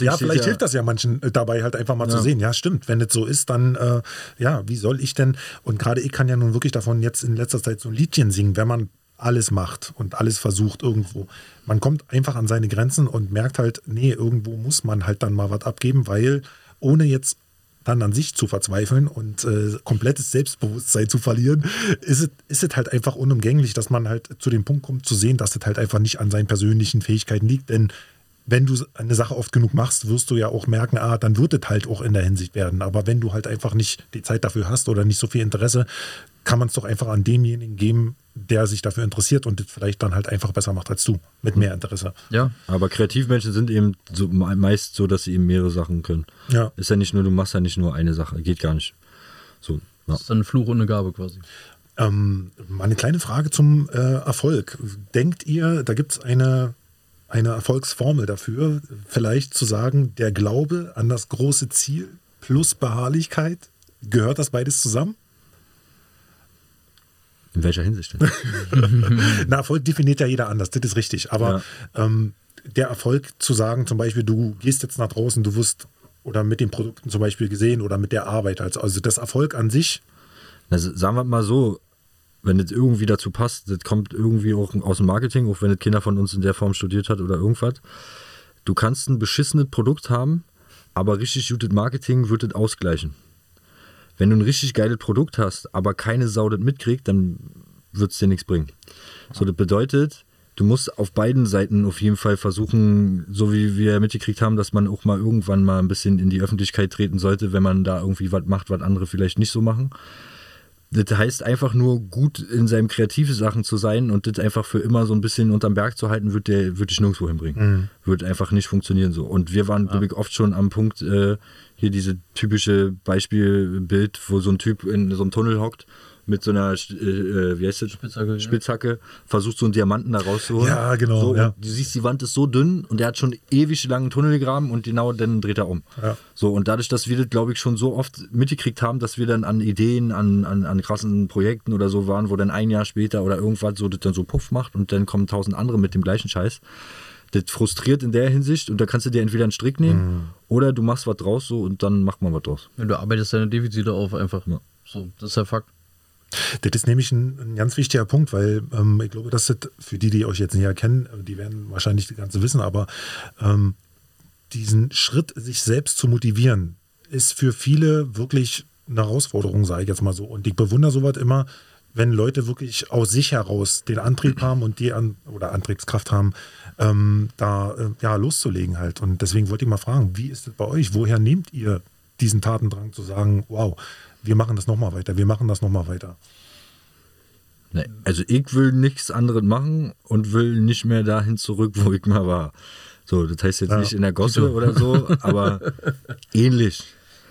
ja vielleicht hilft das ja manchen äh, dabei halt einfach mal ja. zu sehen. Ja, stimmt. Wenn es so ist, dann äh, ja, wie soll ich denn? Und gerade ich kann ja nun wirklich davon jetzt in letzter Zeit so ein Liedchen singen, wenn man alles macht und alles versucht irgendwo. Man kommt einfach an seine Grenzen und merkt halt, nee, irgendwo muss man halt dann mal was abgeben, weil ohne jetzt dann an sich zu verzweifeln und äh, komplettes Selbstbewusstsein zu verlieren, ist es, ist es halt einfach unumgänglich, dass man halt zu dem Punkt kommt zu sehen, dass es halt einfach nicht an seinen persönlichen Fähigkeiten liegt. Denn wenn du eine Sache oft genug machst, wirst du ja auch merken, ah, dann wird es halt auch in der Hinsicht werden. Aber wenn du halt einfach nicht die Zeit dafür hast oder nicht so viel Interesse, kann man es doch einfach an demjenigen geben, der sich dafür interessiert und das vielleicht dann halt einfach besser macht als du, mit mehr Interesse. Ja, aber Kreativmenschen sind eben so, meist so, dass sie eben mehrere Sachen können. Ja. Ist ja nicht nur, du machst ja nicht nur eine Sache, geht gar nicht. So, ja. Das ist dann ein Fluch und eine Gabe quasi. Ähm, eine kleine Frage zum äh, Erfolg. Denkt ihr, da gibt es eine, eine Erfolgsformel dafür, vielleicht zu sagen, der Glaube an das große Ziel plus Beharrlichkeit, gehört das beides zusammen? In welcher Hinsicht denn? Na, Erfolg definiert ja jeder anders, das ist richtig. Aber ja. ähm, der Erfolg zu sagen, zum Beispiel, du gehst jetzt nach draußen, du wirst oder mit den Produkten zum Beispiel gesehen oder mit der Arbeit, also, also das Erfolg an sich. Also sagen wir mal so, wenn das irgendwie dazu passt, das kommt irgendwie auch aus dem Marketing, auch wenn das Kinder von uns in der Form studiert hat oder irgendwas. Du kannst ein beschissenes Produkt haben, aber richtig gutes Marketing wird das ausgleichen. Wenn du ein richtig geiles Produkt hast, aber keine Sau das mitkriegt, dann wird es dir nichts bringen. So, das bedeutet, du musst auf beiden Seiten auf jeden Fall versuchen, so wie wir mitgekriegt haben, dass man auch mal irgendwann mal ein bisschen in die Öffentlichkeit treten sollte, wenn man da irgendwie was macht, was andere vielleicht nicht so machen. Das heißt einfach nur gut in seinen kreativen Sachen zu sein und das einfach für immer so ein bisschen unterm Berg zu halten, wird der würde ich nirgendwo hinbringen. Mhm. Wird einfach nicht funktionieren so. Und wir waren, ja. glaube ich, oft schon am Punkt, äh, hier diese typische Beispielbild, wo so ein Typ in so einem Tunnel hockt mit so einer, äh, äh, wie heißt das? Spitzhacke, Spitzhacke ja. versucht so einen Diamanten da rauszuholen. Ja, genau. So, ja. Du siehst, die Wand ist so dünn und der hat schon ewig langen Tunnel gegraben und genau dann dreht er um. Ja. So, und dadurch, dass wir das, glaube ich, schon so oft mitgekriegt haben, dass wir dann an Ideen, an, an, an krassen Projekten oder so waren, wo dann ein Jahr später oder irgendwas so das dann so Puff macht und dann kommen tausend andere mit dem gleichen Scheiß das frustriert in der Hinsicht und da kannst du dir entweder einen Strick nehmen mhm. oder du machst was draus so und dann macht man was draus. Ja, du arbeitest deine Defizite auf einfach. Ja. So, das ist der Fakt. Das ist nämlich ein, ein ganz wichtiger Punkt, weil ähm, ich glaube, dass das für die, die euch jetzt näher kennen, die werden wahrscheinlich das Ganze wissen, aber ähm, diesen Schritt, sich selbst zu motivieren, ist für viele wirklich eine Herausforderung, sage ich jetzt mal so. Und ich bewundere sowas immer, wenn Leute wirklich aus sich heraus den Antrieb haben und die An oder Antriebskraft haben, ähm, da äh, ja, loszulegen halt. Und deswegen wollte ich mal fragen, wie ist es bei euch? Woher nehmt ihr diesen Tatendrang zu sagen, wow, wir machen das nochmal weiter, wir machen das nochmal weiter? Nee, also ich will nichts anderes machen und will nicht mehr dahin zurück, wo ich mal war. So, das heißt jetzt ja, nicht in der Gosse oder so, aber ähnlich.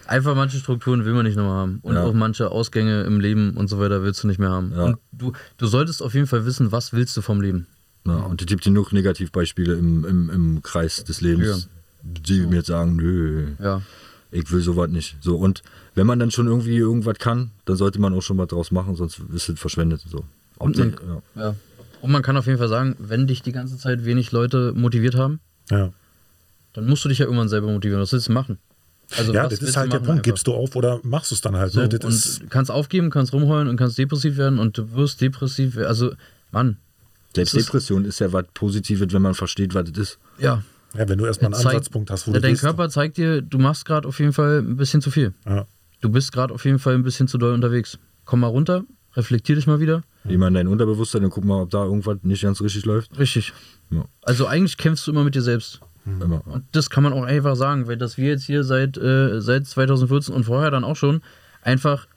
Einfach manche Strukturen will man nicht nochmal haben. Und ja. auch manche Ausgänge im Leben und so weiter willst du nicht mehr haben. Ja. Und du, du solltest auf jeden Fall wissen, was willst du vom Leben. Ja, und es gibt genug Negativbeispiele im, im, im Kreis des Lebens, die mir jetzt sagen, nö, ja. ich will sowas nicht. So, und wenn man dann schon irgendwie irgendwas kann, dann sollte man auch schon was draus machen, sonst ist es verschwendet. So. Und man, ja. und man kann auf jeden Fall sagen, wenn dich die ganze Zeit wenig Leute motiviert haben, ja. dann musst du dich ja irgendwann selber motivieren. Was willst du machen? Also ja, das ist halt der Punkt. Einfach? Gibst du auf oder machst du es dann halt? So, ne? und kannst aufgeben, kannst rumheulen und kannst depressiv werden und du wirst depressiv. Also, Mann. Selbstdepression ist, ist ja was Positives, wenn man versteht, was das ist. Ja. Ja, wenn du erstmal einen zeigt, Ansatzpunkt hast, wo ja, du Dein bist. Körper zeigt dir, du machst gerade auf jeden Fall ein bisschen zu viel. Ja. Du bist gerade auf jeden Fall ein bisschen zu doll unterwegs. Komm mal runter, reflektier dich mal wieder. Geh mal in dein Unterbewusstsein und guck mal, ob da irgendwas nicht ganz richtig läuft. Richtig. Ja. Also eigentlich kämpfst du immer mit dir selbst. Mhm. Und das kann man auch einfach sagen, weil dass wir jetzt hier seit, äh, seit 2014 und vorher dann auch schon einfach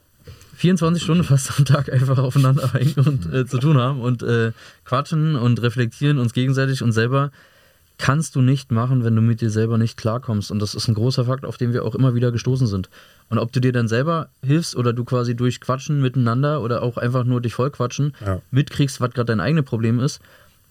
24 Stunden fast am Tag einfach aufeinander hängen und äh, zu tun haben und äh, quatschen und reflektieren uns gegenseitig und selber kannst du nicht machen, wenn du mit dir selber nicht klarkommst. Und das ist ein großer Fakt, auf den wir auch immer wieder gestoßen sind. Und ob du dir dann selber hilfst oder du quasi durch Quatschen miteinander oder auch einfach nur dich vollquatschen ja. mitkriegst, was gerade dein eigenes Problem ist,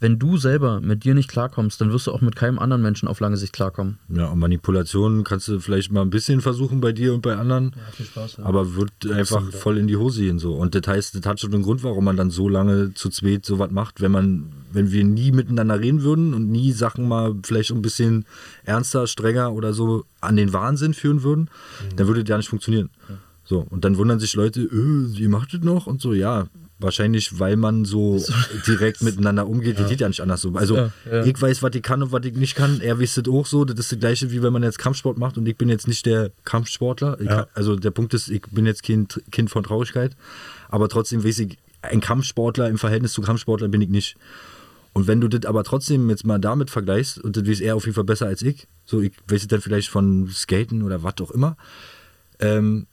wenn du selber mit dir nicht klarkommst, dann wirst du auch mit keinem anderen Menschen auf lange Sicht klarkommen. Ja, und Manipulation kannst du vielleicht mal ein bisschen versuchen bei dir und bei anderen. Ja, viel Spaß. Ja. Aber wird einfach Absolut. voll in die Hose gehen so. Und das heißt, das hat schon einen Grund, warum man dann so lange zu zweit so was macht, wenn man, wenn wir nie miteinander reden würden und nie Sachen mal vielleicht ein bisschen ernster, strenger oder so an den Wahnsinn führen würden, mhm. dann würde das ja nicht funktionieren. Ja. So, und dann wundern sich Leute, äh, wie macht das noch? Und so, ja, Wahrscheinlich, weil man so direkt miteinander umgeht. Ja. Das geht ja nicht anders so. Also, ja, ja. ich weiß, was ich kann und was ich nicht kann. Er wisst auch so. Das ist das Gleiche, wie wenn man jetzt Kampfsport macht und ich bin jetzt nicht der Kampfsportler. Kann, also, der Punkt ist, ich bin jetzt kein Kind von Traurigkeit. Aber trotzdem weiß ich, ein Kampfsportler im Verhältnis zu Kampfsportler bin ich nicht. Und wenn du das aber trotzdem jetzt mal damit vergleichst, und das weiß er auf jeden Fall besser als ich, so ich weiß es dann vielleicht von Skaten oder was auch immer, ähm,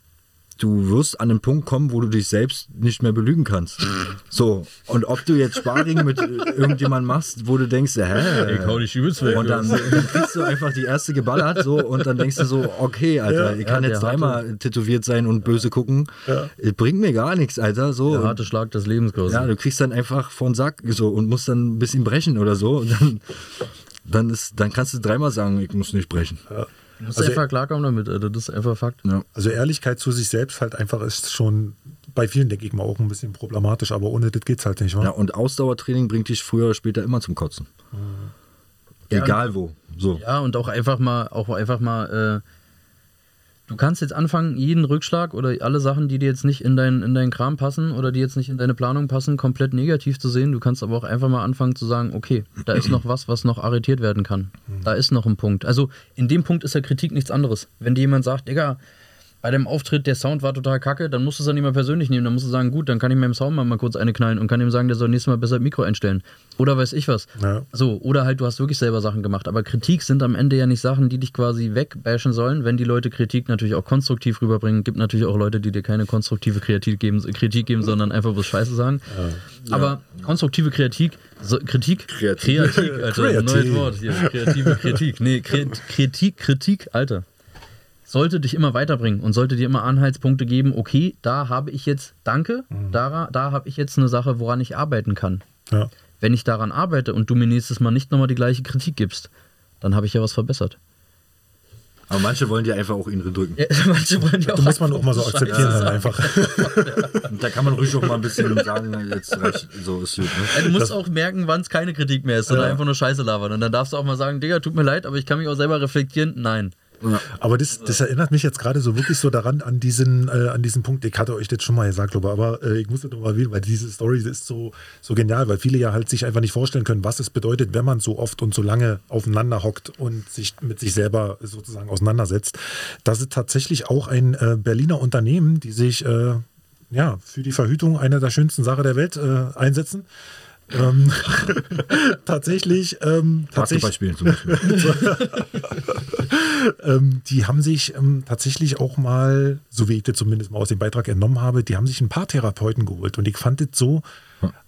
du wirst an einen Punkt kommen, wo du dich selbst nicht mehr belügen kannst. So, und ob du jetzt Sparring mit irgendjemandem machst, wo du denkst, hä? Ich hau dich übelst weg. Und dann, kriegst du einfach die erste geballert, so, und dann denkst du so, okay, Alter, ja, ich kann ja, jetzt dreimal tätowiert sein und böse gucken. Ja. Bringt mir gar nichts, Alter. So. Der harte Schlag des Lebens quasi. Ja, du kriegst dann einfach von Sack so und musst dann ein bisschen brechen oder so. Und dann, dann, ist, dann kannst du dreimal sagen, ich muss nicht brechen. Ja. Du musst also, einfach klarkommen damit, Alter. das ist einfach Fakt. Ja. Also Ehrlichkeit zu sich selbst halt einfach ist schon bei vielen, denke ich mal, auch ein bisschen problematisch, aber ohne das geht es halt nicht, wa? Ja, und Ausdauertraining bringt dich früher oder später immer zum Kotzen. Mhm. Egal wo. So. Ja, und auch einfach mal, auch einfach mal äh, Du kannst jetzt anfangen, jeden Rückschlag oder alle Sachen, die dir jetzt nicht in, dein, in deinen Kram passen oder die jetzt nicht in deine Planung passen, komplett negativ zu sehen. Du kannst aber auch einfach mal anfangen zu sagen, okay, da ist noch was, was noch arretiert werden kann. Da ist noch ein Punkt. Also in dem Punkt ist ja Kritik nichts anderes. Wenn dir jemand sagt, Digga, bei dem Auftritt, der Sound war total kacke, dann musst du es dann nicht mehr persönlich nehmen. Dann musst du sagen, gut, dann kann ich meinem Soundmann mal kurz eine knallen und kann ihm sagen, der soll nächstes Mal besser Mikro einstellen. Oder weiß ich was. Ja. So, oder halt, du hast wirklich selber Sachen gemacht. Aber Kritik sind am Ende ja nicht Sachen, die dich quasi wegbashen sollen, wenn die Leute Kritik natürlich auch konstruktiv rüberbringen. Gibt natürlich auch Leute, die dir keine konstruktive Kritik geben, Kritik geben sondern einfach was Scheiße sagen. Ja. Aber konstruktive Kritik, so, Kritik, Kreativ. Kreatik, Alter, Kreativ. neues Wort hier. Kreative Kritik. Nee, Kritik, Kritik, Alter sollte dich immer weiterbringen und sollte dir immer Anhaltspunkte geben, okay, da habe ich jetzt, danke, mhm. da, da habe ich jetzt eine Sache, woran ich arbeiten kann. Ja. Wenn ich daran arbeite und du mir nächstes Mal nicht nochmal die gleiche Kritik gibst, dann habe ich ja was verbessert. Aber manche wollen dir einfach auch ihn drücken. Ja, manche wollen dir auch. Das muss man auch mal so akzeptieren dann einfach. da kann man ruhig auch mal ein bisschen sagen, jetzt reicht, so ist gut. Ne? Ja, du musst das auch merken, wann es keine Kritik mehr ist, sondern ja. einfach nur Scheiße labern. Und dann darfst du auch mal sagen, Digga, tut mir leid, aber ich kann mich auch selber reflektieren. Nein. Aber das, das, erinnert mich jetzt gerade so wirklich so daran, an diesen, äh, an diesen Punkt. Ich hatte euch das schon mal gesagt, glaube ich, aber äh, ich muss das nochmal wählen, weil diese Story ist so, so genial, weil viele ja halt sich einfach nicht vorstellen können, was es bedeutet, wenn man so oft und so lange aufeinander hockt und sich mit sich selber sozusagen auseinandersetzt. Das ist tatsächlich auch ein äh, Berliner Unternehmen, die sich äh, ja, für die Verhütung einer der schönsten Sachen der Welt äh, einsetzen ähm, tatsächlich. Ähm, tatsächlich zum Beispiel. ähm, die haben sich ähm, tatsächlich auch mal, so wie ich das zumindest mal aus dem Beitrag entnommen habe, die haben sich ein paar Therapeuten geholt. Und ich fand das so,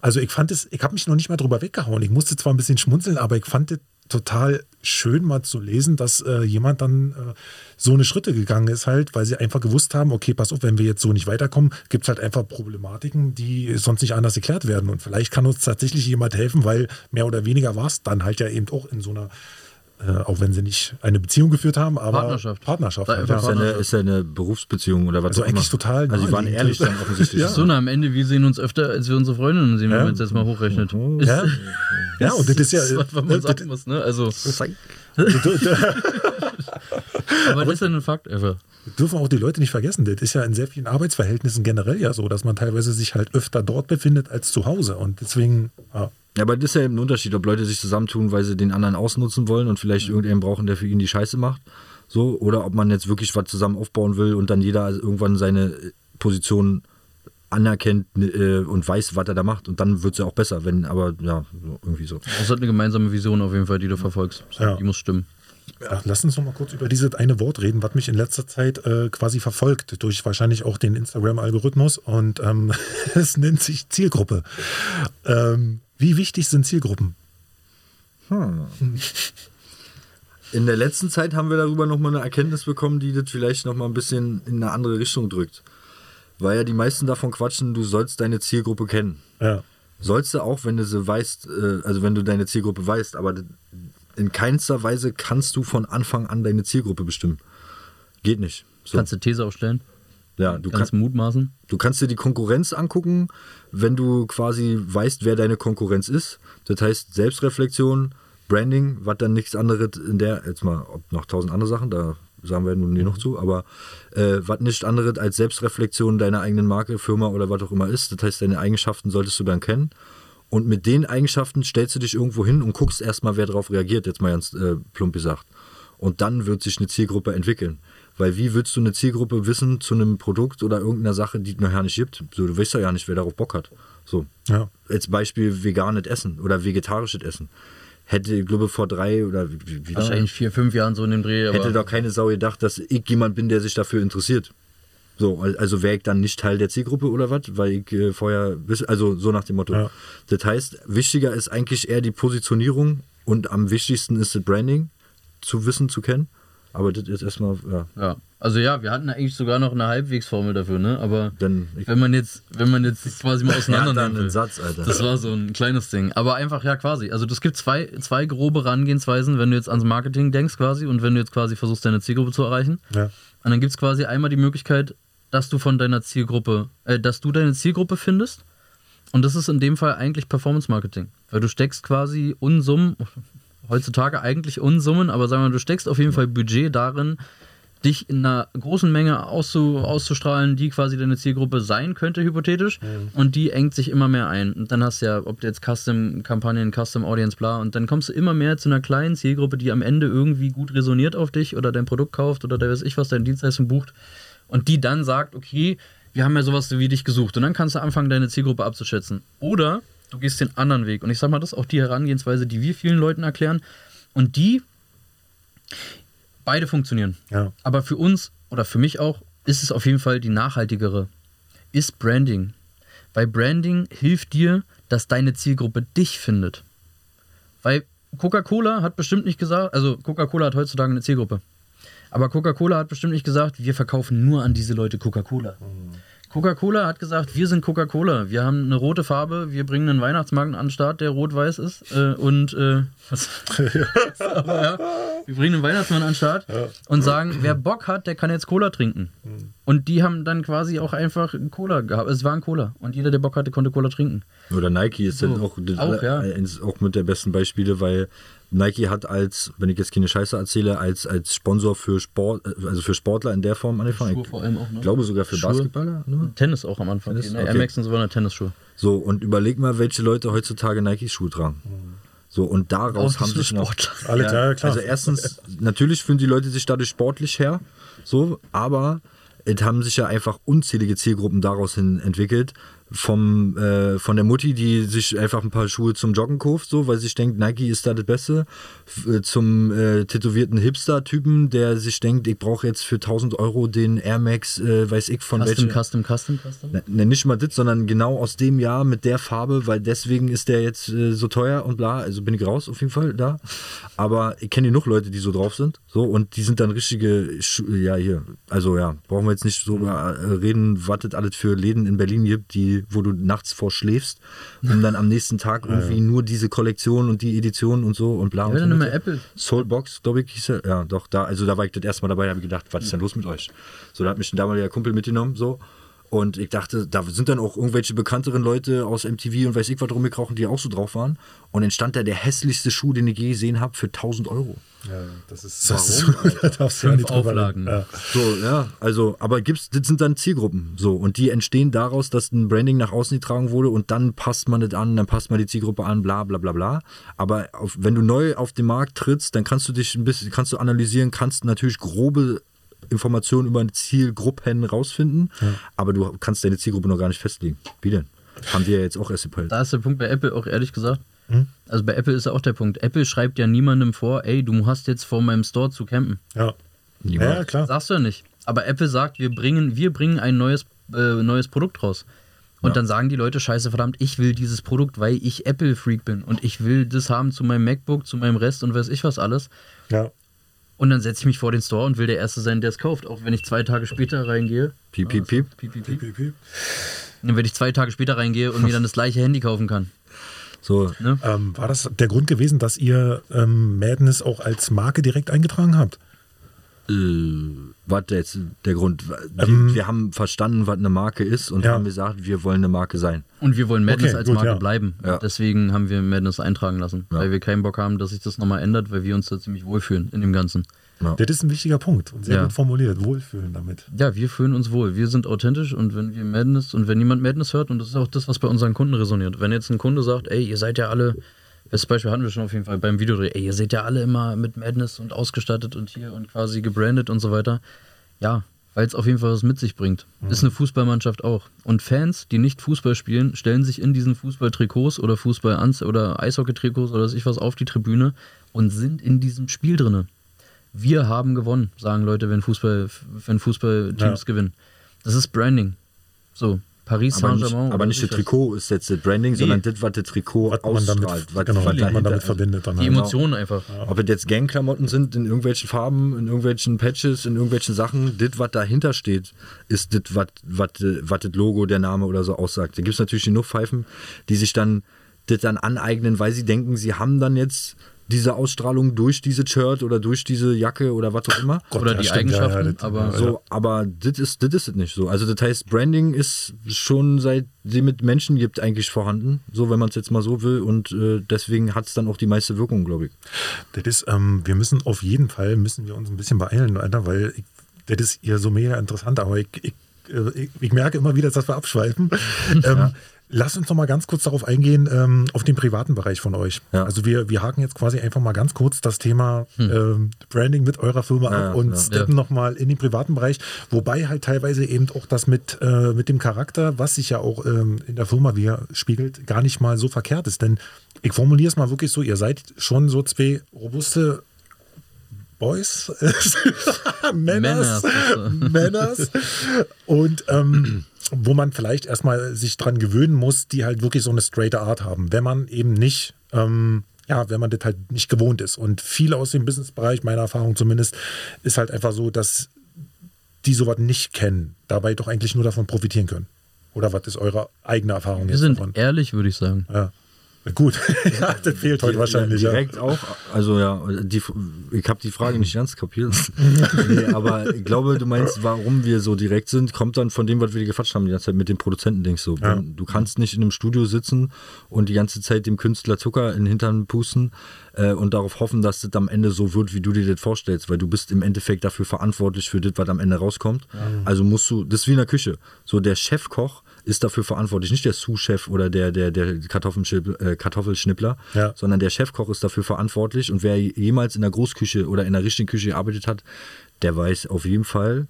also ich fand es, ich habe mich noch nicht mal drüber weggehauen. Ich musste zwar ein bisschen schmunzeln, aber ich fand das total schön mal zu lesen, dass äh, jemand dann äh, so eine Schritte gegangen ist halt, weil sie einfach gewusst haben, okay, pass auf, wenn wir jetzt so nicht weiterkommen, gibt es halt einfach Problematiken, die sonst nicht anders erklärt werden. Und vielleicht kann uns tatsächlich jemand helfen, weil mehr oder weniger war es dann halt ja eben auch in so einer äh, auch wenn sie nicht eine Beziehung geführt haben, aber Partnerschaft. Partnerschaft. Halt, ja. ist, ja eine, ist ja eine Berufsbeziehung oder was also eigentlich immer. total. Also sie waren ehrlich dann offensichtlich. ja. So, na, am Ende, wir sehen uns öfter, als wir unsere Freundinnen sehen, wenn ja. man es jetzt mal hochrechnet. Ja, ja und das ist ja. Was man äh, sagen muss, ne? Also. aber das ist ja ein Fakt einfach. Dürfen auch die Leute nicht vergessen. Das ist ja in sehr vielen Arbeitsverhältnissen generell ja so, dass man teilweise sich halt öfter dort befindet als zu Hause. Und deswegen, ja. Ja, aber das ist ja eben ein Unterschied, ob Leute sich zusammentun, weil sie den anderen ausnutzen wollen und vielleicht mhm. irgendjemanden brauchen, der für ihn die Scheiße macht. So, oder ob man jetzt wirklich was zusammen aufbauen will und dann jeder irgendwann seine Position anerkennt äh, und weiß, was er da macht. Und dann wird es ja auch besser, wenn, aber ja, irgendwie so. Das ist halt eine gemeinsame Vision auf jeden Fall, die du verfolgst. Ja. Die muss stimmen. Ja, lass uns noch mal kurz über dieses eine Wort reden, was mich in letzter Zeit äh, quasi verfolgt, durch wahrscheinlich auch den Instagram-Algorithmus. Und ähm, es nennt sich Zielgruppe. Ähm, wie wichtig sind Zielgruppen? Hm. In der letzten Zeit haben wir darüber nochmal eine Erkenntnis bekommen, die das vielleicht nochmal ein bisschen in eine andere Richtung drückt. Weil ja die meisten davon quatschen, du sollst deine Zielgruppe kennen. Ja. Sollst du auch, wenn du sie weißt, äh, also wenn du deine Zielgruppe weißt, aber in keinster Weise kannst du von Anfang an deine Zielgruppe bestimmen. Geht nicht. So. Kannst du These aufstellen? Ja, du kannst mutmaßen. Du kannst dir die Konkurrenz angucken, wenn du quasi weißt, wer deine Konkurrenz ist. Das heißt Selbstreflexion, Branding, was dann nichts anderes in der, jetzt mal, ob noch tausend andere Sachen, da sagen wir nun nie noch zu, aber äh, was nichts anderes als Selbstreflexion deiner eigenen Marke, Firma oder was auch immer ist. Das heißt, deine Eigenschaften solltest du dann kennen. Und mit den Eigenschaften stellst du dich irgendwo hin und guckst erstmal, wer darauf reagiert, jetzt mal ganz äh, plump gesagt. Und dann wird sich eine Zielgruppe entwickeln. Weil wie willst du eine Zielgruppe wissen zu einem Produkt oder irgendeiner Sache, die es noch ja nicht gibt? So, du weißt ja nicht, wer darauf Bock hat. So. Ja. Als Beispiel veganes Essen oder vegetarisches Essen. Hätte, ich glaube, vor drei oder wie, wie Wahrscheinlich vier, fünf Jahren so in dem Dreh. Hätte doch keine Sau gedacht, dass ich jemand bin, der sich dafür interessiert. So, also wäre ich dann nicht Teil der Zielgruppe oder was, weil ich äh, vorher, also so nach dem Motto. Ja. Das heißt, wichtiger ist eigentlich eher die Positionierung und am wichtigsten ist das Branding zu wissen, zu kennen. Aber das ist erstmal, ja. Ja, also ja, wir hatten eigentlich sogar noch eine Halbwegsformel dafür, ne? Aber Dann, wenn man jetzt, wenn man jetzt quasi mal auseinander nimmt. einen Satz, Alter. Das war so ein kleines Ding. Aber einfach, ja, quasi. Also es gibt zwei, zwei grobe Herangehensweisen, wenn du jetzt ans Marketing denkst quasi und wenn du jetzt quasi versuchst, deine Zielgruppe zu erreichen. Ja. Und dann gibt es quasi einmal die Möglichkeit, dass du von deiner Zielgruppe, äh, dass du deine Zielgruppe findest. Und das ist in dem Fall eigentlich Performance Marketing. Weil du steckst quasi Unsummen, heutzutage eigentlich Unsummen, aber sagen wir mal, du steckst auf jeden Fall Budget darin, dich in einer großen Menge auszu, auszustrahlen, die quasi deine Zielgruppe sein könnte, hypothetisch. Mhm. Und die engt sich immer mehr ein. Und dann hast du ja, ob du jetzt Custom-Kampagnen, Custom-Audience, bla, und dann kommst du immer mehr zu einer kleinen Zielgruppe, die am Ende irgendwie gut resoniert auf dich oder dein Produkt kauft oder der weiß ich was, deine Dienstleistung bucht. Und die dann sagt, okay, wir haben ja sowas wie dich gesucht. Und dann kannst du anfangen, deine Zielgruppe abzuschätzen. Oder Du gehst den anderen Weg. Und ich sag mal, das ist auch die Herangehensweise, die wir vielen Leuten erklären. Und die, beide funktionieren. Ja. Aber für uns oder für mich auch ist es auf jeden Fall die nachhaltigere. Ist Branding. Weil Branding hilft dir, dass deine Zielgruppe dich findet. Weil Coca-Cola hat bestimmt nicht gesagt, also Coca-Cola hat heutzutage eine Zielgruppe. Aber Coca-Cola hat bestimmt nicht gesagt, wir verkaufen nur an diese Leute Coca-Cola. Mhm. Coca-Cola hat gesagt, wir sind Coca-Cola. Wir haben eine rote Farbe, wir bringen einen Weihnachtsmarkt an den Start, der rot-weiß ist. Äh, und äh, was? Aber, ja, wir bringen einen Weihnachtsmann an den Start ja. und sagen, wer Bock hat, der kann jetzt Cola trinken. Mhm. Und die haben dann quasi auch einfach Cola gehabt. Es war ein Cola. Und jeder, der Bock hatte, konnte Cola trinken. Oder Nike ist so. dann auch, auch, ja. auch mit der besten Beispiele, weil Nike hat als, wenn ich jetzt keine Scheiße erzähle, als, als Sponsor für Sport, also für Sportler in der Form angefangen. Schuhe vor allem auch, ne? Ich glaube sogar für Schuhe. Basketballer. Ne? Tennis auch am Anfang. Tennis? Okay. Air Max und so waren Tennisschuhe. So, und überleg mal, welche Leute heutzutage Nike-Schuhe tragen. So, und daraus haben sich noch. Alle, ja, ja, klar. Also, erstens, natürlich fühlen die Leute sich dadurch sportlich her, so, aber es haben sich ja einfach unzählige Zielgruppen daraus hin entwickelt, vom, äh, von der Mutti, die sich einfach ein paar Schuhe zum Joggen kauft, so, weil sie sich denkt, Nike ist da das Beste, äh, zum äh, tätowierten Hipster-Typen, der sich denkt, ich brauche jetzt für 1000 Euro den Air Max, äh, weiß ich von welchem. Custom, Custom, Custom? Ne, ne, nicht mal das, sondern genau aus dem Jahr mit der Farbe, weil deswegen ist der jetzt äh, so teuer und bla, also bin ich raus auf jeden Fall da. Aber ich kenne genug Leute, die so drauf sind, so, und die sind dann richtige, Schu ja, hier, also ja, brauchen wir jetzt nicht so äh, reden, was das alles für Läden in Berlin gibt, die wo du nachts vorschläfst, um dann am nächsten Tag irgendwie ja. nur diese Kollektion und die Edition und so und bla. Ja, und so Apple. Soulbox, glaube ich, hieß er. Ja, doch, da, also da war ich das erste Mal dabei, da habe ich gedacht, was ist denn los mit euch? So, da hat mich ein damaliger Kumpel mitgenommen, so. Und ich dachte, da sind dann auch irgendwelche bekannteren Leute aus MTV und weiß ich was rumgekrochen, die auch so drauf waren. Und dann stand da der hässlichste Schuh, den ich je gesehen habe, für 1000 Euro. Ja, das ist, das ist da darfst du ja nicht Auflagen. Ja. So, ja, also, aber gibt's, das sind dann Zielgruppen. So, und die entstehen daraus, dass ein Branding nach außen getragen wurde und dann passt man das an, dann passt man die Zielgruppe an, bla bla bla bla. Aber auf, wenn du neu auf den Markt trittst, dann kannst du dich ein bisschen, kannst du analysieren, kannst natürlich grobe Informationen über eine Zielgruppen rausfinden, ja. aber du kannst deine Zielgruppe noch gar nicht festlegen. Wie denn? Haben wir ja jetzt auch erst gepeilt. Da ist der Punkt bei Apple auch ehrlich gesagt. Hm? Also bei Apple ist auch der Punkt. Apple schreibt ja niemandem vor, ey, du hast jetzt vor meinem Store zu campen. Ja. Ja, klar. Sagst du ja nicht. Aber Apple sagt, wir bringen, wir bringen ein neues, äh, neues Produkt raus. Und dann sagen die Leute, scheiße, verdammt, ich will dieses Produkt, weil ich Apple-Freak bin und ich will das haben zu meinem MacBook, zu meinem Rest und weiß ich was alles. Ja. Und dann setze ich mich vor den Store und will der Erste sein, der es kauft. Auch wenn ich zwei Tage später reingehe. Piep, piep, piep. Piep, piep, piep. Und wenn ich zwei Tage später reingehe und mir dann das gleiche Handy kaufen kann. So, Ne? Ähm, war das der Grund gewesen, dass ihr ähm, Madness auch als Marke direkt eingetragen habt? Äh, was jetzt der Grund? Wir, Ähm, wir haben verstanden, was eine Marke ist und Ja. haben gesagt, wir wollen eine Marke sein. Und wir wollen Madness Okay, als gut, Marke ja. bleiben. Ja. Deswegen haben wir Madness eintragen lassen. Ja. Weil wir keinen Bock haben, dass sich das nochmal ändert, weil wir uns da ziemlich wohlfühlen in dem Ganzen. Das ist ein wichtiger Punkt und sehr Ja. gut formuliert. Wohlfühlen damit. Ja, wir fühlen uns wohl. Wir sind authentisch und wenn wir Madness und wenn jemand Madness hört, und das ist auch das, was bei unseren Kunden resoniert. Wenn jetzt ein Kunde sagt, ey, ihr seid ja alle, das Beispiel hatten wir schon auf jeden Fall beim Videodreh, ey, ihr seid ja alle immer mit Madness und ausgestattet und hier und quasi gebrandet und so weiter. Ja, weil es auf jeden Fall was mit sich bringt. Ist eine Fußballmannschaft auch. Und Fans, die nicht Fußball spielen, stellen sich in diesen Fußballtrikots oder Fußball oder Eishockeytrikots oder was ich was auf die Tribüne und sind in diesem Spiel drinne. Wir haben gewonnen, sagen Leute, wenn Fußball, wenn Fußballteams Ja. gewinnen. Das ist Branding. So, Paris Saint-Germain. aber nicht das. Trikot ist jetzt das Branding, sondern das, was das Trikot Was man damit, ausstrahlt. Was, genau, was man damit ist. verbindet. Dann Die halt. Emotionen einfach. Ob es jetzt Gangklamotten sind, in irgendwelchen Farben, in irgendwelchen Patches, in irgendwelchen Sachen, das, was dahinter steht, ist das, was was, was das Logo, der Name oder so aussagt. Da gibt es natürlich genug Pfeifen, die sich dann das dann aneignen, weil sie denken, sie haben dann jetzt diese Ausstrahlung durch dieses Shirt oder durch diese Jacke oder was auch immer. Gott, Oder ja, die stimmt, ja, ja, Eigenschaften, das- aber- ja, So, aber das ist, das ist es nicht so. Also das heißt, Branding ist schon seit sie mit Menschen gibt eigentlich vorhanden, so wenn man es jetzt mal so will. Und äh, deswegen hat es dann auch die meiste Wirkung, glaube ich. Das ist, ähm, wir müssen auf jeden Fall, müssen wir uns ein bisschen beeilen, Alter, weil ich, das ist hier so mega interessant, aber ich, ich, äh, ich, ich merke immer wieder, dass wir abschweifen. ähm, Lass uns noch mal ganz kurz darauf eingehen, ähm, auf den privaten Bereich von euch. Ja. Also wir, wir haken jetzt quasi einfach mal ganz kurz das Thema ähm, Branding mit eurer Firma Ja, ab und ja. steppen Ja. noch mal in den privaten Bereich, wobei halt teilweise eben auch das mit, äh, mit dem Charakter, was sich ja auch ähm, in der Firma wieder spiegelt, gar nicht mal so verkehrt ist. Denn ich formuliere es mal wirklich so, ihr seid schon so zwei robuste Boys, Männers, Männers. Männers und ähm, wo man vielleicht erstmal sich dran gewöhnen muss, die halt wirklich so eine straighte Art haben, wenn man eben nicht, ähm, ja, wenn man das halt nicht gewohnt ist. Und viele aus dem Businessbereich, meiner Erfahrung zumindest, ist halt einfach so, dass die sowas nicht kennen, dabei doch eigentlich nur davon profitieren können. Oder was ist eure eigene Erfahrung Wir jetzt sind davon? ehrlich, würde ich sagen. Ja. Gut, ja, das fehlt heute wahrscheinlich. Ja. Direkt auch. Also ja, die, ich habe die Frage nicht ganz kapiert. nee, aber ich glaube, du meinst, warum wir so direkt sind, kommt dann von dem, was wir gequatscht haben die ganze Zeit mit dem Produzenten-Dings so. Ja. Du kannst nicht in einem Studio sitzen und die ganze Zeit dem Künstler Zucker in den Hintern pusten äh, und darauf hoffen, dass das am Ende so wird, wie du dir das vorstellst, weil du bist im Endeffekt dafür verantwortlich für das, was am Ende rauskommt. Also musst du, das ist wie in der Küche. So der Chefkoch ist dafür verantwortlich, nicht der Sous-Chef oder der, der, der äh, Kartoffelschnippler, Ja. sondern der Chefkoch ist dafür verantwortlich und wer jemals in der Großküche oder in der richtigen Küche gearbeitet hat, der weiß auf jeden Fall,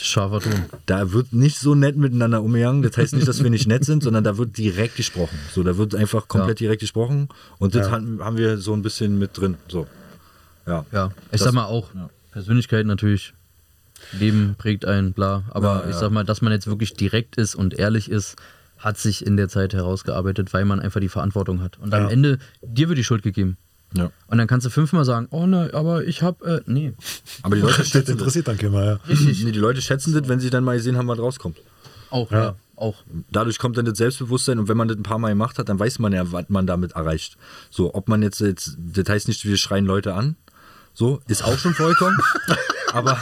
Scharfer Ton. da wird nicht so nett miteinander umgegangen. Das heißt nicht, dass wir nicht nett sind, sondern da wird direkt gesprochen. So, da wird einfach komplett direkt gesprochen und das Ja. haben, wir so ein bisschen mit drin. So. Ja. Ja, ich Das- sag mal auch, ja. Persönlichkeit natürlich, Leben prägt einen, bla. Aber Ja, ich sag mal, dass man jetzt wirklich direkt ist und ehrlich ist, hat sich in der Zeit herausgearbeitet, weil man einfach die Verantwortung hat. Und am. Ende, dir wird die Schuld gegeben. ja. Und dann kannst du fünfmal sagen, oh ne, aber ich hab, äh, nee. Aber die Leute schätzen das. interessiert dann keiner, ja. Nee, die Leute schätzen das, wenn sie dann mal sehen haben, was rauskommt. Auch, Ja. ja, auch. Dadurch kommt dann das Selbstbewusstsein und wenn man das ein paar Mal gemacht hat, dann weiß man ja, was man damit erreicht. So, ob man jetzt, jetzt das heißt nicht, wir schreien Leute an, so, ist auch schon vollkommen, aber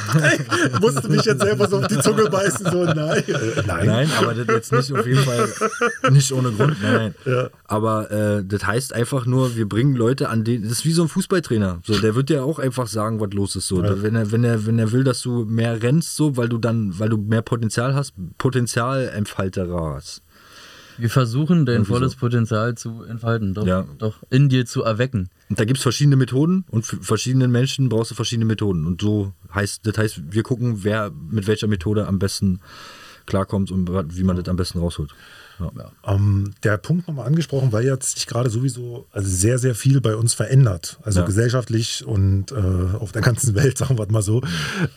Musste mich jetzt selber so auf die Zunge beißen, so nein. Äh, nein. nein, aber das jetzt nicht auf jeden Fall, nicht ohne Grund, nein, nein. Aber äh, das heißt einfach nur, wir bringen Leute an den, das ist wie so ein Fußballtrainer, so, der wird dir auch einfach sagen, was los ist, so, wenn er, wenn er, wenn er will, dass du mehr rennst, so, weil du dann, weil du mehr Potenzial hast, Potenzialentfalterer hast. Wir versuchen, dein Irgendwie volles so. Potenzial zu entfalten, doch, Ja. doch in dir zu erwecken. Und da gibt es verschiedene Methoden und für verschiedene Menschen brauchst du verschiedene Methoden. Und so heißt, das heißt, wir gucken, wer mit welcher Methode am besten klarkommt und wie man das am besten rausholt. Ja. Ähm, der Punkt nochmal angesprochen, weil jetzt sich gerade sowieso also sehr, sehr viel bei uns verändert. Also Ja. gesellschaftlich und äh, auf der ganzen Welt, sagen wir es mal so.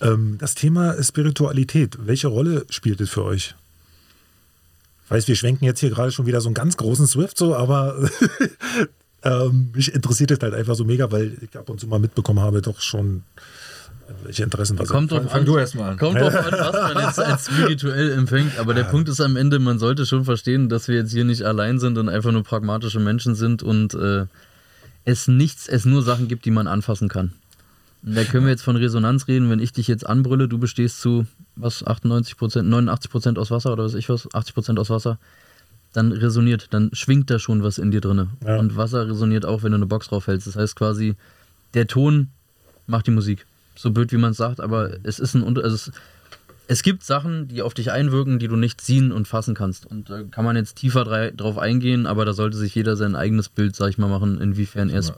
Ähm, das Thema Spiritualität, welche Rolle spielt es für euch? Weiß, wir schwenken jetzt hier gerade schon wieder so einen ganz großen Swift so, aber ähm, mich interessiert es halt einfach so mega, weil ich ab und zu mal mitbekommen habe, doch schon welche Interessen was kommt fang, fang du erstmal an. Kommt drauf an, was man jetzt als spirituell empfängt. Aber der Punkt ist am Ende, man sollte schon verstehen, dass wir jetzt hier nicht allein sind und einfach nur pragmatische Menschen sind und äh, es nichts, es nur Sachen gibt, die man anfassen kann. Da können wir jetzt von Resonanz reden, wenn ich dich jetzt anbrülle, du bestehst zu was 98 Prozent, 89 Prozent aus Wasser oder was ich was, 80 Prozent aus Wasser, dann resoniert, dann schwingt da schon was in dir drin. Ja. Und Wasser resoniert auch, wenn du eine Box drauf hältst. Das heißt quasi, der Ton macht die Musik. So blöd wie man es sagt, aber es ist ein also es, es gibt Sachen, die auf dich einwirken, die du nicht ziehen und fassen kannst. Und da kann man jetzt tiefer drei, drauf eingehen, aber da sollte sich jeder sein eigenes Bild, sag ich mal, machen, inwiefern er es.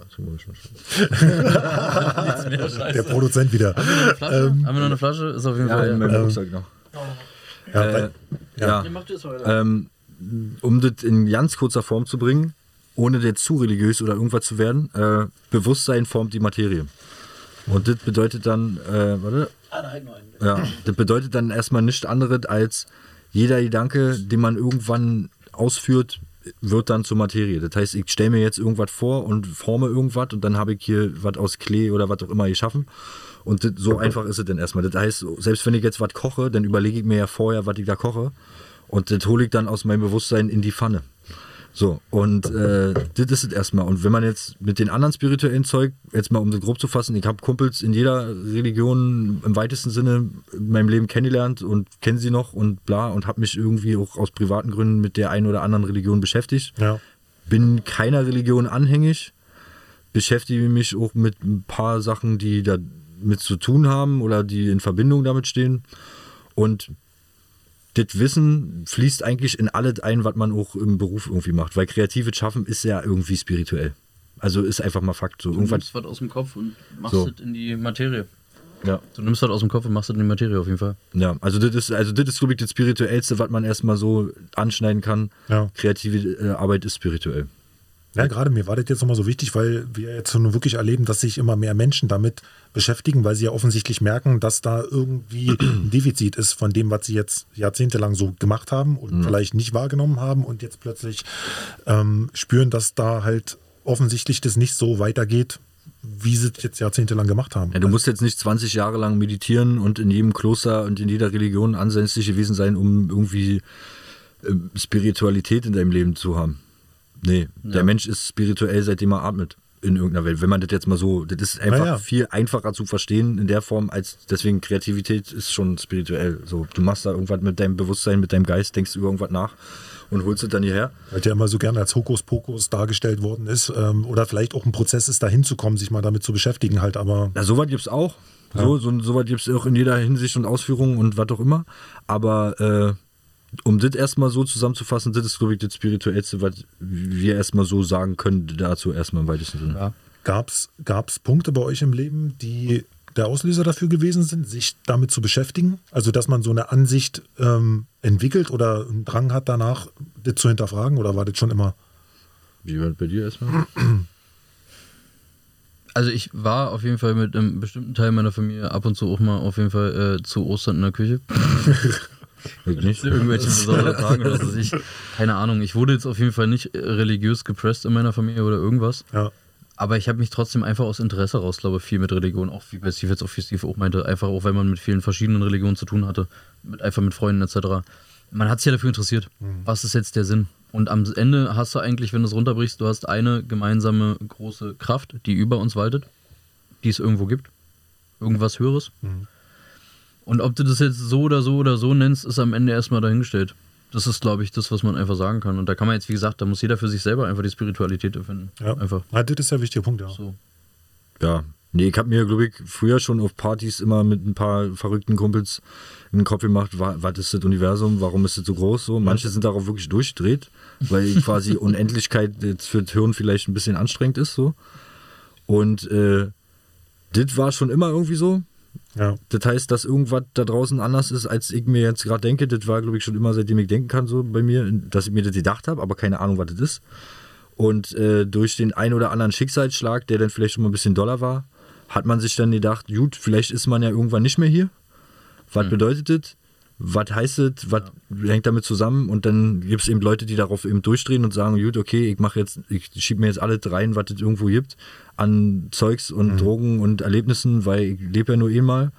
Der Produzent wieder. Haben wir, noch eine ähm, Haben wir noch eine Flasche? Ist auf jeden ja, Fall. In meinem ähm, Rucksack noch. Ja, äh, ja. ja. Ähm, um das in ganz kurzer Form zu bringen, ohne jetzt zu religiös oder irgendwas zu werden, äh, Bewusstsein formt die Materie. Und das bedeutet dann, äh, warte. Ja, das bedeutet dann erstmal nichts anderes als jeder Gedanke, den man irgendwann ausführt, wird dann zur Materie. Das heißt, ich stelle mir jetzt irgendwas vor und forme irgendwas und dann habe ich hier was aus Klee oder was auch immer geschaffen. Und das, so einfach ist es dann erstmal. Das heißt, selbst wenn ich jetzt was koche, dann überlege ich mir ja vorher, was ich da koche. Und das hole ich dann aus meinem Bewusstsein in die Pfanne. So, und äh, das ist es erstmal. Und wenn man jetzt mit den anderen spirituellen Zeug, jetzt mal um das grob zu fassen, ich habe Kumpels in jeder Religion im weitesten Sinne in meinem Leben kennengelernt und kenne sie noch und bla und habe mich irgendwie auch aus privaten Gründen mit der einen oder anderen Religion beschäftigt. Ja. Bin keiner Religion anhängig, beschäftige mich auch mit ein paar Sachen, die da mit zu tun haben oder die in Verbindung damit stehen. Und das Wissen fließt eigentlich in alles ein, was man auch im Beruf irgendwie macht. Weil kreatives Schaffen ist ja irgendwie spirituell. Also ist einfach mal Fakt. So, du nimmst was aus dem Kopf und machst so. es in die Materie. Ja. Du nimmst was aus dem Kopf und machst es in die Materie auf jeden Fall. Ja, also das ist, also das ist, glaube ich, das Spirituellste, was man erstmal so anschneiden kann. Ja. Kreative äh, Arbeit ist spirituell. Ja, gerade mir war das jetzt nochmal so wichtig, weil wir jetzt nur wirklich erleben, dass sich immer mehr Menschen damit beschäftigen, weil sie ja offensichtlich merken, dass da irgendwie ein Defizit ist von dem, was sie jetzt jahrzehntelang so gemacht haben und mhm. vielleicht nicht wahrgenommen haben und jetzt plötzlich ähm, spüren, dass da halt offensichtlich das nicht so weitergeht, wie sie es jetzt jahrzehntelang gemacht haben. Ja, du musst jetzt nicht 20 Jahre lang meditieren und in jedem Kloster und in jeder Religion ansässig gewesen sein, um irgendwie äh, Spiritualität in deinem Leben zu haben. Nee, ja. der Mensch ist spirituell, seitdem er atmet in irgendeiner Welt. Wenn man das jetzt mal so, das ist einfach ja. viel einfacher zu verstehen in der Form, als deswegen Kreativität ist schon spirituell. So, du machst da irgendwas mit deinem Bewusstsein, mit deinem Geist, denkst über irgendwas nach und holst es dann hierher. Weil der immer so gerne als Hokuspokus dargestellt worden ist. Ähm, oder vielleicht auch ein Prozess ist, da hinzukommen, sich mal damit zu beschäftigen, halt, aber. Na, sowas gibt es auch. Ja. So, so, so gibt es auch in jeder Hinsicht und Ausführung und was auch immer. Aber äh, um das erstmal so zusammenzufassen, das ist, glaube ich, das Spirituellste, was wir erstmal so sagen können, dazu erstmal im weitesten Sinne. Ja. Gab es Punkte bei euch im Leben, die der Auslöser dafür gewesen sind, sich damit zu beschäftigen? Also, dass man so eine Ansicht ähm, entwickelt oder einen Drang hat danach, das zu hinterfragen? Oder war das schon immer? Wie war das bei dir erstmal? Also ich war auf jeden Fall mit einem bestimmten Teil meiner Familie ab und zu auch mal auf jeden Fall äh, zu Ostern in der Küche. Nicht irgendwelche besonderen Tage oder so. Ich, keine Ahnung. Ich wurde jetzt auf jeden Fall nicht religiös gepresst in meiner Familie oder irgendwas. Ja. Aber ich habe mich trotzdem einfach aus Interesse raus, glaube ich, viel mit Religion, auch wie bei Steve jetzt auch, wie Steve auch meinte, einfach auch, weil man mit vielen verschiedenen Religionen zu tun hatte, mit, einfach mit Freunden etc. Man hat sich ja dafür interessiert, mhm. was ist jetzt der Sinn? Und am Ende hast du eigentlich, wenn du es runterbrichst, du hast eine gemeinsame große Kraft, die über uns waltet, die es irgendwo gibt. Irgendwas Höheres. Mhm. Und ob du das jetzt so oder so oder so nennst, ist am Ende erstmal dahingestellt. Das ist, glaube ich, das, was man einfach sagen kann. Und da kann man jetzt, wie gesagt, da muss jeder für sich selber einfach die Spiritualität erfinden. Ja, einfach. Ja, das ist der wichtige Punkt, ja. So. Ja, nee, ich habe mir, glaube ich, früher schon auf Partys immer mit ein paar verrückten Kumpels in den Kopf gemacht, was ist das Universum, warum ist das so groß? So. Manche sind darauf wirklich durchgedreht, weil quasi Unendlichkeit jetzt für das Hirn vielleicht ein bisschen anstrengend ist. So. Und äh, das war schon immer irgendwie so. Ja. Das heißt, dass irgendwas da draußen anders ist, als ich mir jetzt gerade denke. Das war, glaube ich, schon immer, seitdem ich denken kann, so bei mir, dass ich mir das gedacht habe, aber keine Ahnung, was das ist. Und äh, durch den ein oder anderen Schicksalsschlag, der dann vielleicht schon mal ein bisschen doller war, hat man sich dann gedacht, gut, vielleicht ist man ja irgendwann nicht mehr hier. Was mhm. bedeutet das? Was heißt es, was ja. hängt damit zusammen und dann gibt es eben Leute, die darauf eben durchdrehen und sagen, gut, okay, ich mache jetzt, ich schiebe mir jetzt alles rein, was es irgendwo gibt, an Zeugs und mhm. Drogen und Erlebnissen, weil ich lebe ja nur einmal.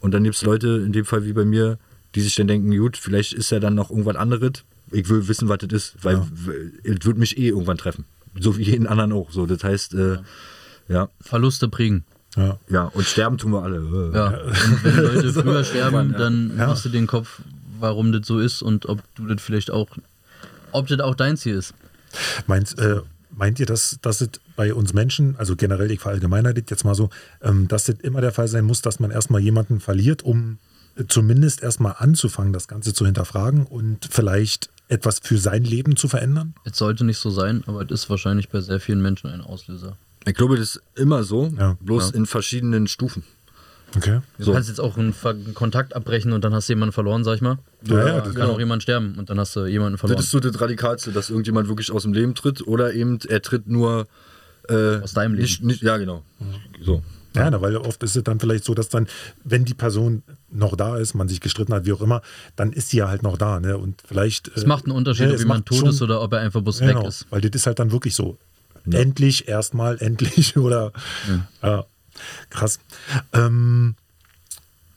Und dann gibt es Leute, in dem Fall wie bei mir, die sich dann denken, gut, vielleicht ist ja dann noch irgendwas anderes. Ich will wissen, was das ist, weil ja. es wird mich eh irgendwann treffen. So wie jeden anderen auch. So, das heißt, äh, ja. ja. Verluste prägen. Ja. ja, und sterben tun wir alle. Ja, und wenn Leute früher sterben, dann ja. machst du den Kopf, warum das so ist und ob du das vielleicht auch, ob das auch dein Ziel ist. Meint, äh, meint ihr, dass, dass es bei uns Menschen, also generell, ich verallgemeiner das jetzt mal so, ähm, dass das immer der Fall sein muss, dass man erstmal jemanden verliert, um zumindest erstmal anzufangen, das Ganze zu hinterfragen und vielleicht etwas für sein Leben zu verändern? Es sollte nicht so sein, aber es ist wahrscheinlich bei sehr vielen Menschen ein Auslöser. Ich glaube, das ist immer so, ja, bloß ja. in verschiedenen Stufen. Okay. Du so. kannst jetzt auch einen, Kontakt abbrechen und dann hast du jemanden verloren, sag ich mal. Ja, ja, ja kann genau. auch jemand sterben und dann hast du jemanden verloren. Das ist so das Radikalste, dass irgendjemand wirklich aus dem Leben tritt oder eben er tritt nur äh, aus deinem Leben. Nicht, nicht, ja, genau. So. Ja, weil oft ist es dann vielleicht so, dass dann, wenn die Person noch da ist, man sich gestritten hat, wie auch immer, dann ist sie ja halt noch da. Ne? Und vielleicht. Es macht einen Unterschied, ja, ob jemand tot ist oder ob er einfach bloß genau, weg ist. Weil das ist halt dann wirklich so. Ja. Endlich, erstmal, endlich oder. Ja. ja. Krass. Ähm,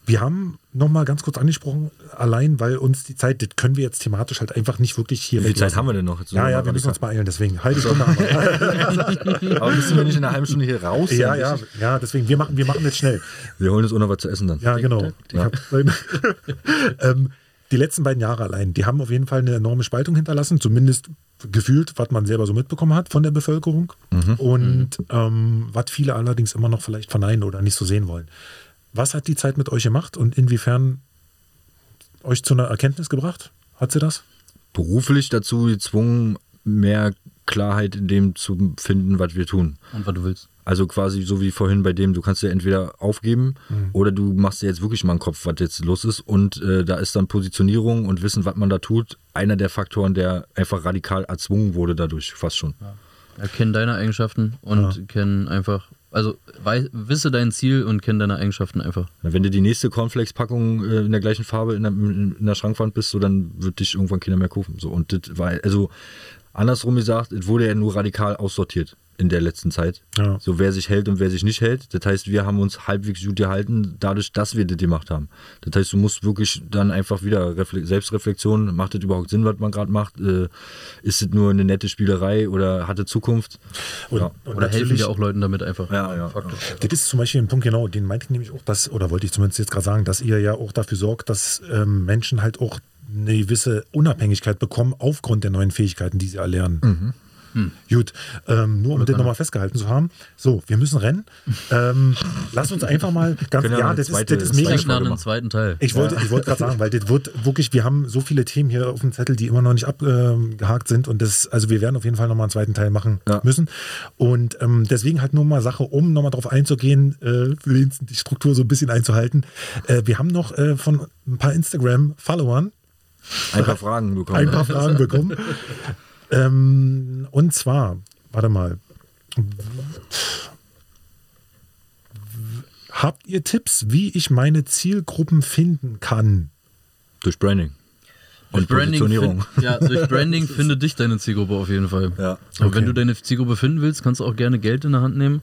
wir haben nochmal ganz kurz angesprochen, allein weil uns die Zeit, das können wir jetzt thematisch halt einfach nicht wirklich hier Wie viel Zeit haben wir denn noch? Jetzt ja, ja, wir müssen uns beeilen, deswegen halbe Stunde haben wir. Aber müssen wir nicht in einer halben Stunde hier raus? Ja, ja, ja, deswegen, wir machen, wir machen jetzt schnell. Wir holen uns auch noch was zu essen dann. Ja, genau. Ja. ähm, die letzten beiden Jahre allein, die haben auf jeden Fall eine enorme Spaltung hinterlassen, zumindest gefühlt, was man selber so mitbekommen hat von der Bevölkerung mhm. und mhm. Ähm, was viele allerdings immer noch vielleicht verneinen oder nicht so sehen wollen. Was hat die Zeit mit euch gemacht und inwiefern euch zu einer Erkenntnis gebracht? Hat sie das? Beruflich dazu gezwungen, mehr Klarheit in dem zu finden, was wir tun. Und was du willst. Also quasi so wie vorhin bei dem, du kannst ja entweder aufgeben mhm. oder du machst dir jetzt wirklich mal einen Kopf, was jetzt los ist. Und äh, da ist dann Positionierung und Wissen, was man da tut, einer der Faktoren, der einfach radikal erzwungen wurde dadurch, fast schon. Ja. Erkennen deine Eigenschaften und ja. kennen einfach, also weiß, wisse dein Ziel und kenne deine Eigenschaften einfach. Wenn du die nächste Cornflakes-Packung äh, in der gleichen Farbe in der, in der Schrankwand bist, so, dann wird dich irgendwann keiner mehr kaufen. So, und das war, also andersrum gesagt, es wurde ja nur radikal aussortiert in der letzten Zeit. Ja. So wer sich hält und wer sich nicht hält. Das heißt, wir haben uns halbwegs gut gehalten, dadurch, dass wir das gemacht haben. Das heißt, du musst wirklich dann einfach wieder Refle Selbstreflexion, macht das überhaupt Sinn, was man gerade macht? Äh, ist es nur eine nette Spielerei oder hat es Zukunft? Und, ja. und oder helfen wir auch Leuten damit einfach? Ja, ja, Das ist zum Beispiel ein Punkt, genau, den meinte ich nämlich auch, dass, oder wollte ich zumindest jetzt gerade sagen, dass ihr ja auch dafür sorgt, dass ähm, Menschen halt auch eine gewisse Unabhängigkeit bekommen aufgrund der neuen Fähigkeiten, die sie erlernen. Mhm. Hm. Gut, ähm, nur um das nochmal festgehalten zu haben. So, wir müssen rennen. Ähm, lass uns einfach mal ganz. Ja, das, zweite, ist, das ist mega spannend. Einen zweiten Teil. Ich wollte, ja. wollte gerade sagen, weil das wird wirklich, wir haben so viele Themen hier auf dem Zettel, die immer noch nicht abgehakt sind. Und das, also wir werden auf jeden Fall nochmal einen zweiten Teil machen ja. müssen. Und ähm, deswegen halt nur mal Sache, um nochmal drauf einzugehen, äh, die Struktur so ein bisschen einzuhalten. Äh, wir haben noch äh, von ein paar Instagram-Followern ein paar Fragen bekommen. Ein paar Fragen bekommen. Ähm, und zwar, warte mal. Habt ihr Tipps, wie ich meine Zielgruppen finden kann? Durch Branding. Und durch Positionierung. Find, ja, durch Branding findet dich deine Zielgruppe auf jeden Fall. Ja. Okay. Wenn du deine Zielgruppe finden willst, kannst du auch gerne Geld in der Hand nehmen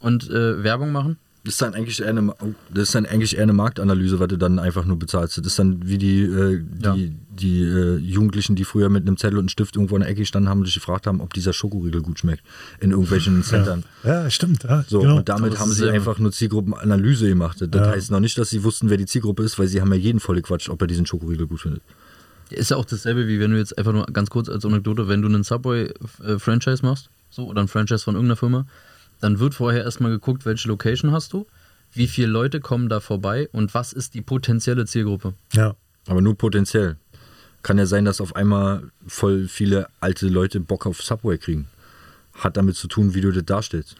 und äh, Werbung machen. Das ist dann eigentlich eher eine, das ist dann eigentlich eher eine Marktanalyse, was du dann einfach nur bezahlst. Das ist dann wie die, äh, die, ja. die äh, Jugendlichen, die früher mit einem Zettel und einem Stift irgendwo in der Ecke standen haben und sich gefragt haben, ob dieser Schokoriegel gut schmeckt. In irgendwelchen Centern. Ja, ja stimmt. Ja, so, genau. Und damit haben sie einfach nur Zielgruppenanalyse gemacht. Das ja. heißt noch nicht, dass sie wussten, wer die Zielgruppe ist, weil sie haben ja jeden voll gequatscht, ob er diesen Schokoriegel gut findet. Ist ja auch dasselbe, wie wenn du jetzt einfach nur ganz kurz als Anekdote, wenn du einen Subway-Franchise äh, machst, so, oder ein Franchise von irgendeiner Firma, dann wird vorher erstmal geguckt, welche Location hast du, wie viele Leute kommen da vorbei und was ist die potenzielle Zielgruppe. Ja. Aber nur potenziell. Kann ja sein, dass auf einmal voll viele alte Leute Bock auf Subway kriegen. Hat damit zu tun, wie du das darstellst.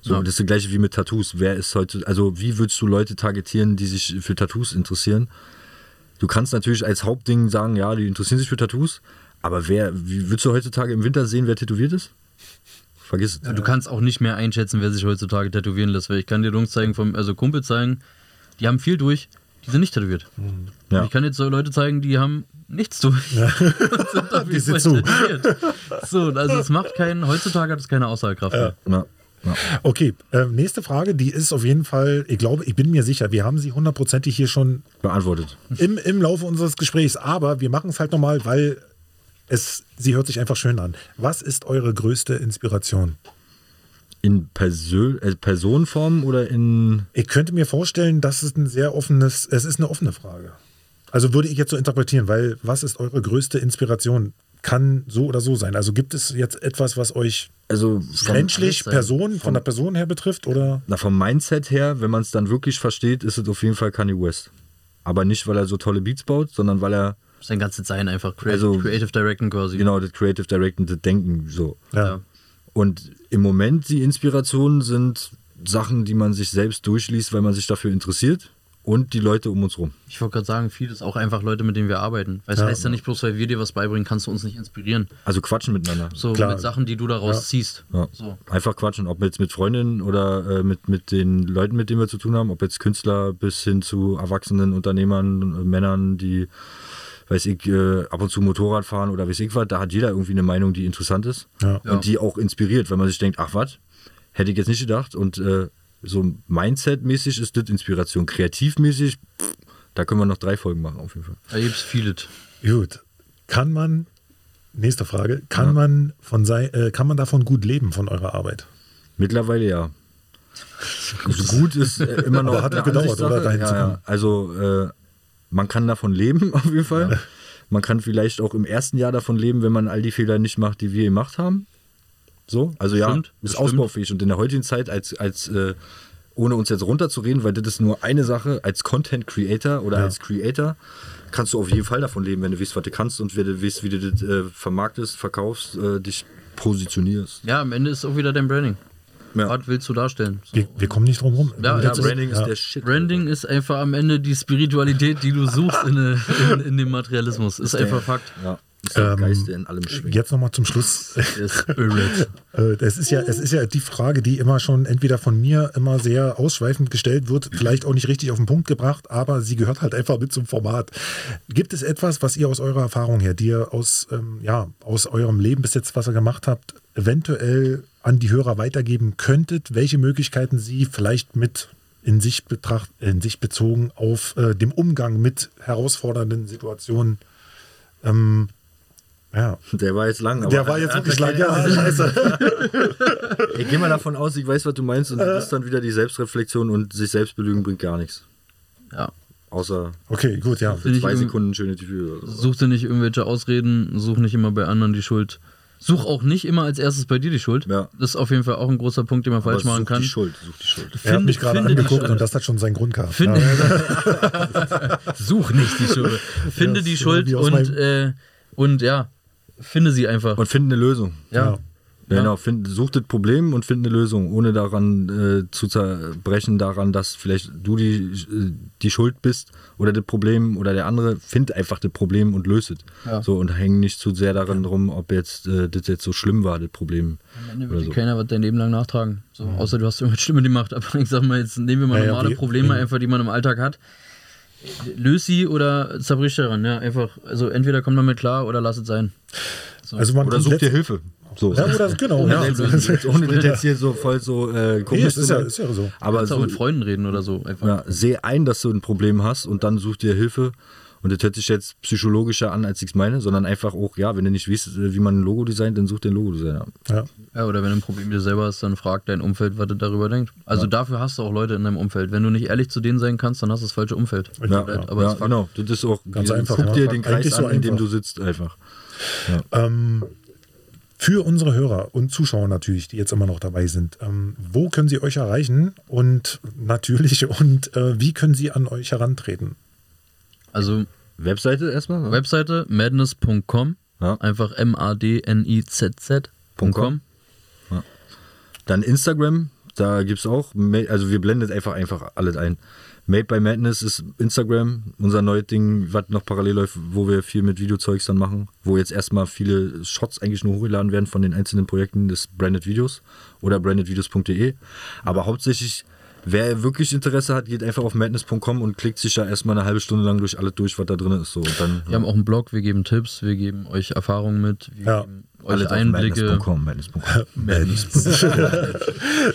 So, ja. Das ist das gleiche wie mit Tattoos. Wer ist heute, also wie würdest du Leute targetieren, die sich für Tattoos interessieren? Du kannst natürlich als Hauptding sagen, ja, die interessieren sich für Tattoos, aber wer, wie würdest du heutzutage im Winter sehen, wer tätowiert ist? Vergiss es. Du kannst auch nicht mehr einschätzen, wer sich heutzutage tätowieren lässt, weil ich kann dir Jungs zeigen, vom, also Kumpel zeigen, die haben viel durch, die sind nicht tätowiert. Ja. Ich kann jetzt so Leute zeigen, die haben nichts durch. sind auf Die sind zu. tätowiert. So, also es macht keinen, heutzutage hat es keine Aussagekraft mehr. Ja. Ja. Okay, äh, nächste Frage, die ist auf jeden Fall, ich glaube, ich bin mir sicher, wir haben sie hundertprozentig hier schon Beantwortet. im, im Laufe unseres Gesprächs, aber wir machen es halt nochmal, weil es, sie hört sich einfach schön an. Was ist eure größte Inspiration? In Persö äh, Personenform oder in. Ich könnte mir vorstellen, dass es ein sehr offenes, es ist eine offene Frage. Also würde ich jetzt so interpretieren, weil was ist eure größte Inspiration? Kann so oder so sein. Also gibt es jetzt etwas, was euch Also menschlich. Person, von der Person her betrifft? Oder? na, vom Mindset her, wenn man es dann wirklich versteht, ist es auf jeden Fall Kanye West. Aber nicht, weil er so tolle Beats baut, sondern weil er Sein ganzes Sein einfach Creative, Also- Creative Directing quasi. genau das Creative Directing, das Denken so. Ja. Und im Moment die Inspirationen sind Sachen, die man sich selbst durchliest, weil man sich dafür interessiert und die Leute um uns rum. Ich wollte gerade sagen, vieles auch einfach Leute, mit denen wir arbeiten. Weil es Ja. heißt ja nicht bloß, weil wir dir was beibringen, kannst du uns nicht inspirieren. Also quatschen miteinander. So Klar. mit Sachen, die du daraus Ja. ziehst. Ja. So. Einfach quatschen, ob jetzt mit Freundinnen oder äh, mit, mit den Leuten, mit denen wir zu tun haben, ob jetzt Künstler bis hin zu erwachsenen Unternehmern, äh, Männern, die, weiß ich, äh, ab und zu Motorrad fahren oder weiß ich was, da hat jeder irgendwie eine Meinung, die interessant ist Ja. Ja. und die auch inspiriert, weil man sich denkt, ach was, hätte ich jetzt nicht gedacht und äh, so Mindset-mäßig ist das Inspiration. Kreativmäßig, pff, da können wir noch drei Folgen machen auf jeden Fall. Da gibt es vieles. Gut. Kann man, nächste Frage, kann man von sei, äh, kann man davon gut leben von eurer Arbeit? Mittlerweile ja. So gut ist äh, immer noch Aber hat eine gedauert, oder, dahin ja, zu kommen? ja. Also äh, man kann davon leben auf jeden Fall. Man kann vielleicht auch im ersten Jahr davon leben, wenn man all die Fehler nicht macht, die wir gemacht haben. So, also ja, Stimmt, ist stimmt. ausbaufähig und in der heutigen Zeit als als äh, ohne uns jetzt runterzureden, weil das ist nur eine Sache, als Content Creator oder Ja. als Creator kannst du auf jeden Fall davon leben, wenn du weißt, was du kannst und wenn du weißt, wie du das äh, vermarktest, verkaufst, äh, dich positionierst. Ja, am Ende ist auch wieder dein Branding. Ja. Was willst du darstellen? So. Wir, wir kommen nicht drum rum. Ja, Ja, ist- Branding ist ja. der Shit. Branding ist einfach am Ende die Spiritualität, die du suchst in, in, in dem Materialismus. Ist einfach Fakt. Ja, ist der Ähm, Geist, der in allem schwingt. Jetzt nochmal zum Schluss. Spirit. Äh, Es ist, ja, es ist ja die Frage, die immer schon entweder von mir immer sehr ausschweifend gestellt wird, vielleicht auch nicht richtig auf den Punkt gebracht, aber sie gehört halt einfach mit zum Format. Gibt es etwas, was ihr aus eurer Erfahrung her, die ihr aus, ähm, ja, aus eurem Leben bis jetzt, was ihr gemacht habt, eventuell an die Hörer weitergeben könntet? Welche Möglichkeiten sie vielleicht mit in sich, betracht, in sich bezogen auf äh, dem Umgang mit herausfordernden Situationen ähm, ja, Der war jetzt lang. Aber der war jetzt wirklich lang. Ja, scheiße. Ich gehe mal davon aus, ich weiß, was du meinst. Und Äh. das ist dann wieder die Selbstreflexion und sich selbst belügen bringt gar nichts. Ja. Außer Okay, gut, ja. für zwei Sekunden schöne so. Such dir nicht irgendwelche Ausreden, such nicht immer bei anderen die Schuld. Such auch nicht immer als erstes bei dir die Schuld. Ja. Das ist auf jeden Fall auch ein großer Punkt, den man Aber falsch machen such kann. die Schuld, such die Schuld. Er hat Finde- mich gerade finde angeguckt und das hat schon seinen Grund gehabt. Finde, Ja. Such nicht die Schuld. Finde Das die Schuld und, äh, und ja, finde sie einfach. Und find eine Lösung. ja. Ja. Genau, find, such das Problem und find eine Lösung, ohne daran äh, zu zerbrechen, daran, dass vielleicht du die, äh, die Schuld bist oder das Problem oder der andere. Find einfach das Problem und löse es. Ja. So, und häng nicht zu sehr daran rum, ob jetzt äh, das jetzt so schlimm war, das Problem. Am Ende wird so. keiner was dein Leben lang nachtragen. So, Außer du hast irgendwas Schlimmes gemacht. Aber ich sag mal, jetzt nehmen wir mal Naja, normale Probleme, einfach, die man im Alltag hat. Löse sie oder zerbrich daran. Ja, einfach, also entweder komm damit klar oder lass es sein. So. Also man Oder such komplett- dir Hilfe. So. Ja, oder genau. Ohne Ja. Selbst- Ohne das jetzt hier so voll so äh, komisch Nee, ist ja, sein. ist ja so. Aber kannst auch so, mit Freunden reden oder so. Einfach. ja, seh ein, dass du ein Problem hast und dann such dir Hilfe. Und das hört sich jetzt psychologischer an, als ich es meine, sondern einfach auch, ja, wenn du nicht weißt, äh, wie man ein Logo designt, dann such dir ein Logo-Designer. Ja. Ja, oder wenn du ein Problem dir selber hast, dann frag dein Umfeld, was du darüber denkt. Also dafür hast du auch Leute in deinem Umfeld. Wenn du nicht ehrlich zu denen sein kannst, dann hast du das falsche Umfeld. Ja, aber ja es ist Fakt. genau. Das ist auch, Ganz einfach, guck ja. dir den Kreis an, in dem du sitzt, einfach. Ähm, für unsere Hörer und Zuschauer natürlich, die jetzt immer noch dabei sind, ähm, wo können sie euch erreichen und natürlich und äh, wie können sie an euch herantreten? Also Webseite erstmal? Webseite madness.com. Ja. Einfach M-A-D-N-I-Z-Z.com. Dann Instagram, da gibt es auch, also wir blenden einfach einfach alles ein. Made by Madness ist Instagram, unser neues Ding, was noch parallel läuft, wo wir viel mit Videozeugs dann machen, wo jetzt erstmal viele Shots eigentlich nur hochgeladen werden von den einzelnen Projekten des Branded Videos oder brandedvideos.de. Aber hauptsächlich wer wirklich Interesse hat, geht einfach auf madness.com und klickt sich da erstmal eine halbe Stunde lang durch alles durch, was da drin ist. So, und dann, Wir haben auch einen Blog, wir geben Tipps, wir geben euch Erfahrungen mit, wir Ja. geben euch Einblicke.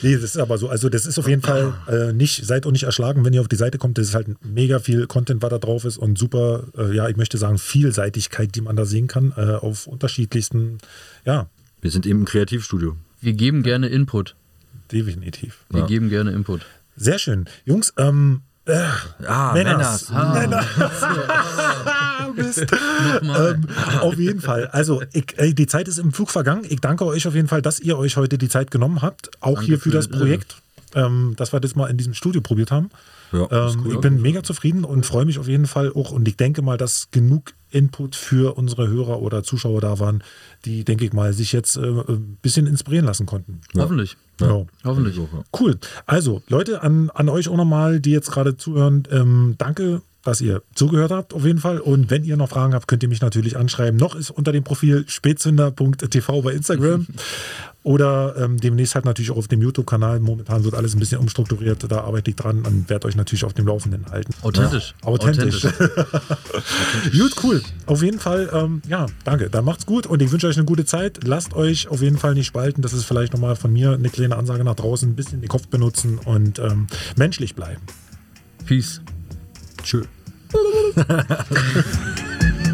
nee, das ist aber so. Also, das ist auf jeden Fall äh, nicht, seid auch nicht erschlagen, wenn ihr auf die Seite kommt. Das ist halt mega viel Content, was da drauf ist und super, äh, ja, ich möchte sagen, Vielseitigkeit, die man da sehen kann, äh, auf unterschiedlichsten, ja, Wir sind eben im Kreativstudio. Wir geben gerne Input. definitiv. Wir Ja. geben gerne Input. Sehr schön. Jungs, ähm, äh, Ah, Männers. Männers. Mist. Nochmal. ähm, auf jeden Fall. Also, ich, ey, die Zeit ist im Flug vergangen. Ich danke euch auf jeden Fall, dass ihr euch heute die Zeit genommen habt. Auch Danke hier für für das Projekt, ähm, dass wir das mal in diesem Studio probiert haben. Ja, Ähm, cool. ich bin mega zufrieden und freue mich auf jeden Fall auch. Und ich denke mal, dass genug Input für unsere Hörer oder Zuschauer da waren, die, denke ich mal, sich jetzt äh, ein bisschen inspirieren lassen konnten. Hoffentlich. Ja. Hoffentlich. So, ja. Cool. Also, Leute, an, an euch auch nochmal, die jetzt gerade zuhören, ähm, danke, dass ihr zugehört habt, auf jeden Fall. Und wenn ihr noch Fragen habt, könnt ihr mich natürlich anschreiben. Noch ist unter dem Profil spätzünder.tv bei Instagram. Oder ähm, demnächst halt natürlich auch auf dem YouTube-Kanal. Momentan wird alles ein bisschen umstrukturiert. Da arbeite ich dran und werde euch natürlich auf dem Laufenden halten. Authentisch. Authentisch. gut, cool. Auf jeden Fall, ähm, ja, danke. Dann macht's gut und ich wünsche euch eine gute Zeit. Lasst euch auf jeden Fall nicht spalten. Das ist vielleicht nochmal von mir eine kleine Ansage nach draußen. Ein bisschen den Kopf benutzen und ähm, menschlich bleiben. Peace. Sure.